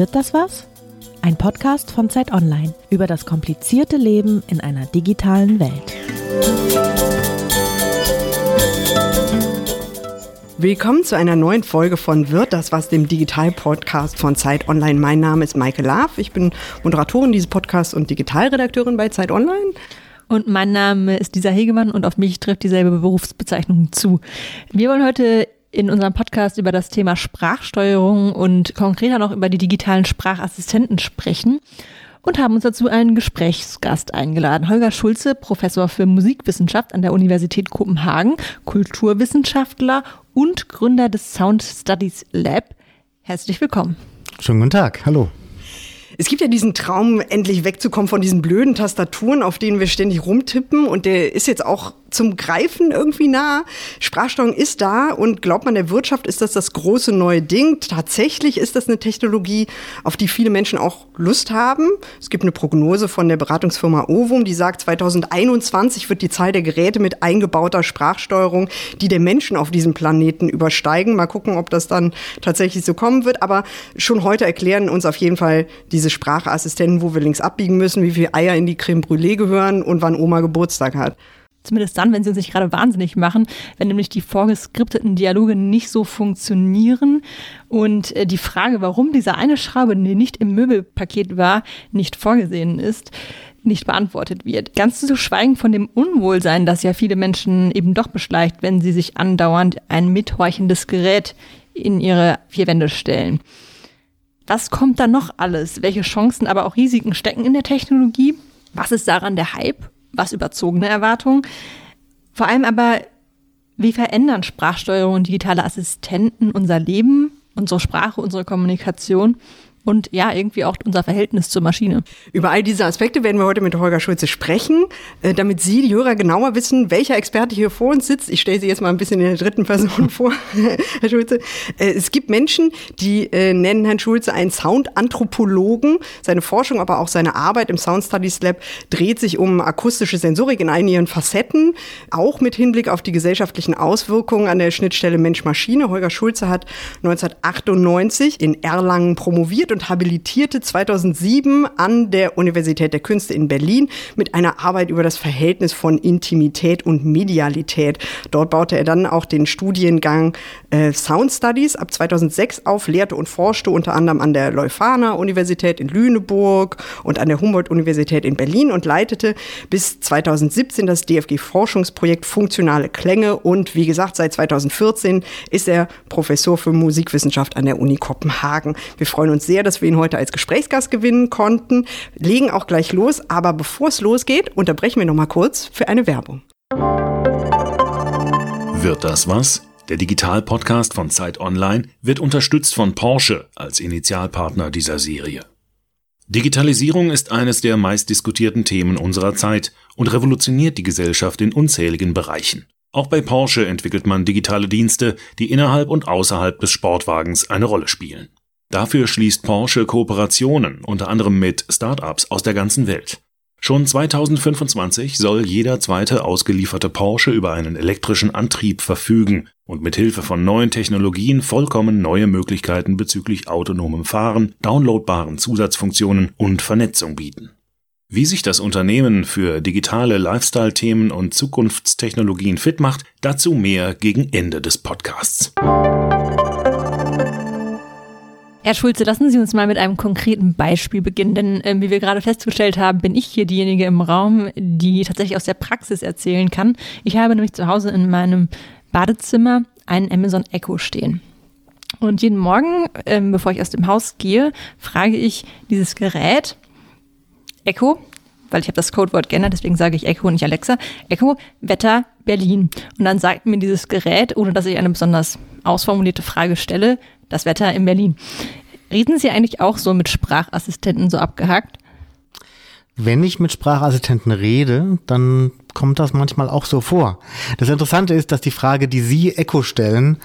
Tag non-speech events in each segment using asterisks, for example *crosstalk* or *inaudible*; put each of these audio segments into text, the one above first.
Wird das was? Ein Podcast von Zeit Online über das komplizierte Leben in einer digitalen Welt. Willkommen zu einer neuen Folge von Wird das was, dem Digital-Podcast von Zeit Online. Mein Name ist Maike Laaf. Ich bin Moderatorin dieses Podcasts und Digitalredakteurin bei Zeit Online. Und mein Name ist Lisa Hegemann und auf mich trifft dieselbe Berufsbezeichnung zu. Wir wollen heute in unserem Podcast über das Thema Sprachsteuerung und konkreter noch über die digitalen Sprachassistenten sprechen und haben uns dazu einen Gesprächsgast eingeladen. Holger Schulze, Professor für Musikwissenschaft an der Universität Kopenhagen, Kulturwissenschaftler und Gründer des Sound Studies Lab. Herzlich willkommen. Schönen guten Tag, hallo. Es gibt ja diesen Traum, endlich wegzukommen von diesen blöden Tastaturen, auf denen wir ständig rumtippen. Und der ist jetzt auch zum Greifen irgendwie nah. Sprachsteuerung ist da und glaubt man der Wirtschaft ist das das große neue Ding. Tatsächlich ist das eine Technologie, auf die viele Menschen auch Lust haben. Es gibt eine Prognose von der Beratungsfirma Ovum, die sagt, 2021 wird die Zahl der Geräte mit eingebauter Sprachsteuerung, die der Menschen auf diesem Planeten übersteigen. Mal gucken, ob das dann tatsächlich so kommen wird. Aber schon heute erklären uns auf jeden Fall diese Sprachassistenten, wo wir links abbiegen müssen, wie viele Eier in die Creme Brûlée gehören und wann Oma Geburtstag hat. Zumindest dann, wenn sie uns nicht gerade wahnsinnig machen, wenn nämlich die vorgeskripteten Dialoge nicht so funktionieren und äh, die Frage, warum diese eine Schraube, die nicht im Möbelpaket war, nicht vorgesehen ist, nicht beantwortet wird. Ganz zu schweigen von dem Unwohlsein, das ja viele Menschen eben doch beschleicht, wenn sie sich andauernd ein mithorchendes Gerät in ihre vier Wände stellen. Was kommt da noch alles? Welche Chancen, aber auch Risiken stecken in der Technologie? Was ist daran der Hype? Was überzogene Erwartungen. Vor allem aber, wie verändern Sprachsteuerung und digitale Assistenten unser Leben, unsere Sprache, unsere Kommunikation? Und ja, irgendwie auch unser Verhältnis zur Maschine. Über all diese Aspekte werden wir heute mit Holger Schulze sprechen, äh, damit Sie, die Hörer, genauer wissen, welcher Experte hier vor uns sitzt. Ich stelle Sie jetzt mal ein bisschen in der dritten Person *laughs* vor, Herr Schulze. Äh, es gibt Menschen, die äh, nennen Herrn Schulze einen Soundanthropologen. Seine Forschung, aber auch seine Arbeit im Sound Studies Lab dreht sich um akustische Sensorik in allen ihren Facetten, auch mit Hinblick auf die gesellschaftlichen Auswirkungen an der Schnittstelle Mensch-Maschine. Holger Schulze hat 1998 in Erlangen promoviert und habilitierte 2007 an der Universität der Künste in Berlin mit einer Arbeit über das Verhältnis von Intimität und Medialität. Dort baute er dann auch den Studiengang äh, Sound Studies ab 2006 auf, lehrte und forschte unter anderem an der Leuphana Universität in Lüneburg und an der Humboldt-Universität in Berlin und leitete bis 2017 das DFG-Forschungsprojekt Funktionale Klänge und wie gesagt, seit 2014 ist er Professor für Musikwissenschaft an der Uni Kopenhagen. Wir freuen uns sehr, sehr, dass wir ihn heute als Gesprächsgast gewinnen konnten. Legen auch gleich los, aber bevor es losgeht, unterbrechen wir noch mal kurz für eine Werbung. Wird das was? Der Digital-Podcast von Zeit Online wird unterstützt von Porsche als Initialpartner dieser Serie. Digitalisierung ist eines der meistdiskutierten Themen unserer Zeit und revolutioniert die Gesellschaft in unzähligen Bereichen. Auch bei Porsche entwickelt man digitale Dienste, die innerhalb und außerhalb des Sportwagens eine Rolle spielen. Dafür schließt Porsche Kooperationen, unter anderem mit Startups aus der ganzen Welt. Schon 2025 soll jeder zweite ausgelieferte Porsche über einen elektrischen Antrieb verfügen und mit Hilfe von neuen Technologien vollkommen neue Möglichkeiten bezüglich autonomem Fahren, downloadbaren Zusatzfunktionen und Vernetzung bieten. Wie sich das Unternehmen für digitale Lifestyle-Themen und Zukunftstechnologien fit macht, dazu mehr gegen Ende des Podcasts. Herr Schulze, lassen Sie uns mal mit einem konkreten Beispiel beginnen, denn äh, wie wir gerade festgestellt haben, bin ich hier diejenige im Raum, die tatsächlich aus der Praxis erzählen kann. Ich habe nämlich zu Hause in meinem Badezimmer einen Amazon Echo stehen. Und jeden Morgen, ähm, bevor ich aus dem Haus gehe, frage ich dieses Gerät, Echo, weil ich habe das Codewort geändert, deswegen sage ich Echo und nicht Alexa, Echo, Wetter, Berlin. Und dann sagt mir dieses Gerät, ohne dass ich eine besonders ausformulierte Frage stelle, das Wetter in Berlin. Reden Sie eigentlich auch so mit Sprachassistenten so abgehakt? Wenn ich mit Sprachassistenten rede, dann kommt das manchmal auch so vor. Das Interessante ist, dass die Frage, die Sie Echo stellen,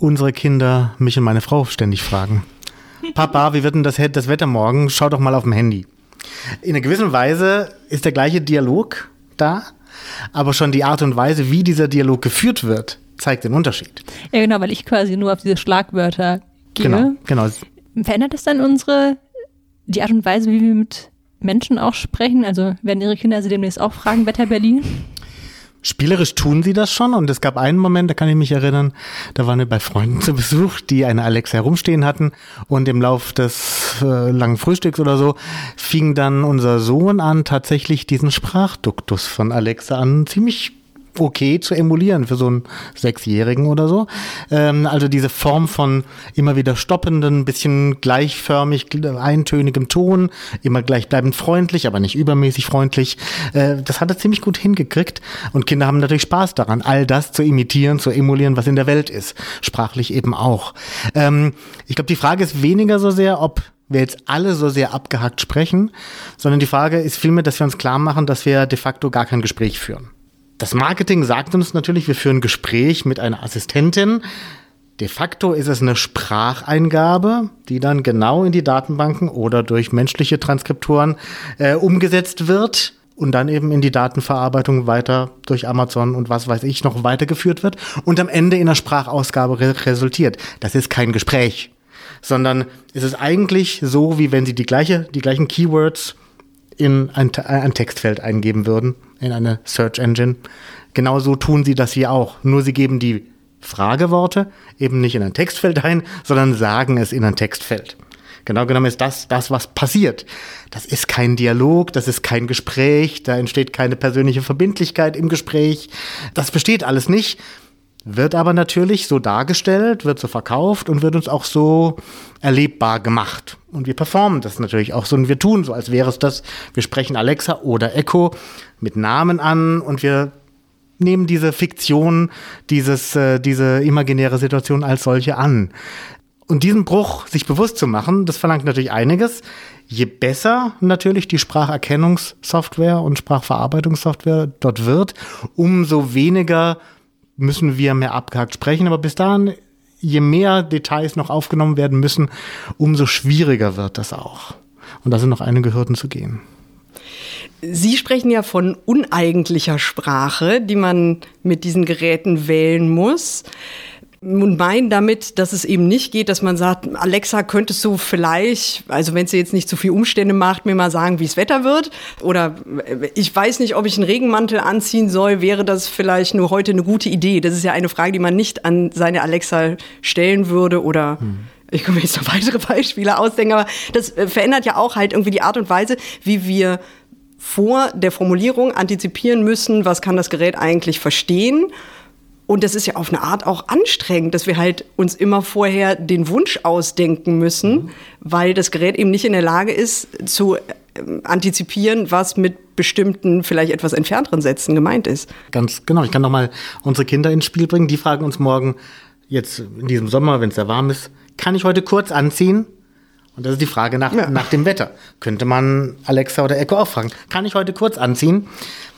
unsere Kinder, mich und meine Frau ständig fragen. *laughs* Papa, wie wird denn das, das Wetter morgen? Schau doch mal auf dem Handy. In einer gewissen Weise ist der gleiche Dialog da, aber schon die Art und Weise, wie dieser Dialog geführt wird, zeigt den Unterschied. Ja, genau, weil ich quasi nur auf diese Schlagwörter gehe. Genau, genau. Verändert das dann unsere, die Art und Weise, wie wir mit Menschen auch sprechen? Also werden Ihre Kinder also demnächst auch fragen, Wetter Berlin? Spielerisch tun sie das schon und es gab einen Moment, da kann ich mich erinnern, da waren wir bei Freunden zu Besuch, die eine Alexa herumstehen hatten und im Lauf des äh, langen Frühstücks oder so fing dann unser Sohn an, tatsächlich diesen Sprachduktus von Alexa an ziemlich okay zu emulieren für so einen Sechsjährigen oder so. Ähm, also diese Form von immer wieder stoppenden, bisschen gleichförmig, eintönigem Ton, immer gleichbleibend freundlich, aber nicht übermäßig freundlich. Äh, das hat er ziemlich gut hingekriegt und Kinder haben natürlich Spaß daran, all das zu imitieren, zu emulieren, was in der Welt ist. Sprachlich eben auch. Ähm, ich glaube, die Frage ist weniger so sehr, ob wir jetzt alle so sehr abgehackt sprechen, sondern die Frage ist vielmehr, dass wir uns klar machen, dass wir de facto gar kein Gespräch führen. Das Marketing sagt uns natürlich, wir führen Gespräch mit einer Assistentin. De facto ist es eine Spracheingabe, die dann genau in die Datenbanken oder durch menschliche Transkriptoren äh, umgesetzt wird und dann eben in die Datenverarbeitung weiter durch Amazon und was weiß ich noch weitergeführt wird und am Ende in einer Sprachausgabe re resultiert. Das ist kein Gespräch, sondern es ist eigentlich so, wie wenn Sie die gleiche, die gleichen Keywords in ein, ein Textfeld eingeben würden, in eine Search Engine. Genauso tun sie das hier auch. Nur sie geben die Frageworte eben nicht in ein Textfeld ein, sondern sagen es in ein Textfeld. Genau genommen ist das das, was passiert. Das ist kein Dialog, das ist kein Gespräch, da entsteht keine persönliche Verbindlichkeit im Gespräch. Das besteht alles nicht wird aber natürlich so dargestellt, wird so verkauft und wird uns auch so erlebbar gemacht. Und wir performen das natürlich auch so und wir tun so, als wäre es das. Wir sprechen Alexa oder Echo mit Namen an und wir nehmen diese Fiktion, dieses, äh, diese imaginäre Situation als solche an. Und diesen Bruch sich bewusst zu machen, das verlangt natürlich einiges. Je besser natürlich die Spracherkennungssoftware und Sprachverarbeitungssoftware dort wird, umso weniger müssen wir mehr abgehakt sprechen. Aber bis dahin, je mehr Details noch aufgenommen werden müssen, umso schwieriger wird das auch. Und da sind noch einige Hürden zu gehen. Sie sprechen ja von uneigentlicher Sprache, die man mit diesen Geräten wählen muss und meinen damit, dass es eben nicht geht, dass man sagt, Alexa, könntest du vielleicht, also wenn sie jetzt nicht zu viel Umstände macht, mir mal sagen, wie es Wetter wird? Oder äh, ich weiß nicht, ob ich einen Regenmantel anziehen soll, wäre das vielleicht nur heute eine gute Idee? Das ist ja eine Frage, die man nicht an seine Alexa stellen würde oder hm. Ich kann mir jetzt noch weitere Beispiele ausdenken, aber das äh, verändert ja auch halt irgendwie die Art und Weise, wie wir vor der Formulierung antizipieren müssen, was kann das Gerät eigentlich verstehen und das ist ja auf eine Art auch anstrengend, dass wir halt uns immer vorher den Wunsch ausdenken müssen, mhm. weil das Gerät eben nicht in der Lage ist zu ähm, antizipieren, was mit bestimmten, vielleicht etwas entfernteren Sätzen gemeint ist. Ganz genau. Ich kann noch mal unsere Kinder ins Spiel bringen. Die fragen uns morgen, jetzt in diesem Sommer, wenn es sehr warm ist, kann ich heute kurz anziehen? Und das ist die Frage nach, ja. nach dem Wetter. Könnte man Alexa oder Echo auch fragen. Kann ich heute kurz anziehen?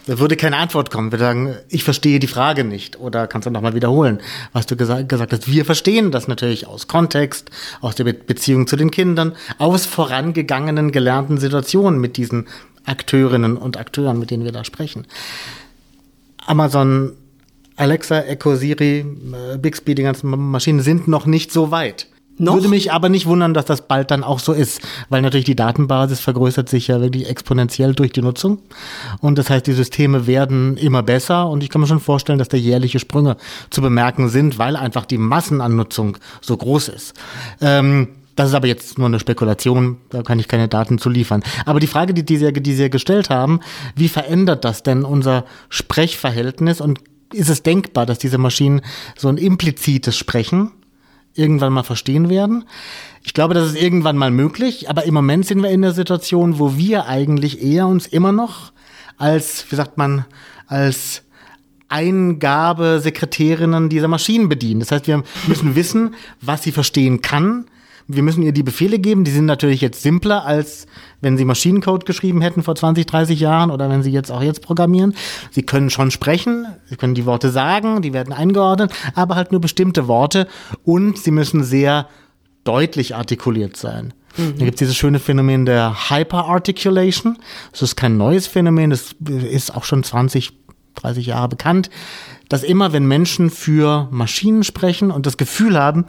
Da würde keine Antwort kommen. Wir sagen, ich verstehe die Frage nicht. Oder kannst du nochmal wiederholen, was du gesagt, gesagt hast. Wir verstehen das natürlich aus Kontext, aus der Be Beziehung zu den Kindern, aus vorangegangenen gelernten Situationen mit diesen Akteurinnen und Akteuren, mit denen wir da sprechen. Amazon, Alexa, Echo, Siri, äh, Bixby, die ganzen Maschinen sind noch nicht so weit. Noch? Würde mich aber nicht wundern, dass das bald dann auch so ist, weil natürlich die Datenbasis vergrößert sich ja wirklich exponentiell durch die Nutzung. Und das heißt, die Systeme werden immer besser und ich kann mir schon vorstellen, dass da jährliche Sprünge zu bemerken sind, weil einfach die Massenannutzung so groß ist. Ähm, das ist aber jetzt nur eine Spekulation, da kann ich keine Daten zu liefern. Aber die Frage, die, die, Sie, die Sie gestellt haben, wie verändert das denn unser Sprechverhältnis und ist es denkbar, dass diese Maschinen so ein implizites Sprechen irgendwann mal verstehen werden. Ich glaube, das ist irgendwann mal möglich, aber im Moment sind wir in der Situation, wo wir eigentlich eher uns immer noch als, wie sagt man, als Eingabesekretärinnen dieser Maschinen bedienen. Das heißt, wir müssen wissen, was sie verstehen kann, wir müssen ihr die Befehle geben. Die sind natürlich jetzt simpler, als wenn sie Maschinencode geschrieben hätten vor 20, 30 Jahren oder wenn sie jetzt auch jetzt programmieren. Sie können schon sprechen, sie können die Worte sagen, die werden eingeordnet, aber halt nur bestimmte Worte und sie müssen sehr deutlich artikuliert sein. Mhm. Da gibt es dieses schöne Phänomen der Hyperarticulation. Das ist kein neues Phänomen, das ist auch schon 20, 30 Jahre bekannt, dass immer, wenn Menschen für Maschinen sprechen und das Gefühl haben,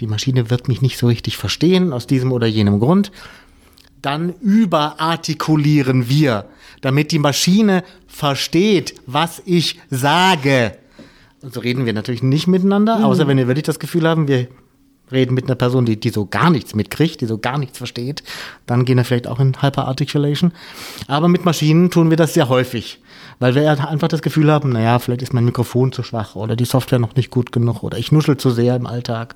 die Maschine wird mich nicht so richtig verstehen aus diesem oder jenem Grund. Dann überartikulieren wir, damit die Maschine versteht, was ich sage. Und so reden wir natürlich nicht miteinander, außer wenn wir wirklich das Gefühl haben, wir reden mit einer Person, die, die so gar nichts mitkriegt, die so gar nichts versteht, dann gehen wir vielleicht auch in Hyperarticulation. Aber mit Maschinen tun wir das sehr häufig, weil wir einfach das Gefühl haben, naja, vielleicht ist mein Mikrofon zu schwach oder die Software noch nicht gut genug oder ich nuschel zu sehr im Alltag.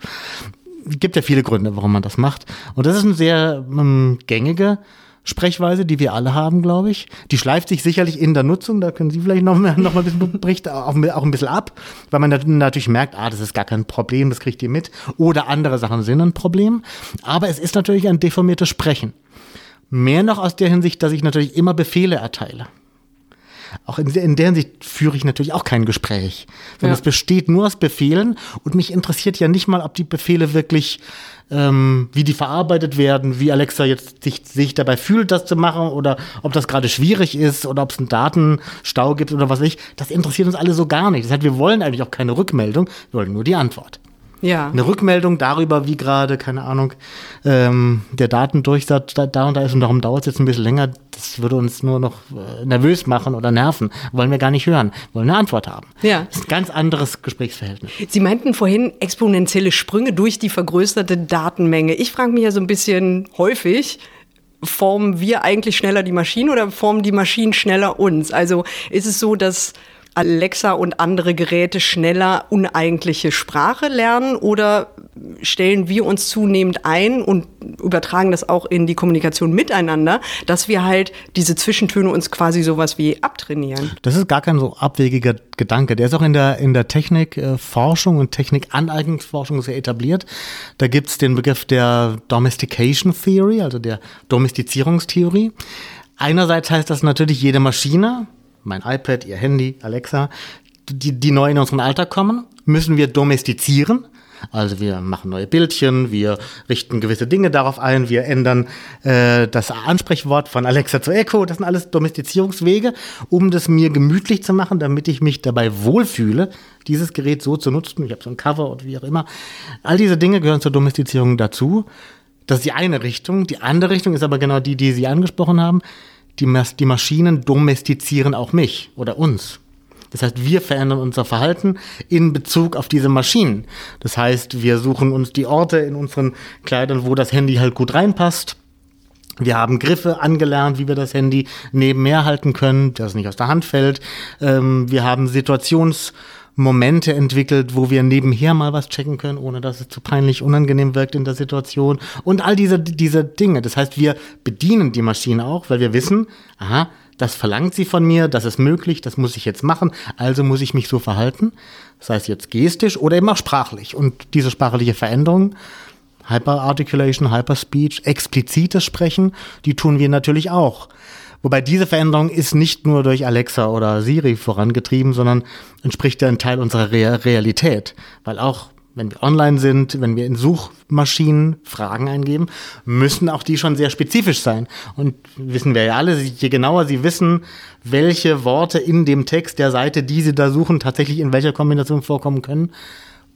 Gibt ja viele Gründe, warum man das macht. Und das ist eine sehr ähm, gängige Sprechweise, die wir alle haben, glaube ich. Die schleift sich sicherlich in der Nutzung, da können Sie vielleicht noch, mehr, noch mal ein bisschen *laughs* berichten, auch, auch ein bisschen ab, weil man natürlich merkt, ah, das ist gar kein Problem, das kriegt ihr mit. Oder andere Sachen sind ein Problem. Aber es ist natürlich ein deformiertes Sprechen. Mehr noch aus der Hinsicht, dass ich natürlich immer Befehle erteile. Auch in, in der Hinsicht führe ich natürlich auch kein Gespräch, sondern Ja. es besteht nur aus Befehlen und mich interessiert ja nicht mal, ob die Befehle wirklich, ähm, wie die verarbeitet werden, wie Alexa jetzt sich, sich dabei fühlt, das zu machen oder ob das gerade schwierig ist oder ob es einen Datenstau gibt oder was ich. Das interessiert uns alle so gar nicht. Das heißt, wir wollen eigentlich auch keine Rückmeldung, wir wollen nur die Antwort Ja. eine Rückmeldung darüber, wie gerade, keine Ahnung, ähm, der Datendurchsatz da, da und da ist und darum dauert es jetzt ein bisschen länger. Das würde uns nur noch äh, nervös machen oder nerven. Wollen wir gar nicht hören. Wollen eine Antwort haben. Ja. Das ist ein ganz anderes Gesprächsverhältnis. Sie meinten vorhin exponentielle Sprünge durch die vergrößerte Datenmenge. Ich frage mich ja so ein bisschen häufig, formen wir eigentlich schneller die Maschinen oder formen die Maschinen schneller uns? Also ist es so, dass Alexa und andere Geräte schneller uneigentliche Sprache lernen oder stellen wir uns zunehmend ein und übertragen das auch in die Kommunikation miteinander, dass wir halt diese Zwischentöne uns quasi sowas wie abtrainieren? Das ist gar kein so abwegiger Gedanke. Der ist auch in der, in der Technikforschung und Technikaneignungsforschung sehr etabliert. Da gibt's den Begriff der Domestication Theory, also der Domestizierungstheorie. Einerseits heißt das natürlich, jede Maschine, mein iPad, Ihr Handy, Alexa, die, die neu in unseren Alltag kommen, müssen wir domestizieren. Also wir machen neue Bildchen, wir richten gewisse Dinge darauf ein, wir ändern äh, das Ansprechwort von Alexa zu Echo. Das sind alles Domestizierungswege, um das mir gemütlich zu machen, damit ich mich dabei wohlfühle, dieses Gerät so zu nutzen. Ich habe so ein Cover oder wie auch immer. All diese Dinge gehören zur Domestizierung dazu. Das ist die eine Richtung. Die andere Richtung ist aber genau die, die Sie angesprochen haben. Die, Mas die Maschinen domestizieren auch mich oder uns. Das heißt, wir verändern unser Verhalten in Bezug auf diese Maschinen. Das heißt, wir suchen uns die Orte in unseren Kleidern, wo das Handy halt gut reinpasst. Wir haben Griffe angelernt, wie wir das Handy nebenher halten können, dass es nicht aus der Hand fällt. Ähm, wir haben Situationsmomente entwickelt, wo wir nebenher mal was checken können, ohne dass es zu peinlich unangenehm wirkt in der Situation. Und all diese, diese Dinge. Das heißt, wir bedienen die Maschine auch, weil wir wissen, aha, das verlangt sie von mir, das ist möglich, das muss ich jetzt machen, also muss ich mich so verhalten. Das heißt jetzt gestisch oder eben auch sprachlich. Und diese sprachliche Veränderung Hyperarticulation, Hyperspeech, explizites Sprechen, die tun wir natürlich auch. Wobei diese Veränderung ist nicht nur durch Alexa oder Siri vorangetrieben, sondern entspricht ja ein Teil unserer Re Realität. Weil auch wenn wir online sind, wenn wir in Suchmaschinen Fragen eingeben, müssen auch die schon sehr spezifisch sein. Und wissen wir ja alle, je genauer Sie wissen, welche Worte in dem Text der Seite, die Sie da suchen, tatsächlich in welcher Kombination vorkommen können,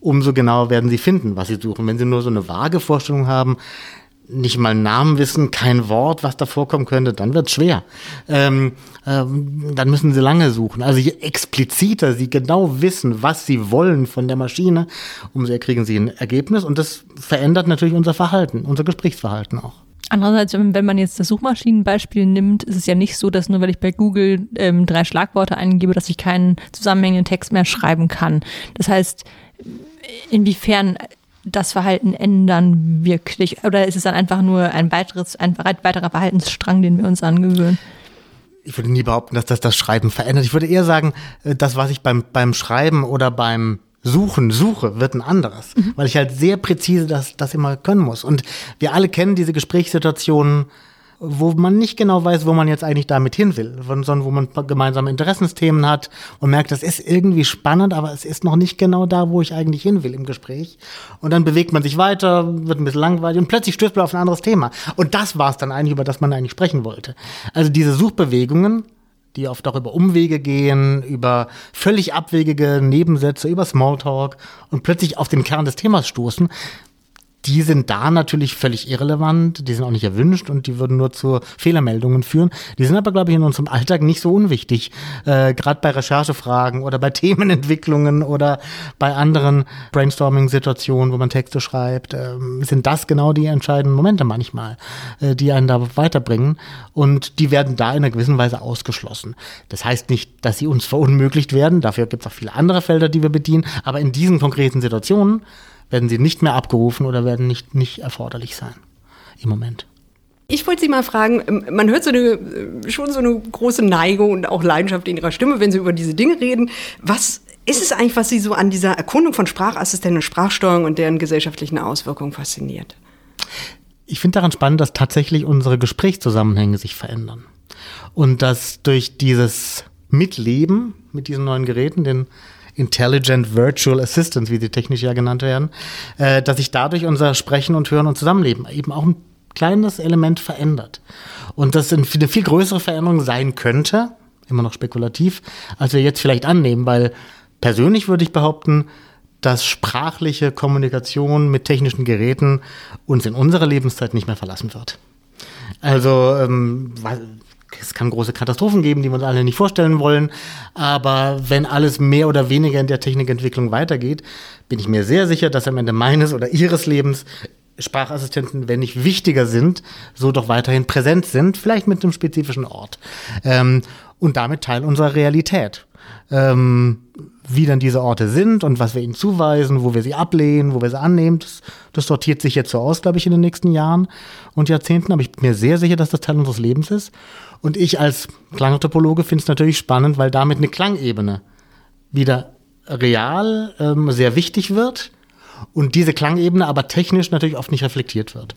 umso genauer werden Sie finden, was Sie suchen. Wenn Sie nur so eine vage Vorstellung haben, nicht mal Namen wissen, kein Wort, was da vorkommen könnte, dann wird's schwer. Ähm, ähm, dann müssen sie lange suchen. Also je expliziter sie genau wissen, was sie wollen von der Maschine, umso eher kriegen sie ein Ergebnis und das verändert natürlich unser Verhalten, unser Gesprächsverhalten auch. Andererseits, wenn man jetzt das Suchmaschinenbeispiel nimmt, ist es ja nicht so, dass nur weil ich bei Google ähm, drei Schlagworte eingebe, dass ich keinen zusammenhängenden Text mehr schreiben kann. Das heißt, inwiefern das Verhalten ändern wirklich? Oder ist es dann einfach nur ein weiteres, ein weiterer Verhaltensstrang, den wir uns angewöhnen? Ich würde nie behaupten, dass das das Schreiben verändert. Ich würde eher sagen, äh, das, was ich beim, beim Schreiben oder beim Suchen suche, wird ein anderes. Weil ich halt sehr präzise das, das immer können muss. Und wir alle kennen diese Gesprächssituationen, wo man nicht genau weiß, wo man jetzt eigentlich damit hin will, sondern wo man gemeinsame Interessensthemen hat und merkt, das ist irgendwie spannend, aber es ist noch nicht genau da, wo ich eigentlich hin will im Gespräch. Und dann bewegt man sich weiter, wird ein bisschen langweilig und plötzlich stößt man auf ein anderes Thema. Und das war es dann eigentlich, über das man eigentlich sprechen wollte. Also diese Suchbewegungen, die oft auch über Umwege gehen, über völlig abwegige Nebensätze, über Smalltalk und plötzlich auf den Kern des Themas stoßen, die sind da natürlich völlig irrelevant, die sind auch nicht erwünscht und die würden nur zu Fehlermeldungen führen. Die sind aber, glaube ich, in unserem Alltag nicht so unwichtig. Äh, Gerade bei Recherchefragen oder bei *laughs* Themenentwicklungen oder bei anderen Brainstorming-Situationen, wo man Texte schreibt, äh, sind das genau die entscheidenden Momente manchmal, äh, die einen da weiterbringen. Und die werden da in einer gewissen Weise ausgeschlossen. Das heißt nicht, dass sie uns verunmöglicht werden. Dafür gibt es auch viele andere Felder, die wir bedienen. Aber in diesen konkreten Situationen werden sie nicht mehr abgerufen oder werden nicht, nicht erforderlich sein im Moment. Ich wollte Sie mal fragen, ähm, man hört so eine, äh, schon so eine große Neigung und auch Leidenschaft in Ihrer Stimme, wenn Sie über diese Dinge reden. Was ist es eigentlich, was Sie so an dieser Erkundung von Sprachassistenten und Sprachsteuerung und deren gesellschaftlichen Auswirkungen fasziniert? Ich finde daran spannend, dass tatsächlich unsere Gesprächszusammenhänge sich verändern. Und dass durch dieses Mitleben mit diesen neuen Geräten, den Intelligent Virtual Assistants, wie sie technisch ja genannt werden, äh, dass sich dadurch unser Sprechen und Hören und Zusammenleben eben auch ein kleines Element verändert. Und das eine viel größere Veränderung sein könnte, immer noch spekulativ, als wir jetzt vielleicht annehmen, weil persönlich würde ich behaupten, dass sprachliche Kommunikation mit technischen Geräten uns in unserer Lebenszeit nicht mehr verlassen wird. Also ähm, es kann große Katastrophen geben, die wir uns alle nicht vorstellen wollen. Aber wenn alles mehr oder weniger in der Technikentwicklung weitergeht, bin ich mir sehr sicher, dass am Ende meines oder Ihres Lebens Sprachassistenten, wenn nicht wichtiger sind, so doch weiterhin präsent sind, vielleicht mit einem spezifischen Ort. Ähm, und damit Teil unserer Realität. Ähm, wie dann diese Orte sind und was wir ihnen zuweisen, wo wir sie ablehnen, wo wir sie annehmen, das, das sortiert sich jetzt so aus, glaube ich, in den nächsten Jahren und Jahrzehnten. Aber ich bin mir sehr sicher, dass das Teil unseres Lebens ist. Und ich als Klangtopologe finde es natürlich spannend, weil damit eine Klangebene wieder real ähm, sehr wichtig wird und diese Klangebene aber technisch natürlich oft nicht reflektiert wird.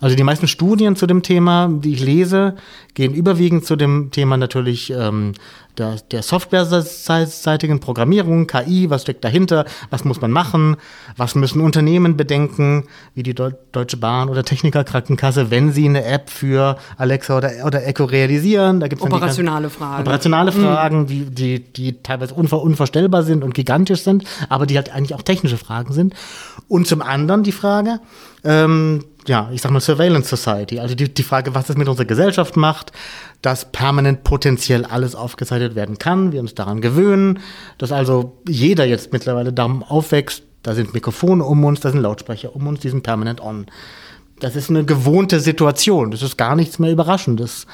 Also die meisten Studien zu dem Thema, die ich lese, gehen überwiegend zu dem Thema natürlich ähm, der, der softwareseitigen Programmierung, KI, was steckt dahinter, was muss man machen, was müssen Unternehmen bedenken, wie die Deutsche Bahn oder Techniker Krankenkasse, wenn sie eine App für Alexa oder, oder Echo realisieren. Da gibt's operationale Fragen. Operationale mhm. Fragen, die, die, die teilweise unver, unvorstellbar sind und gigantisch sind, aber die halt eigentlich auch technische Fragen sind. Und zum anderen die Frage, ähm, ja, ich sag mal Surveillance Society, also die, die Frage, was das mit unserer Gesellschaft macht, dass permanent potenziell alles aufgezeichnet werden kann, wir uns daran gewöhnen, dass also jeder jetzt mittlerweile darum aufwächst, da sind Mikrofone um uns, da sind Lautsprecher um uns, die sind permanent on. Das ist eine gewohnte Situation, das ist gar nichts mehr Überraschendes.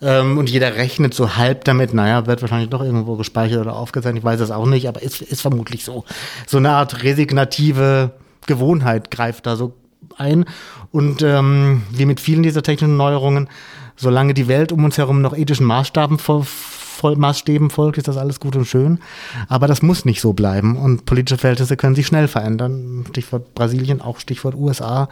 Ähm, und jeder rechnet so halb damit, naja, wird wahrscheinlich doch irgendwo gespeichert oder aufgezeichnet, ich weiß es auch nicht, aber ist, ist vermutlich so. So eine Art resignative Gewohnheit greift da so ein. Und ähm, wie mit vielen dieser technischen Neuerungen, solange die Welt um uns herum noch ethischen Maßstaben voll, Maßstäben folgt, ist das alles gut und schön. Aber das muss nicht so bleiben. Und politische Verhältnisse können sich schnell verändern. Stichwort Brasilien, auch Stichwort USA,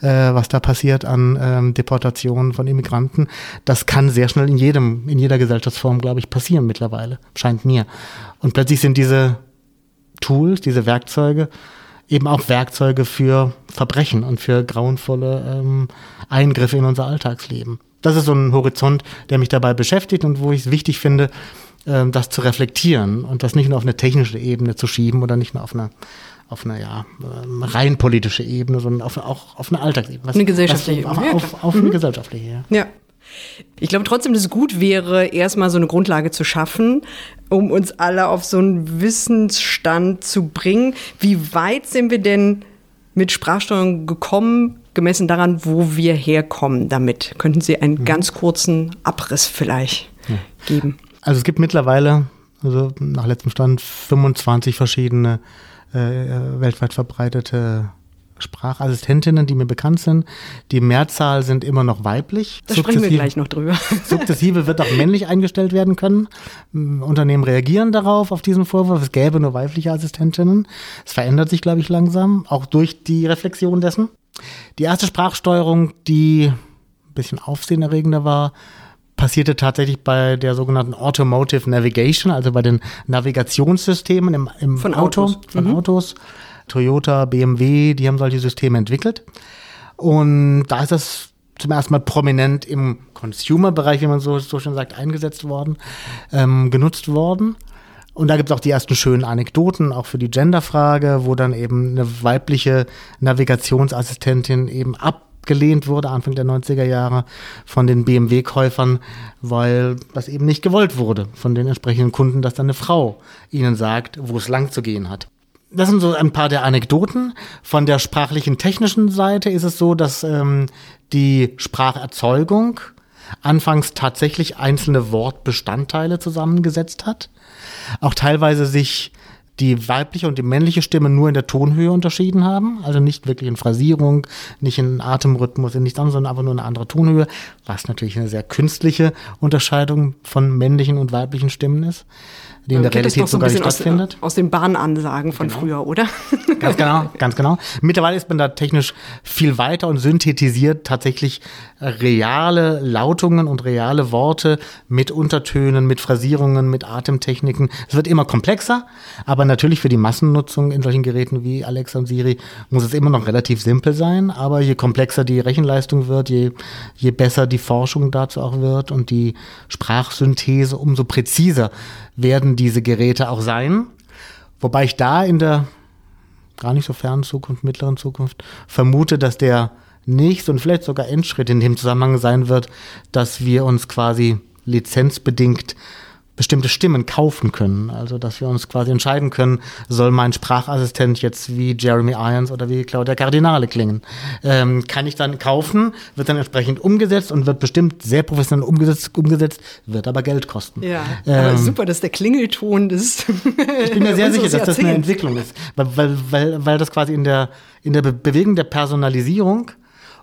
äh, was da passiert an ähm, Deportationen von Immigranten. Das kann sehr schnell in jedem, in jeder Gesellschaftsform, glaube ich, passieren mittlerweile. Scheint mir. Und plötzlich sind diese Tools, diese Werkzeuge, eben auch Werkzeuge für Verbrechen und für grauenvolle ähm, Eingriffe in unser Alltagsleben. Das ist so ein Horizont, der mich dabei beschäftigt und wo ich es wichtig finde, ähm, das zu reflektieren und das nicht nur auf eine technische Ebene zu schieben oder nicht nur auf eine auf eine ja, ähm, rein politische Ebene, sondern auf, auch auf eine Alltagsebene. Was, eine gesellschaftliche was, Ebene. Auf, auf, auf mhm. eine gesellschaftliche, ja. ja. Ich glaube trotzdem, dass es gut wäre, erstmal so eine Grundlage zu schaffen, um uns alle auf so einen Wissensstand zu bringen. Wie weit sind wir denn mit Sprachsteuerung gekommen, gemessen daran, wo wir herkommen damit? Könnten Sie einen mhm. ganz kurzen Abriss vielleicht ja. geben? Also es gibt mittlerweile, also nach letztem Stand, 25 verschiedene äh, äh, weltweit verbreitete Sprachassistentinnen, die mir bekannt sind. Die Mehrzahl sind immer noch weiblich. Da sprechen wir gleich noch drüber. *laughs* Sukzessive wird auch männlich eingestellt werden können. Unternehmen reagieren darauf, auf diesen Vorwurf. Es gäbe nur weibliche Assistentinnen. Es verändert sich, glaube ich, langsam, auch durch die Reflexion dessen. Die erste Sprachsteuerung, die ein bisschen aufsehenerregender war, passierte tatsächlich bei der sogenannten Automotive Navigation, also bei den Navigationssystemen im, im von Auto, Autos. von mhm. Autos. Toyota, BMW, die haben solche Systeme entwickelt. Und da ist das zum ersten Mal prominent im Consumer-Bereich, wie man so, so schon sagt, eingesetzt worden, ähm, genutzt worden. Und da gibt es auch die ersten schönen Anekdoten, auch für die Genderfrage, wo dann eben eine weibliche Navigationsassistentin eben abgelehnt wurde, Anfang der 90er Jahre, von den BMW-Käufern, weil das eben nicht gewollt wurde von den entsprechenden Kunden, dass dann eine Frau ihnen sagt, wo es lang zu gehen hat. Das sind so ein paar der Anekdoten. Von der sprachlichen technischen Seite ist es so, dass ähm, die Spracherzeugung anfangs tatsächlich einzelne Wortbestandteile zusammengesetzt hat. Auch teilweise sich die weibliche und die männliche Stimme nur in der Tonhöhe unterschieden haben, also nicht wirklich in Phrasierung, nicht in Atemrhythmus, in nichts anderes, sondern einfach nur eine andere Tonhöhe, was natürlich eine sehr künstliche Unterscheidung von männlichen und weiblichen Stimmen ist die in der Realität sogar nicht stattfindet. Aus, aus den Bahnansagen von genau. früher, oder? *laughs* Ganz genau, ganz genau. Mittlerweile ist man da technisch viel weiter und synthetisiert tatsächlich reale Lautungen und reale Worte mit Untertönen, mit Phrasierungen, mit Atemtechniken. Es wird immer komplexer, aber natürlich für die Massennutzung in solchen Geräten wie Alexa und Siri muss es immer noch relativ simpel sein. Aber je komplexer die Rechenleistung wird, je, je besser die Forschung dazu auch wird und die Sprachsynthese, umso präziser werden diese Geräte auch sein. Wobei ich da in der gar nicht so fernen Zukunft, mittleren Zukunft vermute, dass der nächste und vielleicht sogar Endschritt in dem Zusammenhang sein wird, dass wir uns quasi lizenzbedingt bestimmte Stimmen kaufen können. Also, dass wir uns quasi entscheiden können, soll mein Sprachassistent jetzt wie Jeremy Irons oder wie Claudia Cardinale klingen. Ähm, kann ich dann kaufen, wird dann entsprechend umgesetzt und wird bestimmt sehr professionell umgesetzt, umgesetzt wird aber Geld kosten. Ja, ähm, aber super, dass der Klingelton ist. *laughs* ich bin mir sehr sicher, dass das eine Entwicklung ist, weil, weil, weil, weil das quasi in der, in der Bewegung der Personalisierung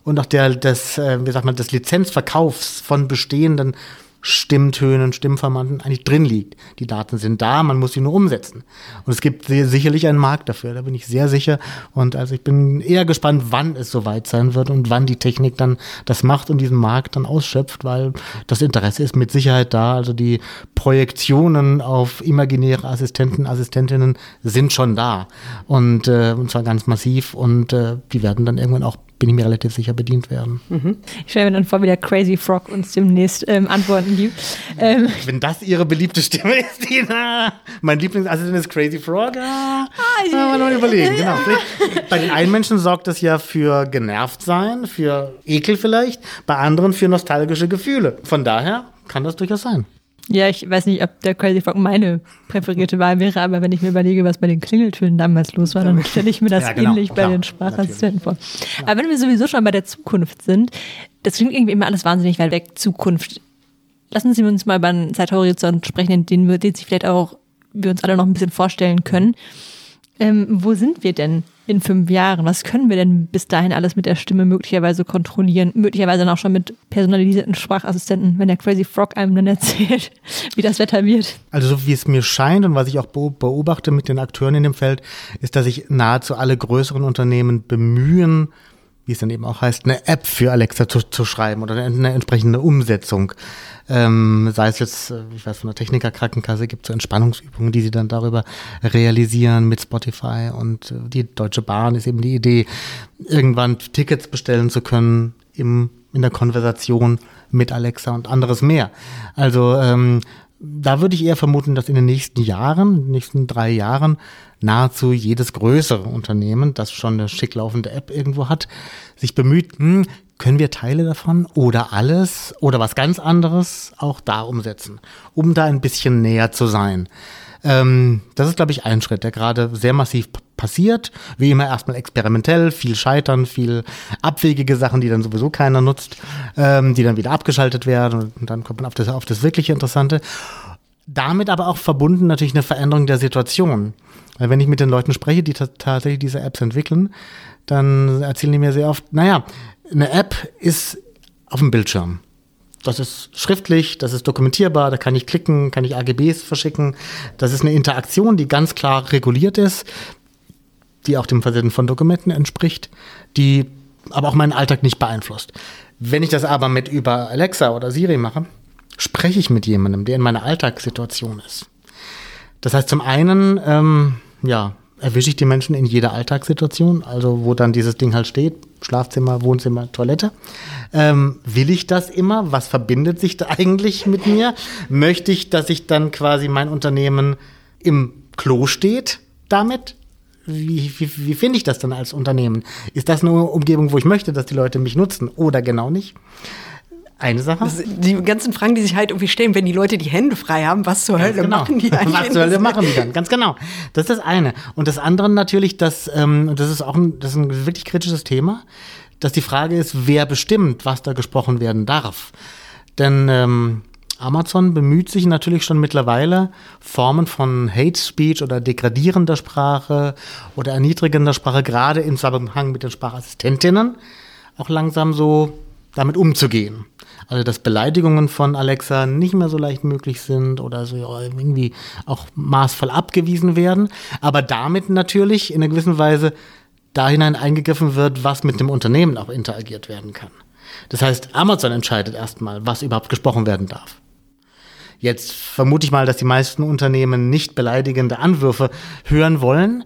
und auch der, des, äh, wie sagt man, des Lizenzverkaufs von bestehenden Stimmtönen, Stimmformaten eigentlich drin liegt. Die Daten sind da, man muss sie nur umsetzen. Und es gibt sehr, sicherlich einen Markt dafür, da bin ich sehr sicher. Und also ich bin eher gespannt, wann es soweit sein wird und wann die Technik dann das macht und diesen Markt dann ausschöpft, weil das Interesse ist mit Sicherheit da. Also die Projektionen auf imaginäre Assistenten, Assistentinnen sind schon da. Und, äh, und zwar ganz massiv und äh, die werden dann irgendwann auch bin ich mir relativ sicher bedient werden. Mhm. Ich stelle mir dann vor, wie der Crazy Frog uns demnächst ähm, Antworten gibt. Ähm. Wenn das ihre beliebte Stimme ist, Dina. Mein Lieblingsassistent ist Crazy Frog. Ah, ah, mal überlegen. Genau. Bei den einen Menschen sorgt das ja für genervt sein, für Ekel vielleicht, bei anderen für nostalgische Gefühle. Von daher kann das durchaus sein. Ja, ich weiß nicht, ob der Crazy Frog meine präferierte Wahl wäre, aber wenn ich mir überlege, was bei den Klingeltönen damals los war, dann stelle ich mir das ja, genau, ähnlich klar, bei den Sprachassistenten vor. Klar. Aber wenn wir sowieso schon bei der Zukunft sind, das klingt irgendwie immer alles wahnsinnig weit weg, Zukunft. Lassen Sie uns mal über einen Zeithorizont sprechen, den wir, den sich vielleicht auch wir uns alle noch ein bisschen vorstellen können. Ähm, wo sind wir denn in fünf Jahren? Was können wir denn bis dahin alles mit der Stimme möglicherweise kontrollieren? Möglicherweise dann auch schon mit personalisierten Sprachassistenten, wenn der Crazy Frog einem dann erzählt, *laughs* wie das Wetter wird. Also so wie es mir scheint und was ich auch beobachte mit den Akteuren in dem Feld, ist, dass sich nahezu alle größeren Unternehmen bemühen, wie es dann eben auch heißt, eine App für Alexa zu, zu schreiben oder eine entsprechende Umsetzung. Ähm, sei es jetzt, äh, ich weiß, von der Techniker Krankenkasse gibt es so Entspannungsübungen, die sie dann darüber realisieren mit Spotify und äh, die Deutsche Bahn ist eben die Idee, irgendwann Tickets bestellen zu können im, in der Konversation mit Alexa und anderes mehr. Also ähm, da würde ich eher vermuten, dass in den nächsten Jahren, in den nächsten drei Jahren, nahezu jedes größere Unternehmen, das schon eine schick laufende App irgendwo hat, sich bemüht, hm, können wir Teile davon oder alles oder was ganz anderes auch da umsetzen, um da ein bisschen näher zu sein. Ähm, das ist, glaube ich, ein Schritt, der gerade sehr massiv passiert. Wie immer erstmal experimentell, viel scheitern, viel abwegige Sachen, die dann sowieso keiner nutzt, ähm, die dann wieder abgeschaltet werden und dann kommt man auf das, auf das wirklich Interessante. Damit aber auch verbunden natürlich eine Veränderung der Situation. Weil wenn ich mit den Leuten spreche, die tatsächlich diese Apps entwickeln, dann erzählen die mir sehr oft, naja, eine App ist auf dem Bildschirm. Das ist schriftlich, das ist dokumentierbar, da kann ich klicken, kann ich AGBs verschicken. Das ist eine Interaktion, die ganz klar reguliert ist, die auch dem Versenden von Dokumenten entspricht, die aber auch meinen Alltag nicht beeinflusst. Wenn ich das aber mit über Alexa oder Siri mache, spreche ich mit jemandem, der in meiner Alltagssituation ist. Das heißt, zum einen, ähm, ja, erwische ich die Menschen in jeder Alltagssituation, also wo dann dieses Ding halt steht, Schlafzimmer, Wohnzimmer, Toilette. Ähm, will ich das immer? Was verbindet sich da *laughs* eigentlich mit mir? Möchte ich, dass ich dann quasi mein Unternehmen im Klo steht damit, wie, wie, wie finde ich das dann als Unternehmen? Ist das eine Umgebung, wo ich möchte, dass die Leute mich nutzen oder genau nicht? Eine Sache. Die ganzen Fragen, die sich halt irgendwie stellen, wenn die Leute die Hände frei haben, was zur Hölle genau. machen die eigentlich? Was zur Hölle machen die dann? Ganz genau. Das ist das eine. Und das andere natürlich, dass, ähm, das ist auch ein, das ist ein wirklich kritisches Thema, dass die Frage ist, wer bestimmt, was da gesprochen werden darf. Denn ähm, Amazon bemüht sich natürlich schon mittlerweile, Formen von Hate Speech oder degradierender Sprache oder erniedrigender Sprache, gerade im Zusammenhang mit den Sprachassistentinnen, auch langsam so damit umzugehen. Also dass Beleidigungen von Alexa nicht mehr so leicht möglich sind oder so irgendwie auch maßvoll abgewiesen werden, aber damit natürlich in einer gewissen Weise da hinein eingegriffen wird, was mit dem Unternehmen auch interagiert werden kann. Das heißt, Amazon entscheidet erstmal, was überhaupt gesprochen werden darf. Jetzt vermute ich mal, dass die meisten Unternehmen nicht beleidigende Anwürfe hören wollen.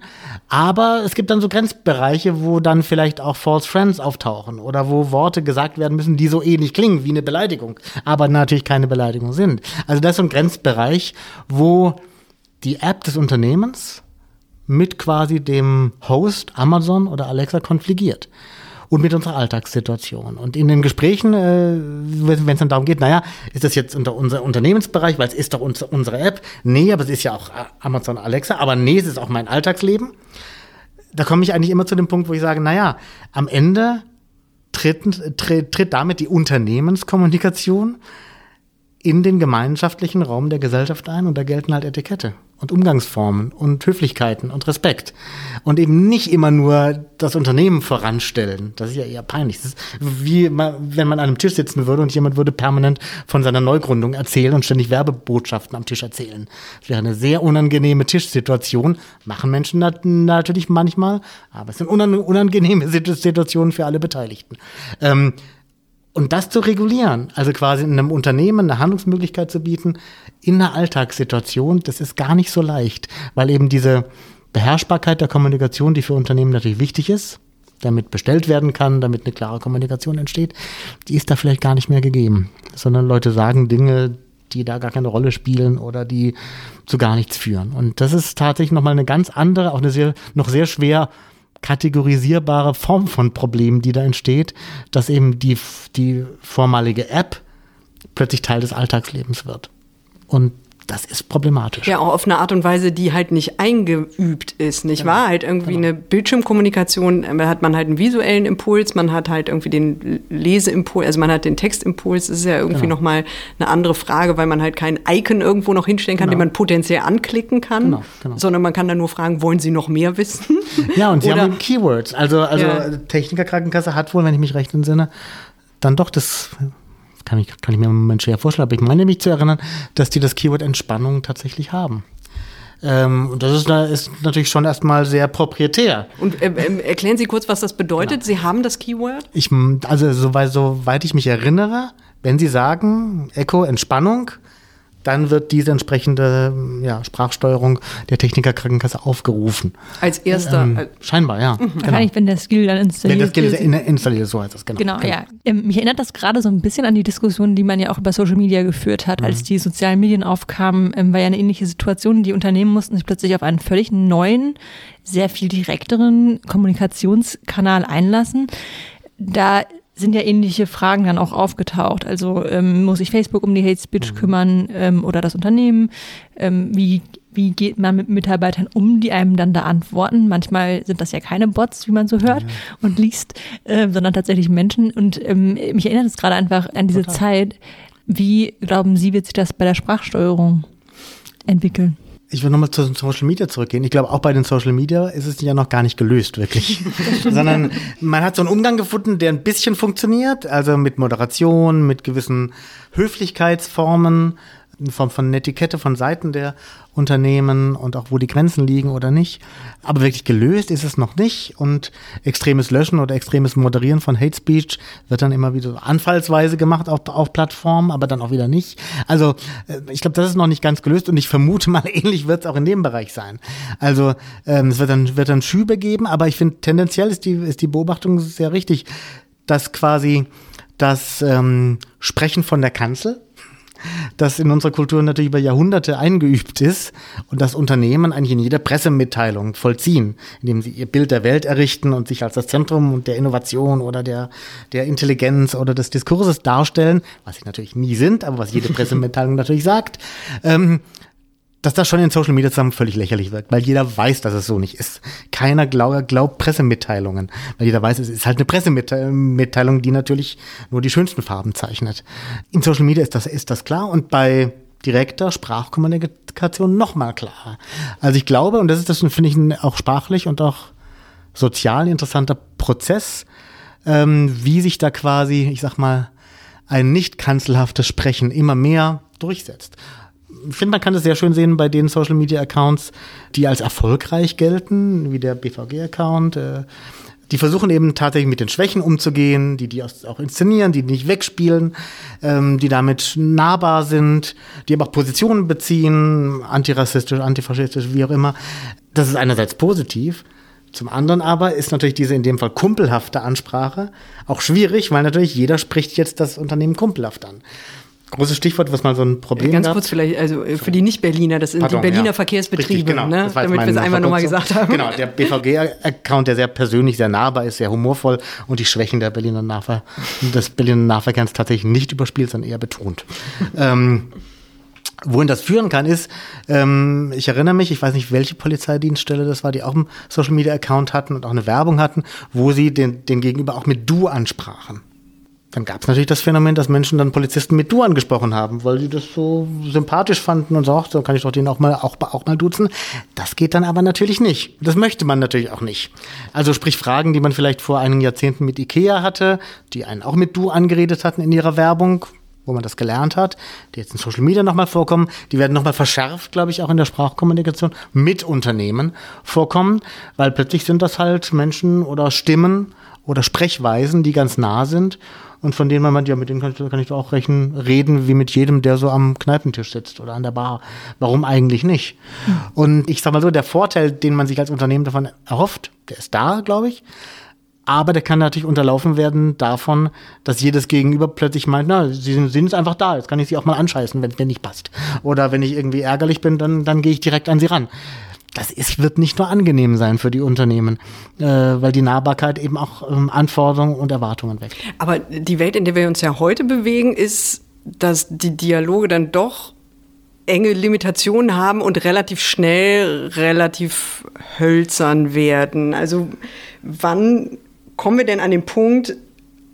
Aber es gibt dann so Grenzbereiche, wo dann vielleicht auch False Friends auftauchen oder wo Worte gesagt werden müssen, die so ähnlich klingen wie eine Beleidigung, aber natürlich keine Beleidigung sind. Also das ist so ein Grenzbereich, wo die App des Unternehmens mit quasi dem Host Amazon oder Alexa konfligiert und mit unserer Alltagssituation. Und in den Gesprächen, äh, wenn es dann darum geht, naja, ist das jetzt unter unser Unternehmensbereich, weil es ist doch unser, unsere App. Nee, aber es ist ja auch Amazon Alexa, aber nee, es ist auch mein Alltagsleben. Da komme ich eigentlich immer zu dem Punkt, wo ich sage, naja, am Ende tritt, tritt, tritt damit die Unternehmenskommunikation in den gemeinschaftlichen Raum der Gesellschaft ein und da gelten halt Etikette und Umgangsformen und Höflichkeiten und Respekt. Und eben nicht immer nur das Unternehmen voranstellen. Das ist ja eher peinlich. Das ist wie wenn man an einem Tisch sitzen würde und jemand würde permanent von seiner Neugründung erzählen und ständig Werbebotschaften am Tisch erzählen. Das wäre eine sehr unangenehme Tischsituation. Machen Menschen natürlich manchmal, aber es sind unangenehme Situationen für alle Beteiligten. Ähm, und das zu regulieren, also quasi in einem Unternehmen eine Handlungsmöglichkeit zu bieten, in einer Alltagssituation, das ist gar nicht so leicht, weil eben diese Beherrschbarkeit der Kommunikation, die für Unternehmen natürlich wichtig ist, damit bestellt werden kann, damit eine klare Kommunikation entsteht, die ist da vielleicht gar nicht mehr gegeben, sondern Leute sagen Dinge, die da gar keine Rolle spielen oder die zu gar nichts führen. Und das ist tatsächlich nochmal eine ganz andere, auch eine sehr, noch sehr schwer kategorisierbare Form von Problemen, die da entsteht, dass eben die, die vormalige App plötzlich Teil des Alltagslebens wird. Und das ist problematisch. Ja, auch auf eine Art und Weise, die halt nicht eingeübt ist, nicht genau. wahr? Halt irgendwie genau. eine Bildschirmkommunikation, äh, da hat man halt einen visuellen Impuls, man hat halt irgendwie den Leseimpuls, also man hat den Textimpuls, das ist ja irgendwie genau. nochmal eine andere Frage, weil man halt kein Icon irgendwo noch hinstellen kann, genau. den man potenziell anklicken kann, genau, genau. sondern man kann dann nur fragen, wollen Sie noch mehr wissen? *laughs* Ja, und Sie Oder, haben eben Keywords, also, also ja. Technikerkrankenkasse hat wohl, wenn ich mich recht entsinne, dann doch das kann ich, kann ich mir im Moment schwer vorstellen, aber ich meine mich zu erinnern, dass die das Keyword Entspannung tatsächlich haben. Ähm, und das ist, ist, natürlich schon erstmal sehr proprietär. Und äh, äh, erklären Sie kurz, was das bedeutet. Genau. Sie haben das Keyword? Ich, also soweit, soweit ich mich erinnere, wenn Sie sagen, Echo Entspannung, dann wird diese entsprechende ja, Sprachsteuerung der Technikerkrankenkasse aufgerufen. Als erster? Ähm, scheinbar, ja. Mhm. Genau. Wahrscheinlich, wenn der Skill dann installiert ist. Wenn der Skill ist installiert ist, so heißt das, genau. Genau, ja. Ähm, mich erinnert das gerade so ein bisschen an die Diskussion, die man ja auch über Social Media geführt hat. Mhm. Als die sozialen Medien aufkamen, ähm, war ja eine ähnliche Situation. Die Unternehmen mussten sich plötzlich auf einen völlig neuen, sehr viel direkteren Kommunikationskanal einlassen. Da sind ja ähnliche Fragen dann auch aufgetaucht. Also ähm, muss sich Facebook um die Hate Speech mhm. kümmern ähm, oder das Unternehmen? Ähm, wie, wie geht man mit Mitarbeitern um, die einem dann da antworten? Manchmal sind das ja keine Bots, wie man so hört ja. und liest, äh, sondern tatsächlich Menschen. Und ähm, mich erinnert es gerade einfach an diese Total. Zeit. Wie glauben Sie, wird sich das bei der Sprachsteuerung entwickeln? Ich will nochmal zu Social Media zurückgehen. Ich glaube, auch bei den Social Media ist es ja noch gar nicht gelöst, wirklich. *laughs* *laughs* Sondern man hat so einen Umgang gefunden, der ein bisschen funktioniert, also mit Moderation, mit gewissen Höflichkeitsformen, in Form von Netiquette von Seiten der Unternehmen und auch wo die Grenzen liegen oder nicht. Aber wirklich gelöst ist es noch nicht und extremes Löschen oder extremes Moderieren von Hate Speech wird dann immer wieder anfallsweise gemacht auf, auf Plattformen, aber dann auch wieder nicht. Also äh, ich glaube, das ist noch nicht ganz gelöst und ich vermute mal, *laughs* ähnlich wird es auch in dem Bereich sein. Also ähm, es wird dann, wird dann Schübe geben, aber ich finde tendenziell ist die, ist die Beobachtung sehr richtig, dass quasi das ähm, Sprechen von der Kanzel das in unserer Kultur natürlich über Jahrhunderte eingeübt ist und das Unternehmen eigentlich in jeder Pressemitteilung vollziehen, indem sie ihr Bild der Welt errichten und sich als das Zentrum der Innovation oder der, der Intelligenz oder des Diskurses darstellen, was sie natürlich nie sind, aber was jede *laughs* Pressemitteilung natürlich sagt. Ähm, dass das schon in Social Media zusammen völlig lächerlich wirkt, weil jeder weiß, dass es so nicht ist. Keiner glaub, glaubt Pressemitteilungen, weil jeder weiß, es ist halt eine Pressemitteilung, die natürlich nur die schönsten Farben zeichnet. In Social Media ist das, ist das klar und bei direkter Sprachkommunikation nochmal klarer. Also ich glaube, und das ist das, finde ich, auch sprachlich und auch sozial interessanter Prozess, ähm, wie sich da quasi, ich sag mal, ein nicht kanzelhaftes Sprechen immer mehr durchsetzt ich finde, man kann das sehr schön sehen bei den Social Media Accounts, die als erfolgreich gelten, wie der BVG-Account. Äh, die versuchen eben tatsächlich mit den Schwächen umzugehen, die die auch inszenieren, die nicht wegspielen, ähm, die damit nahbar sind, die aber auch Positionen beziehen, antirassistisch, antifaschistisch, wie auch immer. Das ist einerseits positiv. Zum anderen aber ist natürlich diese in dem Fall kumpelhafte Ansprache auch schwierig, weil natürlich jeder spricht jetzt das Unternehmen kumpelhaft an. Großes Stichwort, was mal so ein Problem Ganz gab. kurz vielleicht, also äh, für die Nicht-Berliner, das sind Pardon, die Berliner ja. Verkehrsbetriebe, Richtig, genau, ne? damit wir es einmal nochmal gesagt haben. Genau, der BVG-Account, der sehr persönlich, sehr nahbar ist, sehr humorvoll und die Schwächen der Berliner Nahver des Berliner Nahverkehrs tatsächlich nicht überspielt, sondern eher betont. *laughs* ähm, Wohin das führen kann, ist, ähm, ich erinnere mich, ich weiß nicht, welche Polizeidienststelle das war, die auch einen Social Media Account hatten und auch eine Werbung hatten, wo sie den, den Gegenüber auch mit Du ansprachen. Dann gab es natürlich das Phänomen, dass Menschen dann Polizisten mit Du angesprochen haben, weil sie das so sympathisch fanden und so, ach, so kann ich doch den auch mal, auch, auch mal duzen. Das geht dann aber natürlich nicht. Das möchte man natürlich auch nicht. Also sprich Fragen, die man vielleicht vor einigen Jahrzehnten mit Ikea hatte, die einen auch mit Du angeredet hatten in ihrer Werbung, wo man das gelernt hat, die jetzt in Social Media nochmal vorkommen, die werden nochmal verschärft, glaube ich, auch in der Sprachkommunikation mit Unternehmen vorkommen, weil plötzlich sind das halt Menschen oder Stimmen oder Sprechweisen, die ganz nah sind und von denen man meint, ja, mit denen kann ich, kann ich doch auch rechnen, reden wie mit jedem, der so am Kneipentisch sitzt oder an der Bar. Warum eigentlich nicht? Mhm. Und ich sag mal so, der Vorteil, den man sich als Unternehmen davon erhofft, der ist da, glaube ich. Aber der kann natürlich unterlaufen werden davon, dass jedes Gegenüber plötzlich meint, na, sie sind, sind einfach da, jetzt kann ich sie auch mal anscheißen, wenn es mir nicht passt. Oder wenn ich irgendwie ärgerlich bin, dann, dann gehe ich direkt an sie ran das ist, wird nicht nur angenehm sein für die Unternehmen, äh, weil die Nahbarkeit eben auch ähm, Anforderungen und Erwartungen weckt. Aber die Welt, in der wir uns ja heute bewegen, ist, dass die Dialoge dann doch enge Limitationen haben und relativ schnell relativ hölzern werden. Also wann kommen wir denn an den Punkt,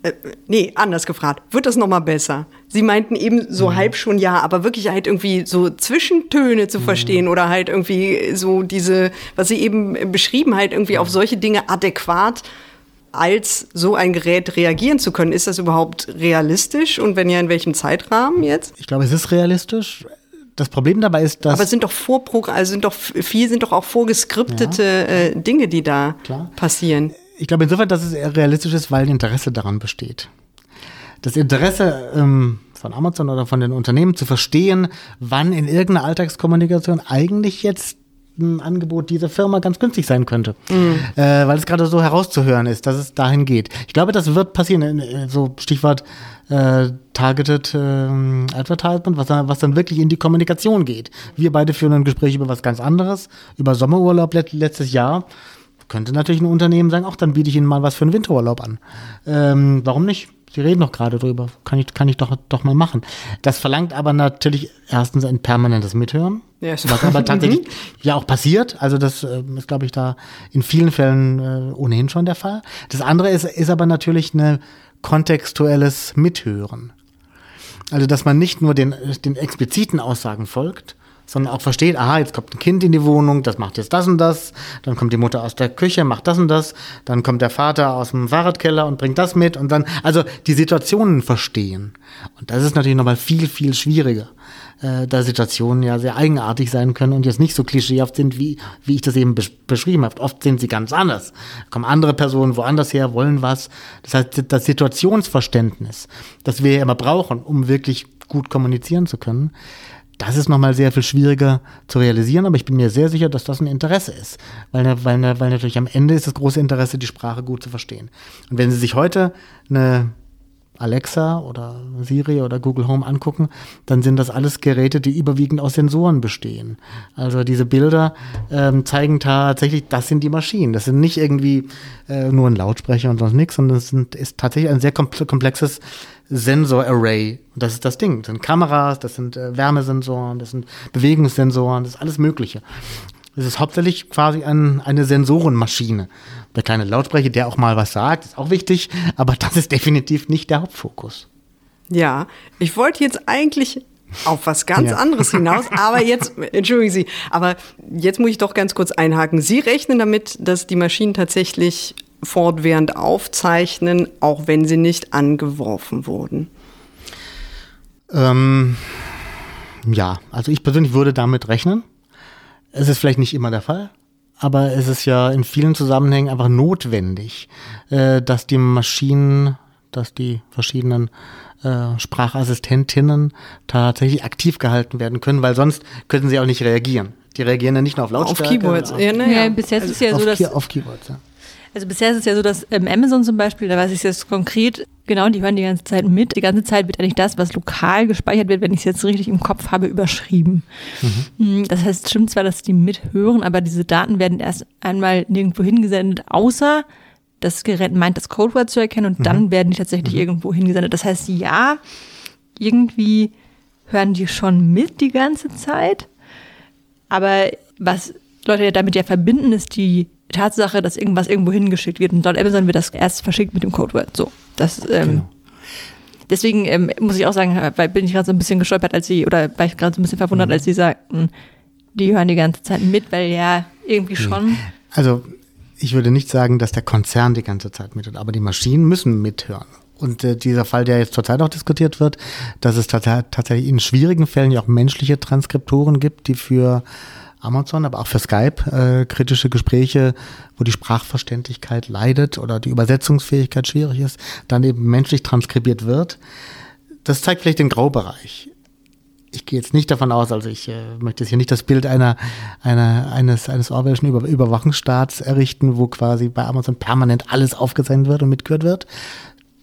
äh, nee, anders gefragt, wird das nochmal besser? Sie meinten eben so mhm. halb schon ja, aber wirklich halt irgendwie so Zwischentöne zu mhm. verstehen oder halt irgendwie so diese, was Sie eben beschrieben, halt irgendwie auf solche Dinge adäquat als so ein Gerät reagieren zu können. Ist das überhaupt realistisch und wenn ja, in welchem Zeitrahmen jetzt? Ich glaube, es ist realistisch. Das Problem dabei ist, dass. Aber es sind doch Vorprogramm, also sind doch viel sind doch auch vorgeskriptete ja. äh, Dinge, die da Klar. passieren. Ich glaube insofern, dass es eher realistisch ist, weil Interesse daran besteht das Interesse ähm, von Amazon oder von den Unternehmen zu verstehen, wann in irgendeiner Alltagskommunikation eigentlich jetzt ein Angebot dieser Firma ganz günstig sein könnte. Mhm. Äh, weil es gerade so herauszuhören ist, dass es dahin geht. Ich glaube, das wird passieren, äh, so Stichwort äh, Targeted äh, Advertisement, was, was dann wirklich in die Kommunikation geht. Wir beide führen ein Gespräch über was ganz anderes, über Sommerurlaub let letztes Jahr. Könnte natürlich ein Unternehmen sagen, ach, dann biete ich Ihnen mal was für einen Winterurlaub an. Ähm, warum nicht? Sie reden doch gerade drüber. Kann ich, kann ich doch, doch mal machen. Das verlangt aber natürlich erstens ein permanentes Mithören. Yes. Was aber *laughs* tatsächlich mhm. ja auch passiert. Also das äh, ist, glaube ich, da in vielen Fällen äh, ohnehin schon der Fall. Das andere ist, ist aber natürlich ein kontextuelles Mithören. Also, dass man nicht nur den, den expliziten Aussagen folgt, sondern auch versteht, aha, jetzt kommt ein Kind in die Wohnung, das macht jetzt das und das, dann kommt die Mutter aus der Küche, macht das und das, dann kommt der Vater aus dem Fahrradkeller und bringt das mit und dann, also die Situationen verstehen. Und das ist natürlich nochmal viel, viel schwieriger, äh, da Situationen ja sehr eigenartig sein können und jetzt nicht so klischeehaft sind, wie, wie ich das eben besch beschrieben habe. Oft sind sie ganz anders. Kommen andere Personen woanders her, wollen was. Das heißt, das Situationsverständnis, das wir ja immer brauchen, um wirklich gut kommunizieren zu können, das ist nochmal sehr viel schwieriger zu realisieren, aber ich bin mir sehr sicher, dass das ein Interesse ist. Weil, weil, weil natürlich am Ende ist das große Interesse, die Sprache gut zu verstehen. Und wenn Sie sich heute eine Alexa oder Siri oder Google Home angucken, dann sind das alles Geräte, die überwiegend aus Sensoren bestehen. Also diese Bilder ähm, zeigen tatsächlich, das sind die Maschinen. Das sind nicht irgendwie äh, nur ein Lautsprecher und sonst nichts, sondern es ist tatsächlich ein sehr komplexes Sensor-Array. Das ist das Ding. Das sind Kameras, das sind äh, Wärmesensoren, das sind Bewegungssensoren, das ist alles Mögliche. Es ist hauptsächlich quasi ein, eine Sensorenmaschine. Der kleine Lautsprecher, der auch mal was sagt, ist auch wichtig, aber das ist definitiv nicht der Hauptfokus. Ja, ich wollte jetzt eigentlich auf was ganz ja. anderes hinaus, *laughs* aber jetzt, entschuldigen Sie, aber jetzt muss ich doch ganz kurz einhaken. Sie rechnen damit, dass die Maschinen tatsächlich fortwährend aufzeichnen, auch wenn sie nicht angeworfen wurden? Ähm, ja, also ich persönlich würde damit rechnen. Es ist vielleicht nicht immer der Fall, aber es ist ja in vielen Zusammenhängen einfach notwendig, äh, dass die Maschinen, dass die verschiedenen äh, Sprachassistentinnen tatsächlich aktiv gehalten werden können, weil sonst könnten sie auch nicht reagieren. Die reagieren ja nicht nur auf Lautstärke. Auf Keyboards, ja, ne, ja. Bisher also ist es ja so, dass... Auf Keyboards, ja. Also bisher ist es ja so, dass ähm, Amazon zum Beispiel, da weiß ich jetzt konkret, genau, die hören die ganze Zeit mit. Die ganze Zeit wird eigentlich das, was lokal gespeichert wird, wenn ich es jetzt richtig im Kopf habe, überschrieben. Mhm. Das heißt, es stimmt zwar, dass die mithören, aber diese Daten werden erst einmal nirgendwo hingesendet, außer das Gerät meint, das Codewort zu erkennen und mhm. dann werden die tatsächlich mhm. irgendwo hingesendet. Das heißt, ja, irgendwie hören die schon mit die ganze Zeit, aber was Leute damit ja verbinden, ist die Tatsache, dass irgendwas irgendwo hingeschickt wird. Und laut Amazon wird das erst verschickt mit dem Codewort. So, das, ähm, genau. Deswegen ähm, muss ich auch sagen, weil bin ich gerade so ein bisschen gestolpert, als sie, oder war ich gerade so ein bisschen verwundert, mhm. als sie sagten, die hören die ganze Zeit mit, weil ja, irgendwie schon. Also, ich würde nicht sagen, dass der Konzern die ganze Zeit mithört, aber die Maschinen müssen mithören. Und äh, dieser Fall, der jetzt zurzeit auch diskutiert wird, dass es tatsächlich in schwierigen Fällen ja auch menschliche Transkriptoren gibt, die für Amazon, aber auch für Skype äh, kritische Gespräche, wo die Sprachverständlichkeit leidet oder die Übersetzungsfähigkeit schwierig ist, dann eben menschlich transkribiert wird. Das zeigt vielleicht den Graubereich. Ich gehe jetzt nicht davon aus, also ich äh, möchte jetzt hier nicht das Bild einer, einer eines eines orwellischen Über Überwachungsstaats errichten, wo quasi bei Amazon permanent alles aufgezeichnet wird und mitgehört wird.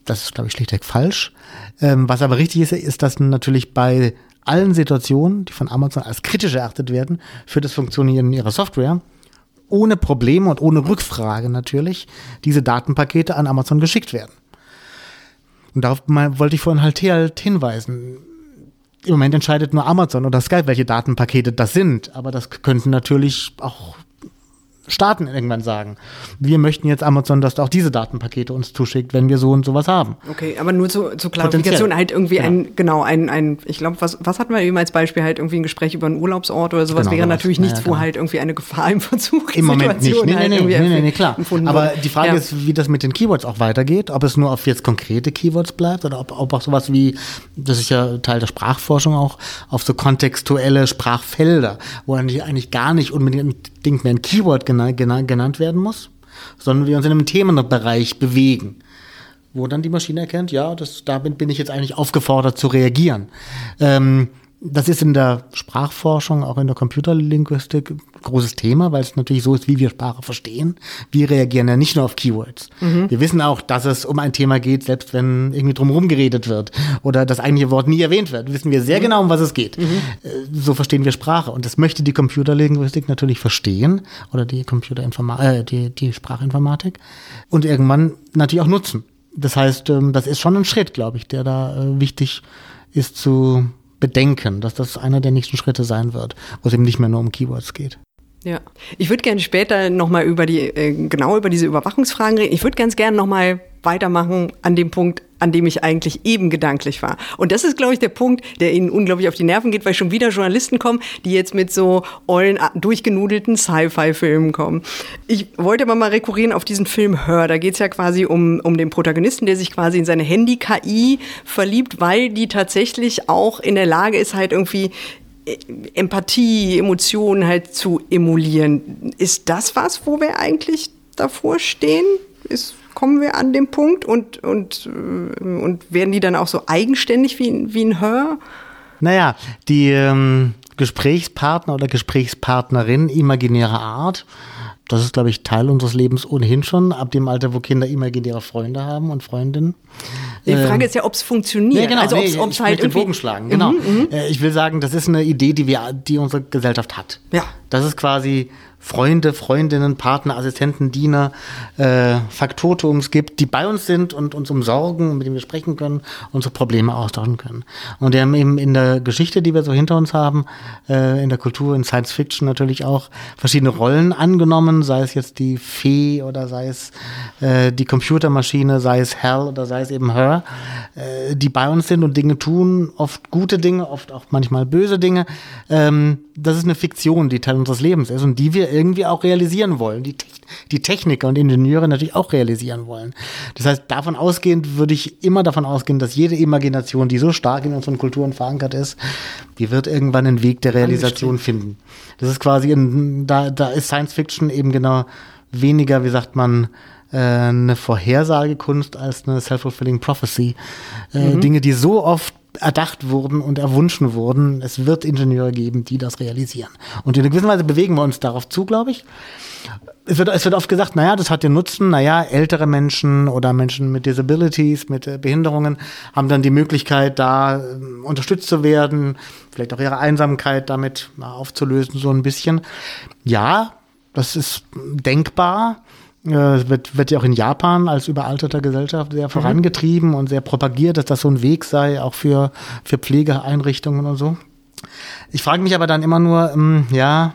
Das ist, glaube ich, schlichtweg falsch. Ähm, was aber richtig ist, ist, dass natürlich bei allen Situationen, die von Amazon als kritisch erachtet werden, für das Funktionieren ihrer Software, ohne Probleme und ohne Rückfrage natürlich, diese Datenpakete an Amazon geschickt werden. Und darauf wollte ich vorhin halt hinweisen. Im Moment entscheidet nur Amazon oder Skype, welche Datenpakete das sind. Aber das könnten natürlich auch Staaten irgendwann sagen, wir möchten jetzt Amazon, dass auch diese Datenpakete uns zuschickt, wenn wir so und sowas haben. Okay, aber nur zur, zur Klarifikation halt irgendwie ja. ein, genau, ein, ein ich glaube, was, was hatten wir eben als Beispiel halt irgendwie ein Gespräch über einen Urlaubsort oder sowas, genau, wäre natürlich nichts, ja, genau. wo halt irgendwie eine Gefahr im Verzug Im Moment nicht, nee, halt nee, nee, nee, nee, klar. Aber die Frage ja. ist, wie das mit den Keywords auch weitergeht, ob es nur auf jetzt konkrete Keywords bleibt oder ob, ob auch sowas wie, das ist ja Teil der Sprachforschung auch, auf so kontextuelle Sprachfelder, wo eigentlich, eigentlich gar nicht unbedingt unbedingt mehr ein Keyword genannt, genannt werden muss, sondern wir uns in einem Themenbereich bewegen, wo dann die Maschine erkennt, ja, das, damit bin ich jetzt eigentlich aufgefordert zu reagieren. Ähm, das ist in der Sprachforschung, auch in der Computerlinguistik großes Thema, weil es natürlich so ist, wie wir Sprache verstehen. Wir reagieren ja nicht nur auf Keywords. Mhm. Wir wissen auch, dass es um ein Thema geht, selbst wenn irgendwie drumherum geredet wird oder das eigentliche Wort nie erwähnt wird. Wissen wir sehr mhm. genau, um was es geht. Mhm. Äh, so verstehen wir Sprache. Und das möchte die Computerlinguistik natürlich verstehen oder die Computerinformatik, äh, die, die Sprachinformatik und irgendwann natürlich auch nutzen. Das heißt, ähm, das ist schon ein Schritt, glaube ich, der da äh, wichtig ist zu bedenken, dass das einer der nächsten Schritte sein wird, wo es eben nicht mehr nur um Keywords geht. Ja, ich würde gerne später nochmal über die, äh, genau über diese Überwachungsfragen reden. Ich würde ganz gerne nochmal weitermachen an dem Punkt, an dem ich eigentlich eben gedanklich war. Und das ist, glaube ich, der Punkt, der Ihnen unglaublich auf die Nerven geht, weil schon wieder Journalisten kommen, die jetzt mit so ollen, durchgenudelten Sci-Fi-Filmen kommen. Ich wollte aber mal rekurrieren auf diesen Film Hör. Da geht es ja quasi um, um den Protagonisten, der sich quasi in seine Handy-KI verliebt, weil die tatsächlich auch in der Lage ist, halt irgendwie Empathie, Emotionen halt zu emulieren. Ist das was, wo wir eigentlich davor stehen? Ist kommen wir an den Punkt und, und, äh, und werden die dann auch so eigenständig wie, wie ein Hör? Naja, die ähm, Gesprächspartner oder Gesprächspartnerin imaginärer Art das ist, glaube ich, Teil unseres Lebens ohnehin schon, ab dem Alter, wo Kinder imaginäre Freunde haben und Freundinnen. Die Frage ist ja, ob es funktioniert. Nee, genau, also nee, ob es ich halt den Bogen schlagen, genau. Äh, Ich will sagen, das ist eine Idee, die wir, die unsere Gesellschaft hat. Ja. Das ist quasi Freunde, Freundinnen, Partner, Assistenten, Diener, äh, Faktotums gibt, die bei uns sind und uns umsorgen, mit denen wir sprechen können, unsere Probleme austauschen können. Und wir haben eben in der Geschichte, die wir so hinter uns haben, äh, in der Kultur, in Science Fiction natürlich auch verschiedene Rollen angenommen, sei es jetzt die Fee oder sei es äh, die Computermaschine, sei es Hell oder sei es eben Her, äh, die bei uns sind und Dinge tun, oft gute Dinge, oft auch manchmal böse Dinge. Ähm, das ist eine Fiktion, die Teil unseres Lebens ist und die wir irgendwie auch realisieren wollen, die, die Techniker und Ingenieure natürlich auch realisieren wollen. Das heißt, davon ausgehend würde ich immer davon ausgehen, dass jede Imagination, die so stark in unseren Kulturen verankert ist, die wird irgendwann einen Weg der Realisation finden. Das ist quasi, ein, da, da ist Science Fiction eben genau weniger, wie sagt man, äh, eine Vorhersagekunst als eine self-fulfilling prophecy. Äh, Dinge, die so oft erdacht wurden und erwünschen wurden. Es wird Ingenieure geben, die das realisieren. Und in einer gewissen Weise bewegen wir uns darauf zu, glaube ich. Es wird, es wird oft gesagt, naja, das hat den Nutzen, naja, ältere Menschen oder Menschen mit Disabilities, mit äh, Behinderungen haben dann die Möglichkeit, da ähm, unterstützt zu werden, vielleicht auch ihre Einsamkeit damit mal aufzulösen, so ein bisschen. Ja, das ist denkbar. Äh, Es wird, wird ja auch in Japan als überalterter Gesellschaft sehr vorangetrieben und sehr propagiert, dass das so ein Weg sei, auch für, für Pflegeeinrichtungen und so. Ich frage mich aber dann immer nur, ähm, ja,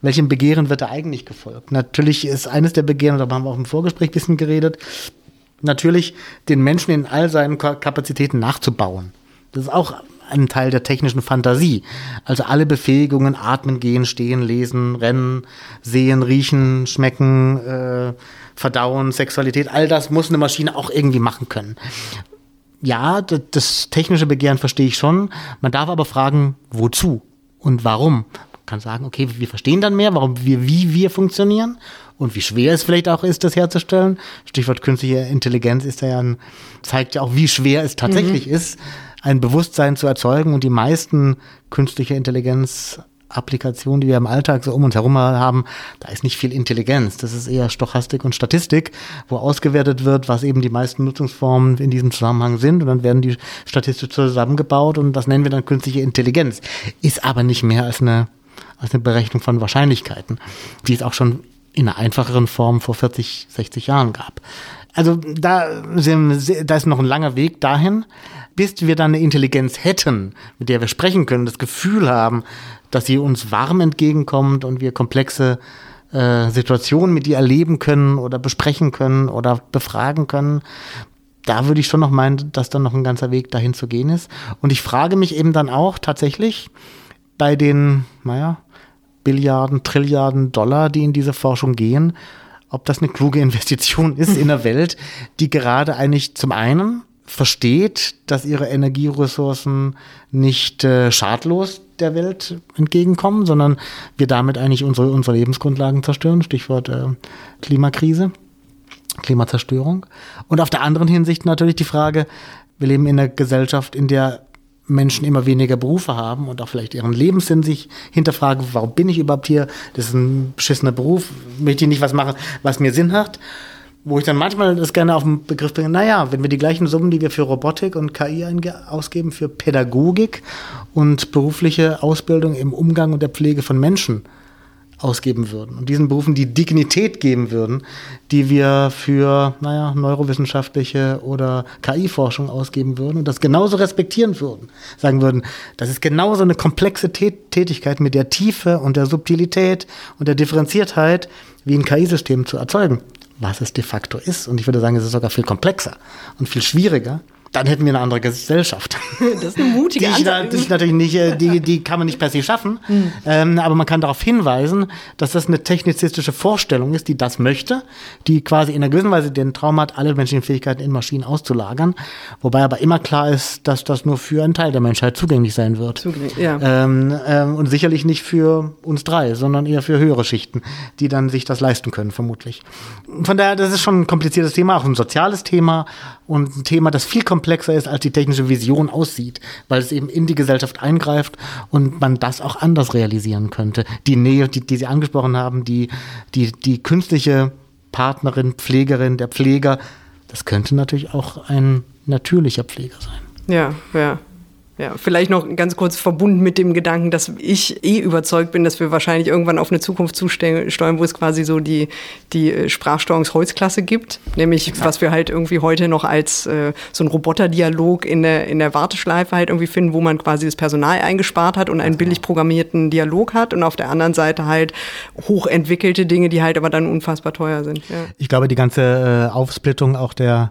welchem Begehren wird da eigentlich gefolgt? Natürlich ist eines der Begehren, darüber haben wir auch im Vorgespräch ein bisschen geredet, natürlich den Menschen in all seinen Ka- Kapazitäten nachzubauen. Das ist auch ein Teil der technischen Fantasie. Also alle Befähigungen, atmen, gehen, stehen, lesen, rennen, sehen, riechen, schmecken, äh, verdauen, Sexualität, all das muss eine Maschine auch irgendwie machen können. Ja, das technische Begehren verstehe ich schon. Man darf aber fragen, wozu und warum. Man kann sagen, okay, wir verstehen dann mehr, warum wir, wie wir funktionieren und wie schwer es vielleicht auch ist, das herzustellen. Stichwort künstliche Intelligenz ist ja ein, zeigt ja auch, wie schwer es tatsächlich ist, ein Bewusstsein zu erzeugen und die meisten künstliche Intelligenz Applikationen, die wir im Alltag so um uns herum haben, da ist nicht viel Intelligenz. Das ist eher Stochastik und Statistik, wo ausgewertet wird, was eben die meisten Nutzungsformen in diesem Zusammenhang sind. Und dann werden die statistisch zusammengebaut und das nennen wir dann künstliche Intelligenz. Ist aber nicht mehr als eine, als eine Berechnung von Wahrscheinlichkeiten, die es auch schon in einer einfacheren Form vor 40, 60 Jahren gab. Also da, sind, da ist noch ein langer Weg dahin, bis wir dann eine Intelligenz hätten, mit der wir sprechen können, das Gefühl haben, dass sie uns warm entgegenkommt und wir komplexe äh, Situationen mit ihr erleben können oder besprechen können oder befragen können. Da würde ich schon noch meinen, dass dann noch ein ganzer Weg dahin zu gehen ist. Und ich frage mich eben dann auch tatsächlich bei den, naja, Billiarden, Trilliarden Dollar, die in diese Forschung gehen, ob das eine kluge *laughs* Investition ist in einer Welt, die gerade eigentlich zum einen versteht, dass ihre Energieressourcen nicht äh, schadlos der Welt entgegenkommen, sondern wir damit eigentlich unsere, unsere Lebensgrundlagen zerstören. Stichwort äh, Klimakrise, Klimazerstörung. Und auf der anderen Hinsicht natürlich die Frage, wir leben in einer Gesellschaft, in der Menschen immer weniger Berufe haben und auch vielleicht ihren Lebenssinn sich hinterfragen, warum bin ich überhaupt hier? Das ist ein beschissener Beruf, möchte ich nicht was machen, was mir Sinn hat. Wo ich dann manchmal das gerne auf den Begriff bringe, naja, wenn wir die gleichen Summen, die wir für Robotik und KI ausgeben, für Pädagogik und berufliche Ausbildung im Umgang und der Pflege von Menschen ausgeben würden und diesen Berufen die Dignität geben würden, die wir für, naja, neurowissenschaftliche oder KI-Forschung ausgeben würden und das genauso respektieren würden. Sagen würden, das ist genauso eine komplexe Tät Tätigkeit mit der Tiefe und der Subtilität und der Differenziertheit wie ein KI-System zu erzeugen, was es de facto ist. Und ich würde sagen, es ist sogar viel komplexer und viel schwieriger. Dann hätten wir eine andere Gesellschaft. *laughs* Das ist eine mutige Die, ich, Ansage. das ist natürlich nicht, äh, die, die kann man nicht per se schaffen. Ähm, aber man kann darauf hinweisen, dass das eine technizistische Vorstellung ist, die das möchte, die quasi in einer gewissen Weise den Traum hat, alle menschlichen Fähigkeiten in Maschinen auszulagern. Wobei aber immer klar ist, dass das nur für einen Teil der Menschheit zugänglich sein wird. Zugänglich, ja. Ähm, ähm, und sicherlich nicht für uns drei, sondern eher für höhere Schichten, die dann sich das leisten können, vermutlich. Von daher, das ist schon ein kompliziertes Thema, auch ein soziales Thema und ein Thema, das viel komplexer komplexer ist, als die technische Vision aussieht, weil es eben in die Gesellschaft eingreift und man das auch anders realisieren könnte. Die Nähe, die, die Sie angesprochen haben, die, die, die künstliche Partnerin, Pflegerin, der Pfleger, das könnte natürlich auch ein natürlicher Pfleger sein. Ja, ja. Ja, vielleicht noch ganz kurz verbunden mit dem Gedanken, dass ich eh überzeugt bin, dass wir wahrscheinlich irgendwann auf eine Zukunft zusteuern, wo es quasi so die, die äh, Sprachsteuerungsholzklasse gibt. Nämlich, Exakt. was wir halt irgendwie heute noch als äh, so ein Roboterdialog in der, in der Warteschleife halt irgendwie finden, wo man quasi das Personal eingespart hat und einen billig programmierten Dialog hat und auf der anderen Seite halt hochentwickelte Dinge, die halt aber dann unfassbar teuer sind. Ja. Ich glaube, die ganze äh, Aufsplittung auch der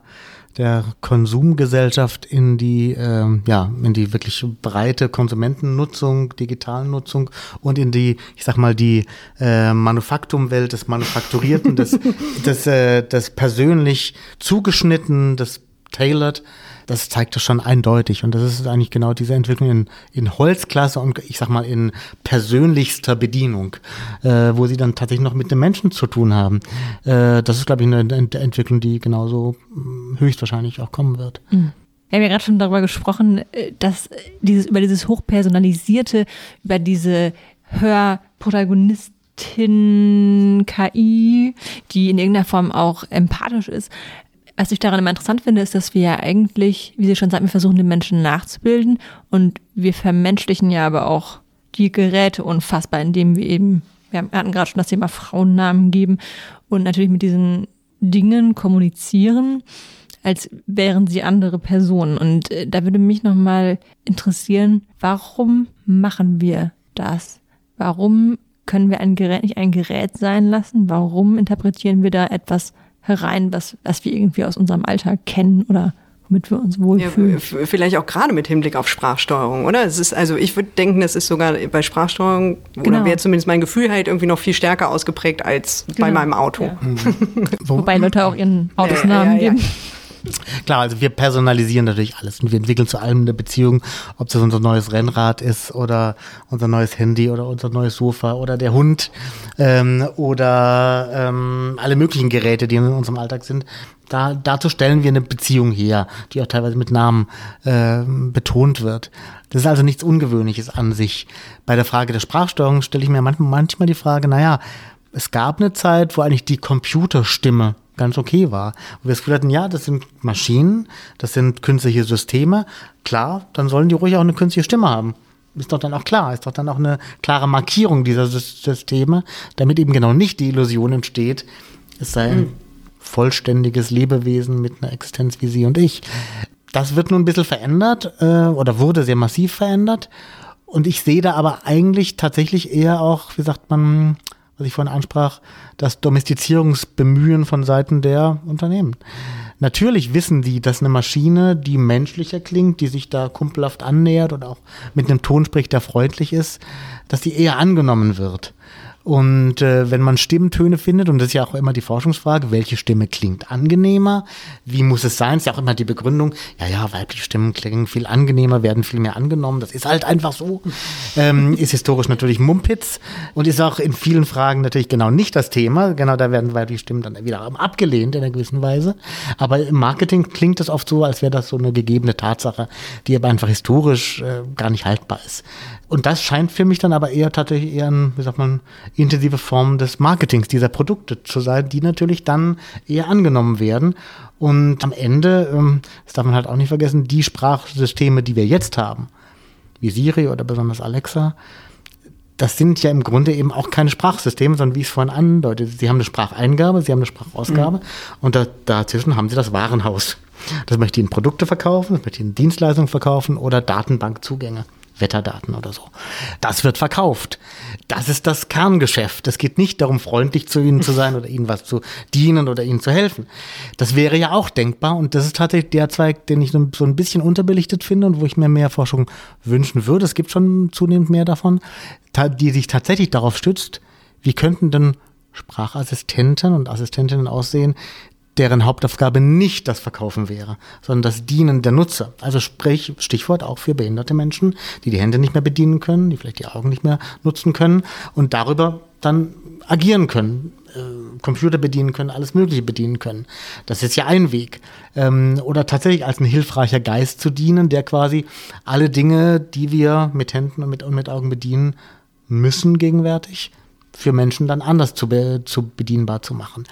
der Konsumgesellschaft in die, äh, ja, in die wirklich breite Konsumentennutzung, digitalen Nutzung und in die, ich sag mal, die äh, Manufaktumwelt des Manufakturierten, des, *laughs* des, äh, des persönlich zugeschnitten, des tailored das zeigt das schon eindeutig. Und das ist eigentlich genau diese Entwicklung in, in Holzklasse und ich sag mal in persönlichster Bedienung, äh, wo sie dann tatsächlich noch mit dem Menschen zu tun haben. Äh, das ist, glaube ich, eine Ent Entwicklung, die genauso hm, höchstwahrscheinlich auch kommen wird. Mhm. Wir haben ja gerade schon darüber gesprochen, äh, dass dieses, über dieses hochpersonalisierte, über diese Hörprotagonistin KI, die in irgendeiner Form auch empathisch ist, was ich daran immer interessant finde, ist, dass wir ja eigentlich, wie Sie schon sagten, wir versuchen den Menschen nachzubilden und wir vermenschlichen ja aber auch die Geräte unfassbar, indem wir eben, wir hatten gerade schon das Thema Frauennamen geben und natürlich mit diesen Dingen kommunizieren, als wären sie andere Personen. Und äh, da würde mich nochmal interessieren, warum machen wir das? Warum können wir ein Gerät nicht ein Gerät sein lassen? Warum interpretieren wir da etwas herein, was, was wir irgendwie aus unserem Alltag kennen oder womit wir uns wohlfühlen. Ja, vielleicht auch gerade mit Hinblick auf Sprachsteuerung, oder? Es ist, also ich würde denken, es ist sogar bei Sprachsteuerung, genau. oder wäre zumindest mein Gefühl halt irgendwie noch viel stärker ausgeprägt als genau. bei meinem Auto. Ja. Wobei Leute auch ihren Autos Namen geben. Klar, also wir personalisieren natürlich alles und wir entwickeln zu allem eine Beziehung, ob das unser neues Rennrad ist oder unser neues Handy oder unser neues Sofa oder der Hund ähm, oder ähm, alle möglichen Geräte, die in unserem Alltag sind. Da, dazu stellen wir eine Beziehung her, die auch teilweise mit Namen äh, betont wird. Das ist also nichts Ungewöhnliches an sich. Bei der Frage der Sprachsteuerung stelle ich mir manchmal, die Frage, naja, es gab eine Zeit, wo eigentlich die Computerstimme ganz okay war. Und wir das Gefühl hatten, ja, das sind Maschinen, das sind künstliche Systeme. Klar, dann sollen die ruhig auch eine künstliche Stimme haben. Ist doch dann auch klar, ist doch dann auch eine klare Markierung dieser Systeme, damit eben genau nicht die Illusion entsteht, es sei ein vollständiges Lebewesen mit einer Existenz wie Sie und ich. Das wird nun ein bisschen verändert äh, oder wurde sehr massiv verändert. Und ich sehe da aber eigentlich tatsächlich eher auch, wie sagt man, was ich vorhin ansprach, das Domestizierungsbemühen von Seiten der Unternehmen. Natürlich wissen die, dass eine Maschine, die menschlicher klingt, die sich da kumpelhaft annähert oder auch mit einem Ton spricht, der freundlich ist, dass die eher angenommen wird. Und äh, wenn man Stimmtöne findet, und das ist ja auch immer die Forschungsfrage, welche Stimme klingt angenehmer, wie muss es sein, ist ja auch immer die Begründung, ja, ja, weibliche Stimmen klingen viel angenehmer, werden viel mehr angenommen, das ist halt einfach so, ähm, ist historisch natürlich Mumpitz und ist auch in vielen Fragen natürlich genau nicht das Thema, genau da werden weibliche Stimmen dann wieder abgelehnt in einer gewissen Weise, aber im Marketing klingt das oft so, als wäre das so eine gegebene Tatsache, die aber einfach historisch äh, gar nicht haltbar ist. Und das scheint für mich dann aber eher tatsächlich eher ein, wie sagt man, intensive Form des Marketings dieser Produkte zu sein, die natürlich dann eher angenommen werden. Und am Ende, ähm, das darf man halt auch nicht vergessen, die Sprachsysteme, die wir jetzt haben, wie Siri oder besonders Alexa, das sind ja im Grunde eben auch keine Sprachsysteme, sondern wie ich es vorhin andeutete, sie haben eine Spracheingabe, sie haben eine Sprachausgabe mhm. und da, dazwischen haben sie das Warenhaus. Das möchte ihnen Produkte verkaufen, das möchte ihnen Dienstleistungen verkaufen oder Datenbankzugänge. Wetterdaten oder so. Das wird verkauft. Das ist das Kerngeschäft. Es geht nicht darum, freundlich zu ihnen zu sein oder ihnen was zu dienen oder ihnen zu helfen. Das wäre ja auch denkbar und das ist tatsächlich der Zweig, den ich so ein bisschen unterbelichtet finde und wo ich mir mehr Forschung wünschen würde. Es gibt schon zunehmend mehr davon, die sich tatsächlich darauf stützt, wie könnten denn Sprachassistenten und Assistentinnen aussehen, deren Hauptaufgabe nicht das Verkaufen wäre, sondern das Dienen der Nutzer. Also sprich, Stichwort auch für behinderte Menschen, die die Hände nicht mehr bedienen können, die vielleicht die Augen nicht mehr nutzen können und darüber dann agieren können. Äh, Computer bedienen können, alles Mögliche bedienen können. Das ist ja ein Weg. Ähm, oder tatsächlich als ein hilfreicher Geist zu dienen, der quasi alle Dinge, die wir mit Händen und mit, und mit Augen bedienen müssen gegenwärtig, für Menschen dann anders zu, be zu bedienbar zu machen.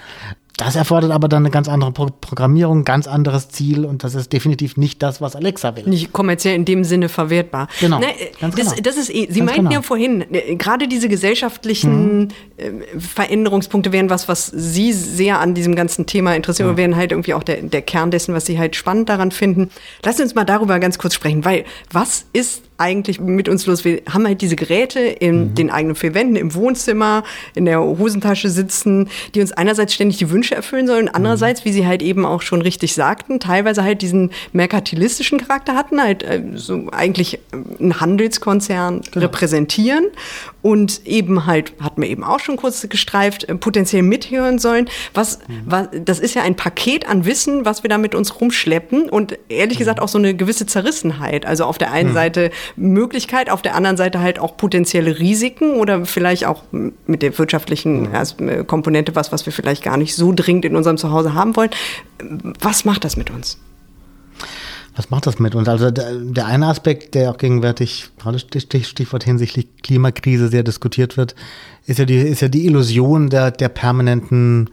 Das erfordert aber dann eine ganz andere Pro Programmierung, ganz anderes Ziel und das ist definitiv nicht das, was Alexa will. Nicht kommerziell in dem Sinne verwertbar. Genau. Ne, ganz das, genau. das ist, eh- Sie Ganz meinten genau. ja vorhin, äh, gerade diese gesellschaftlichen äh, Veränderungspunkte wären was, was Sie sehr an diesem ganzen Thema interessieren, und wären halt irgendwie auch der, der Kern dessen, was Sie halt spannend daran finden. Lassen Sie uns mal darüber ganz kurz sprechen, weil was ist eigentlich mit uns los? Wir haben halt diese Geräte in den eigenen vier Wänden, im Wohnzimmer, in der Hosentasche sitzen, die uns einerseits ständig die Wünsche erfüllen sollen, andererseits, wie Sie halt eben auch schon richtig sagten, teilweise halt diesen merkantilistischen Charakter hatten, halt äh, so eigentlich äh, einen Handelskonzern repräsentieren und eben halt, hatten wir eben auch schon kurz gestreift, äh, potenziell mithören sollen. Was, was, das ist ja ein Paket an Wissen, was wir da mit uns rumschleppen und ehrlich gesagt auch so eine gewisse Zerrissenheit. Also auf der einen Seite Möglichkeit, auf der anderen Seite halt auch potenzielle Risiken oder vielleicht auch mit der wirtschaftlichen As- äh, Komponente was, was wir vielleicht gar nicht so dringend in unserem Zuhause haben wollen. Was macht das mit uns? Was macht das mit uns? Also der, der eine Aspekt, der auch gegenwärtig, gerade Stich- Stichwort hinsichtlich Klimakrise sehr diskutiert wird, ist ja die, ist ja die Illusion der, der permanenten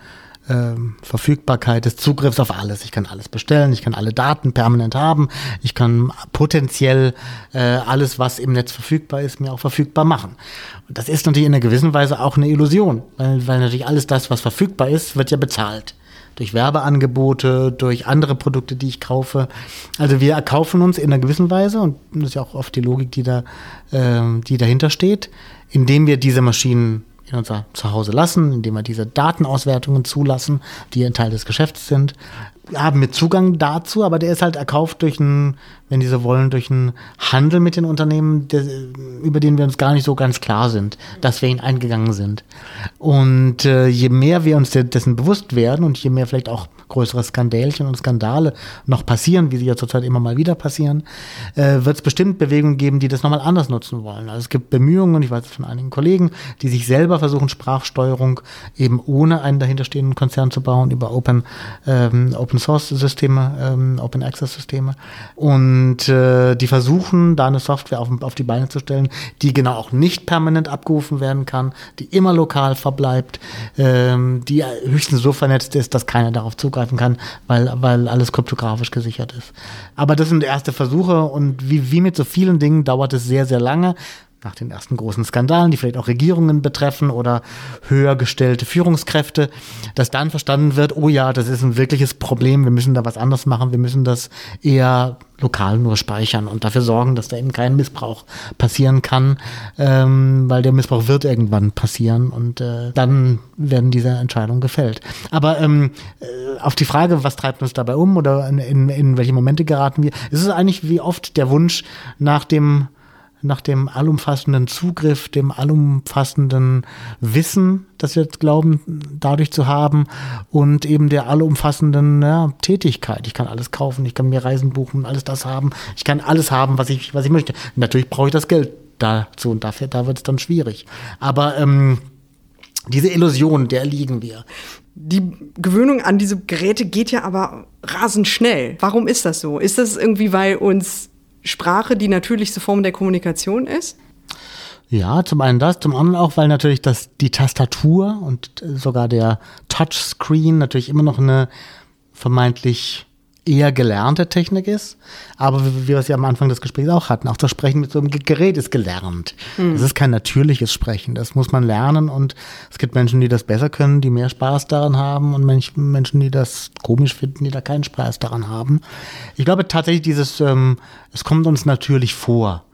ähm, Verfügbarkeit des Zugriffs auf alles. Ich kann alles bestellen, ich kann alle Daten permanent haben, ich kann potenziell äh, alles, was im Netz verfügbar ist, mir auch verfügbar machen. Und das ist natürlich in einer gewissen Weise auch eine Illusion, weil, weil natürlich alles das, was verfügbar ist, wird ja bezahlt durch Werbeangebote, durch andere Produkte, die ich kaufe. Also wir erkaufen uns in einer gewissen Weise, und das ist ja auch oft die Logik, die, da, ähm, die dahinter steht, indem wir diese Maschinen in unser Zuhause lassen, indem wir diese Datenauswertungen zulassen, die ein Teil des Geschäfts sind, haben wir Zugang dazu, aber der ist halt erkauft durch einen, wenn die so wollen, durch einen Handel mit den Unternehmen, der, über den wir uns gar nicht so ganz klar sind, dass wir ihn eingegangen sind. Und äh, je mehr wir uns de- dessen bewusst werden und je mehr vielleicht auch größere Skandälchen und Skandale noch passieren, wie sie ja zurzeit immer mal wieder passieren, äh, wird es bestimmt Bewegungen geben, die das nochmal anders nutzen wollen. Also es gibt Bemühungen, ich weiß von einigen Kollegen, die sich selber versuchen, Sprachsteuerung eben ohne einen dahinterstehenden Konzern zu bauen, über Open, ähm, Open Source Systeme, ähm, Open Access Systeme. Und äh, die versuchen, da eine Software auf, auf die Beine zu stellen, die genau auch nicht permanent abgerufen werden kann, die immer lokal verbleibt, ähm, die höchstens so vernetzt ist, dass keiner darauf zugreifen kann, weil, weil alles kryptografisch gesichert ist. Aber das sind erste Versuche und wie, wie mit so vielen Dingen dauert es sehr, sehr lange nach den ersten großen Skandalen, die vielleicht auch Regierungen betreffen oder höher gestellte Führungskräfte, dass dann verstanden wird, oh ja, das ist ein wirkliches Problem, wir müssen da was anders machen, wir müssen das eher lokal nur speichern und dafür sorgen, dass da eben kein Missbrauch passieren kann, ähm, weil der Missbrauch wird irgendwann passieren und äh, dann werden diese Entscheidungen gefällt. Aber ähm, äh, auf die Frage, was treibt uns dabei um oder in, in, in welche Momente geraten wir, ist es eigentlich wie oft der Wunsch nach dem nach dem allumfassenden Zugriff, dem allumfassenden Wissen, das wir jetzt glauben, dadurch zu haben und eben der allumfassenden ja, Tätigkeit. Ich kann alles kaufen, ich kann mir Reisen buchen, alles das haben. Ich kann alles haben, was ich, was ich möchte. Natürlich brauche ich das Geld dazu und dafür, da wird es dann schwierig. Aber ähm, diese Illusion, der liegen wir. Die Gewöhnung an diese Geräte geht ja aber rasend schnell. Warum ist das so? Ist das irgendwie, weil uns Sprache die natürlichste Form der Kommunikation ist? Ja, zum einen das, zum anderen auch, weil natürlich das, die Tastatur und sogar der Touchscreen natürlich immer noch eine vermeintlich eher gelernte Technik ist. Aber wie wir es ja am Anfang des Gesprächs auch hatten, auch das Sprechen mit so einem Gerät ist gelernt. Das ist kein natürliches Sprechen. Das muss man lernen und es gibt Menschen, die das besser können, die mehr Spaß daran haben und Mensch- Menschen, die das komisch finden, die da keinen Spaß daran haben. Ich glaube tatsächlich dieses, ähm, es kommt uns natürlich vor.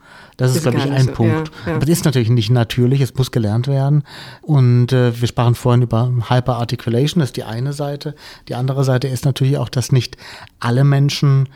Das ist, Ist glaube ich, ein so, Punkt. ja, ja. Aber es ist natürlich nicht natürlich, es muss gelernt werden. Und äh, wir sprachen vorhin über Hyperarticulation, das ist die eine Seite. Die andere Seite ist natürlich auch, dass nicht alle Menschen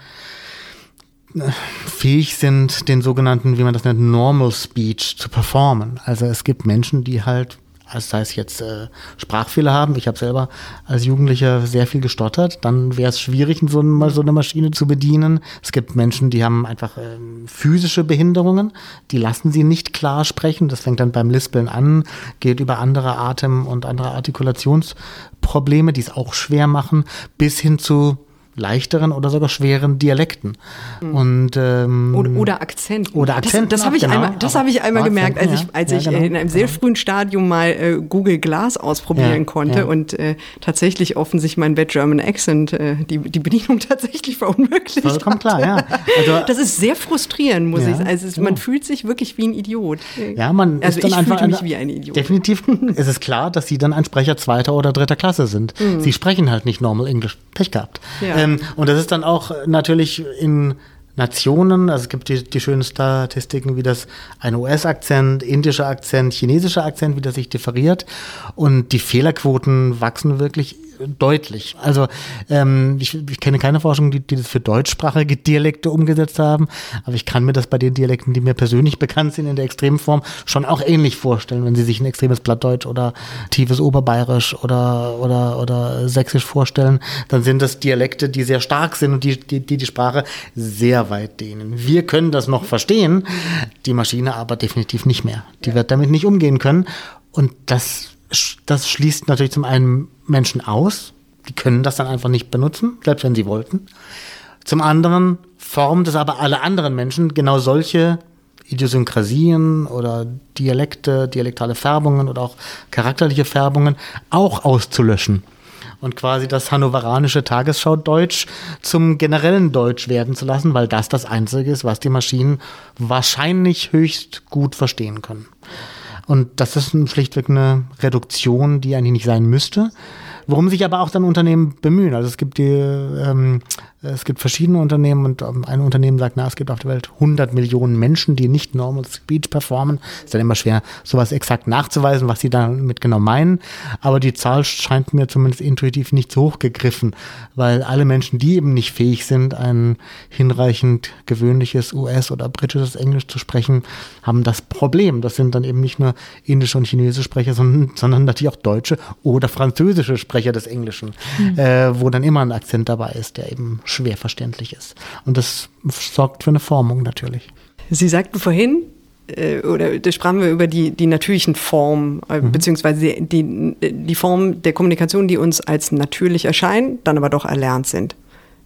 äh, fähig sind, den sogenannten, wie man das nennt, Normal Speech zu performen. Also es gibt Menschen, die halt also sei es jetzt äh, Sprachfehler haben. Ich habe selber als Jugendlicher sehr viel gestottert. Dann wäre es schwierig, so, eine, so eine Maschine zu bedienen. Es gibt Menschen, die haben einfach äh, physische Behinderungen. Die lassen sie nicht klar sprechen. Das fängt dann beim Lispeln an, geht über andere Atem- und andere Artikulationsprobleme, die es auch schwer machen, bis hin zu leichteren oder sogar schweren Dialekten. Mhm. Und, ähm, oder, oder Akzenten. Oder Akzenten. Das, das habe ich, genau. einmal, das hab ich einmal gemerkt, als ich, als ja, ich genau. äh, in einem sehr frühen Stadium mal äh, Google Glass ausprobieren Ja, konnte ja. und äh, tatsächlich offensichtlich mein Bad German Accent äh, die, die Bedienung *laughs* tatsächlich verunmöglicht Vollkommen klar, hatte. ja. Also, *laughs* Das ist sehr frustrierend, muss ich sagen. Also es, man ja. fühlt sich wirklich wie ein Idiot. Ja, man also ist dann ich einfach fühlte mich wie ein Idiot. Definitiv *laughs* ist es klar, dass sie dann ein Sprecher zweiter oder dritter Klasse sind. Sie sprechen halt nicht normal Englisch. Pech gehabt. Mhm. Ja. Ähm, und das ist dann auch natürlich in Nationen, also es gibt die, die schönen Statistiken, wie das ein US-Akzent, indischer Akzent, chinesischer Akzent, wie das sich differiert. Und die Fehlerquoten wachsen wirklich deutlich. Also ähm, ich, ich kenne keine Forschung, die, die das für deutschsprachige Dialekte umgesetzt haben, aber ich kann mir das bei den Dialekten, die mir persönlich *laughs* bekannt sind in der extremen Form, schon auch ähnlich vorstellen, wenn Sie sich ein extremes Plattdeutsch oder tiefes Oberbayerisch oder, oder, oder Sächsisch vorstellen, dann sind das Dialekte, die sehr stark sind und die die, die, die Sprache sehr weit dehnen. Wir können das noch verstehen, die Maschine aber definitiv nicht mehr. Die wird damit nicht umgehen können und das das schließt natürlich zum einen Menschen aus, die können das dann einfach nicht benutzen, selbst wenn sie wollten. Zum anderen formt es aber alle anderen Menschen, genau solche Idiosynkrasien oder Dialekte, dialektale Färbungen oder auch charakterliche Färbungen auch auszulöschen und quasi das hannoveranische Tagesschau-Deutsch zum generellen Deutsch werden zu lassen, weil das das Einzige ist, was die Maschinen wahrscheinlich höchst gut verstehen können. Und das ist schlichtweg eine Reduktion, die eigentlich nicht sein müsste. Worum sich aber auch dann Unternehmen bemühen. Also es gibt die, ähm, es gibt verschiedene Unternehmen und ähm, ein Unternehmen sagt, na, es gibt auf der Welt 100 Millionen Menschen, die nicht Normal Speech performen. Ist dann immer schwer, sowas exakt nachzuweisen, was sie damit genau meinen. Aber die Zahl scheint mir zumindest intuitiv nicht so hoch gegriffen, weil alle Menschen, die eben nicht fähig sind, ein hinreichend gewöhnliches US- oder britisches Englisch zu sprechen, haben das Problem. Das sind dann eben nicht nur indische und chinesische Sprecher, sondern, sondern natürlich auch deutsche oder französische Sprecher des Englischen, äh, wo dann immer ein Akzent dabei ist, der eben schwer verständlich ist. Und das sorgt für eine Formung natürlich. Sie sagten vorhin, äh, oder da sprachen wir über die, die natürlichen Formen, äh, beziehungsweise die, die Form der Kommunikation, die uns als natürlich erscheinen, dann aber doch erlernt sind.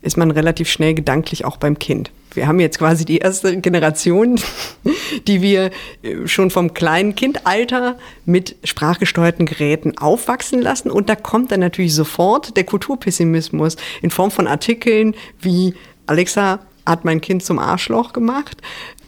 Ist man relativ schnell gedanklich auch beim Kind. Wir haben jetzt quasi die erste Generation, *laughs* die wir äh, schon vom kleinen Kindalter mit sprachgesteuerten Geräten aufwachsen lassen. Und da kommt dann natürlich sofort der Kulturpessimismus in Form von Artikeln wie Alexa hat mein Kind zum Arschloch gemacht.